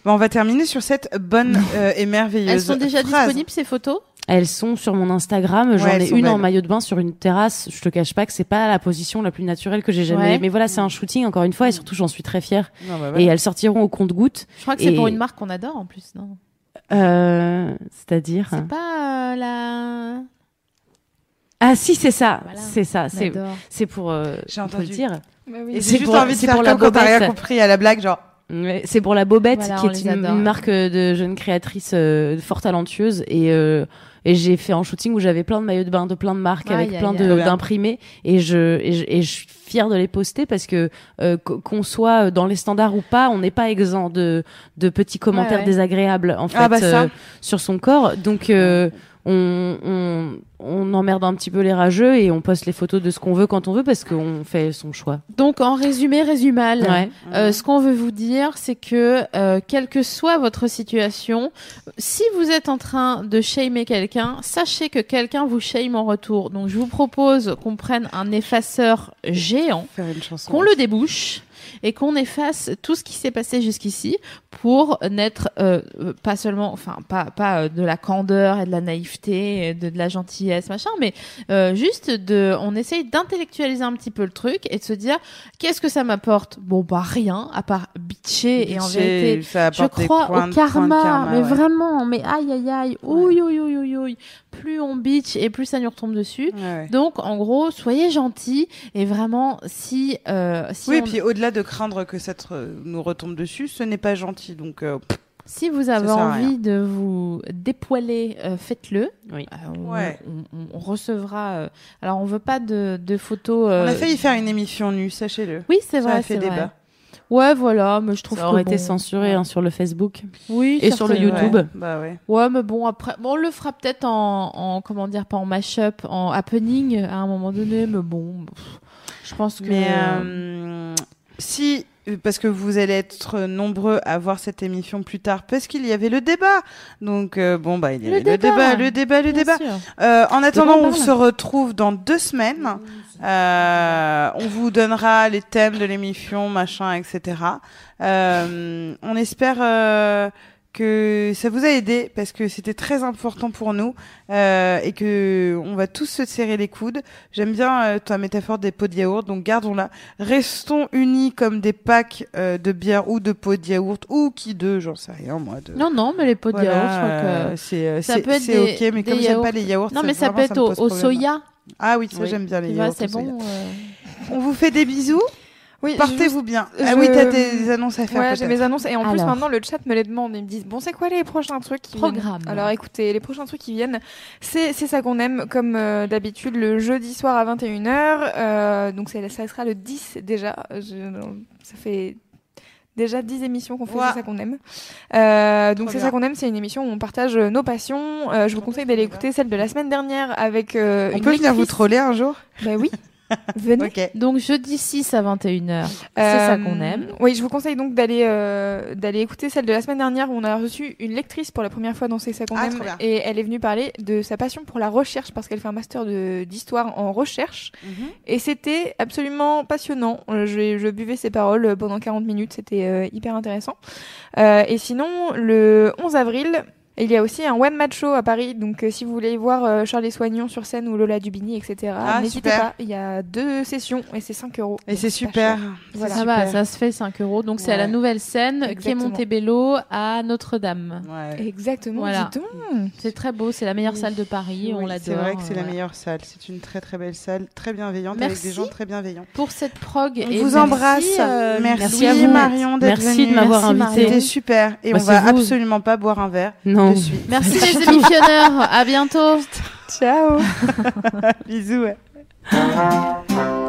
Bon, on va terminer sur cette bonne euh, et merveilleuse Elles sont déjà phrase. disponibles ces photos? Elles sont sur mon Instagram. J'en Ouais, ai une en maillot de bain sur une terrasse. Je te cache pas que c'est pas la position la plus naturelle que j'ai jamais. Ouais. Mais voilà, c'est un shooting encore une fois et surtout j'en suis très fière. Non, bah, Et elles sortiront au compte-gouttes. Je crois que c'est pour une marque qu'on adore en plus, non? Euh, C'est-à-dire. C'est pas euh, la. Ah si, c'est ça. Voilà. C'est ça. C'est pour. euh, J'ai entendu. le dire. Bah et oui. j'ai c'est juste pour- envie de c'est faire pour la comme quand t'as rien compris à la blague genre C'est pour la Bobette, Voilà, qui est une, adore. marque de jeunes créatrices euh, fort talentueuses. Et, euh, et j'ai fait un shooting où j'avais plein de maillots de bain de plein de marques avec plein d'imprimés. Et je, et, je, et je suis fière de les poster parce que euh, qu- qu'on soit dans les standards ou pas, on n'est pas exempt de, de petits commentaires Ouais, ouais. désagréables en fait Ah bah ça. euh, sur son corps. Donc euh, on, on, on emmerde un petit peu les rageux et on poste les photos de ce qu'on veut quand on veut parce qu'on fait son choix. Donc en résumé, résumal. Ouais. Euh, ce qu'on veut vous dire, c'est que euh, quelle que soit votre situation, si vous êtes en train de shamer quelqu'un, sachez que quelqu'un vous shame en retour. Donc je vous propose qu'on prenne un effaceur géant, qu'on le débouche et qu'on efface tout ce qui s'est passé jusqu'ici pour n'être euh, euh, pas seulement, enfin pas pas euh, de la candeur et de la naïveté, et de, de la gentillesse machin, mais euh, juste de, on essaye d'intellectualiser un petit peu le truc et de se dire qu'est-ce que ça m'apporte? Bon bah rien à part bitcher et en vérité. Je crois au karma, mais ouais. vraiment, mais aïe aïe aïe, ouïe ouïe ouïe ouïe ouïe. Plus on bitch et plus ça nous retombe dessus. Ouais, ouais. Donc en gros, soyez gentils et vraiment si euh, si oui, et puis au-delà de craindre que ça te- nous retombe dessus, ce n'est pas gentil. Donc, euh, Si vous avez envie de vous dépoiler, euh, faites-le. Oui. Euh, on, Ouais. on- on- on recevra. euh, alors, on veut pas de, de photos. euh, on a failli faire une émission nue, sachez-le. Oui, c'est Ça vrai. a fait c'est vrai. débat. Ouais, voilà, mais je trouve Ça aurait que été bon, censuré ouais. hein, sur le Facebook. Oui, Et sur le. YouTube. Ouais, bah ouais. Ouais, mais bon, après, bon, on le fera peut-être en, en, comment dire, pas en mash-up, en happening à un moment donné, mais bon, pff, je pense que. Mais euh, si, parce que vous allez être nombreux à voir cette émission plus tard, parce qu'il y avait le débat. Donc euh, bon bah il y avait le débat. débat, le débat, le Bien débat. Euh, en attendant, on se retrouve dans deux semaines. Euh, on vous donnera les thèmes de l'émission, machin, etc. Euh, on espère euh, que ça vous a aidé parce que c'était très important pour nous euh, et que on va tous se serrer les coudes. J'aime bien euh, ta métaphore des pots de yaourt, donc gardons-la. Restons unis comme des packs euh, de bière ou de pots de yaourt ou qui d'eux, j'en sais rien moi. De... Non, non, mais les pots de Voilà, yaourt, je crois que. c'est ça peut être des- ok, mais comme j'aime pas les yaourts, Non, mais ça vraiment, peut être au, soya. Ah oui, ça Oui. j'aime bien les yaourts. c'est bon. On vous fait des bisous. Oui, Portez-vous bien. Ah je- oui, t'as des annonces à faire. Ouais, j'ai mes annonces et en plus maintenant le chat me les demande. Ils me disent bon c'est quoi les prochains trucs qui viennent? Programme. Alors écoutez, les prochains trucs qui viennent, c'est c'est ça qu'on aime comme euh, d'habitude le jeudi soir à 21h. Euh, donc c'est ça sera le 10 déjà. Je- ça fait déjà 10 émissions qu'on fait c'est ça qu'on aime. Euh, donc c'est ça qu'on aime, c'est une émission où on partage euh, nos passions. Euh, je vous conseille d'aller écouter celle de la semaine dernière avec euh, On une peut venir vous troller un jour? Bah oui. Venez. Donc jeudi 6 à 21h. C'est ça Euh, qu'on aime. Oui, je vous conseille donc d'aller euh, d'aller écouter celle de la semaine dernière où on a reçu une lectrice pour la première fois dans C'est ça qu'on Ah, aime et elle est venue parler de sa passion pour la recherche parce qu'elle fait un master d'histoire en recherche et c'était absolument passionnant. Euh, Je, je buvais ses paroles euh, pendant 40 minutes, c'était euh, hyper intéressant. Et sinon, le 11 avril, il y a aussi un one match show à Paris, donc euh, si vous voulez voir euh, Charles Soignon sur scène ou Lola Dubini, etc. Ah, N'hésitez pas, il y a deux sessions et c'est 5 euros. Et donc c'est super. Voilà. Ça va, ça se fait 5 euros. Donc c'est à la nouvelle scène qui est. Montebello à Notre-Dame. Ouais. Exactement, Voilà. C'est très beau, c'est la meilleure Oui. salle de Paris, on Oui, l'adore. C'est vrai que c'est la meilleure salle. C'est une très très belle salle, très bienveillante, Merci. avec des gens très bienveillants. Pour cette prog. On et vous merci, embrasse. euh, merci, merci à vous. Marion d'être Merci de venue. m'avoir invité. C'était super. Et Bah, on va vous. absolument pas boire un verre Non. Merci les émissionneurs. À bientôt. Ciao. Bisous.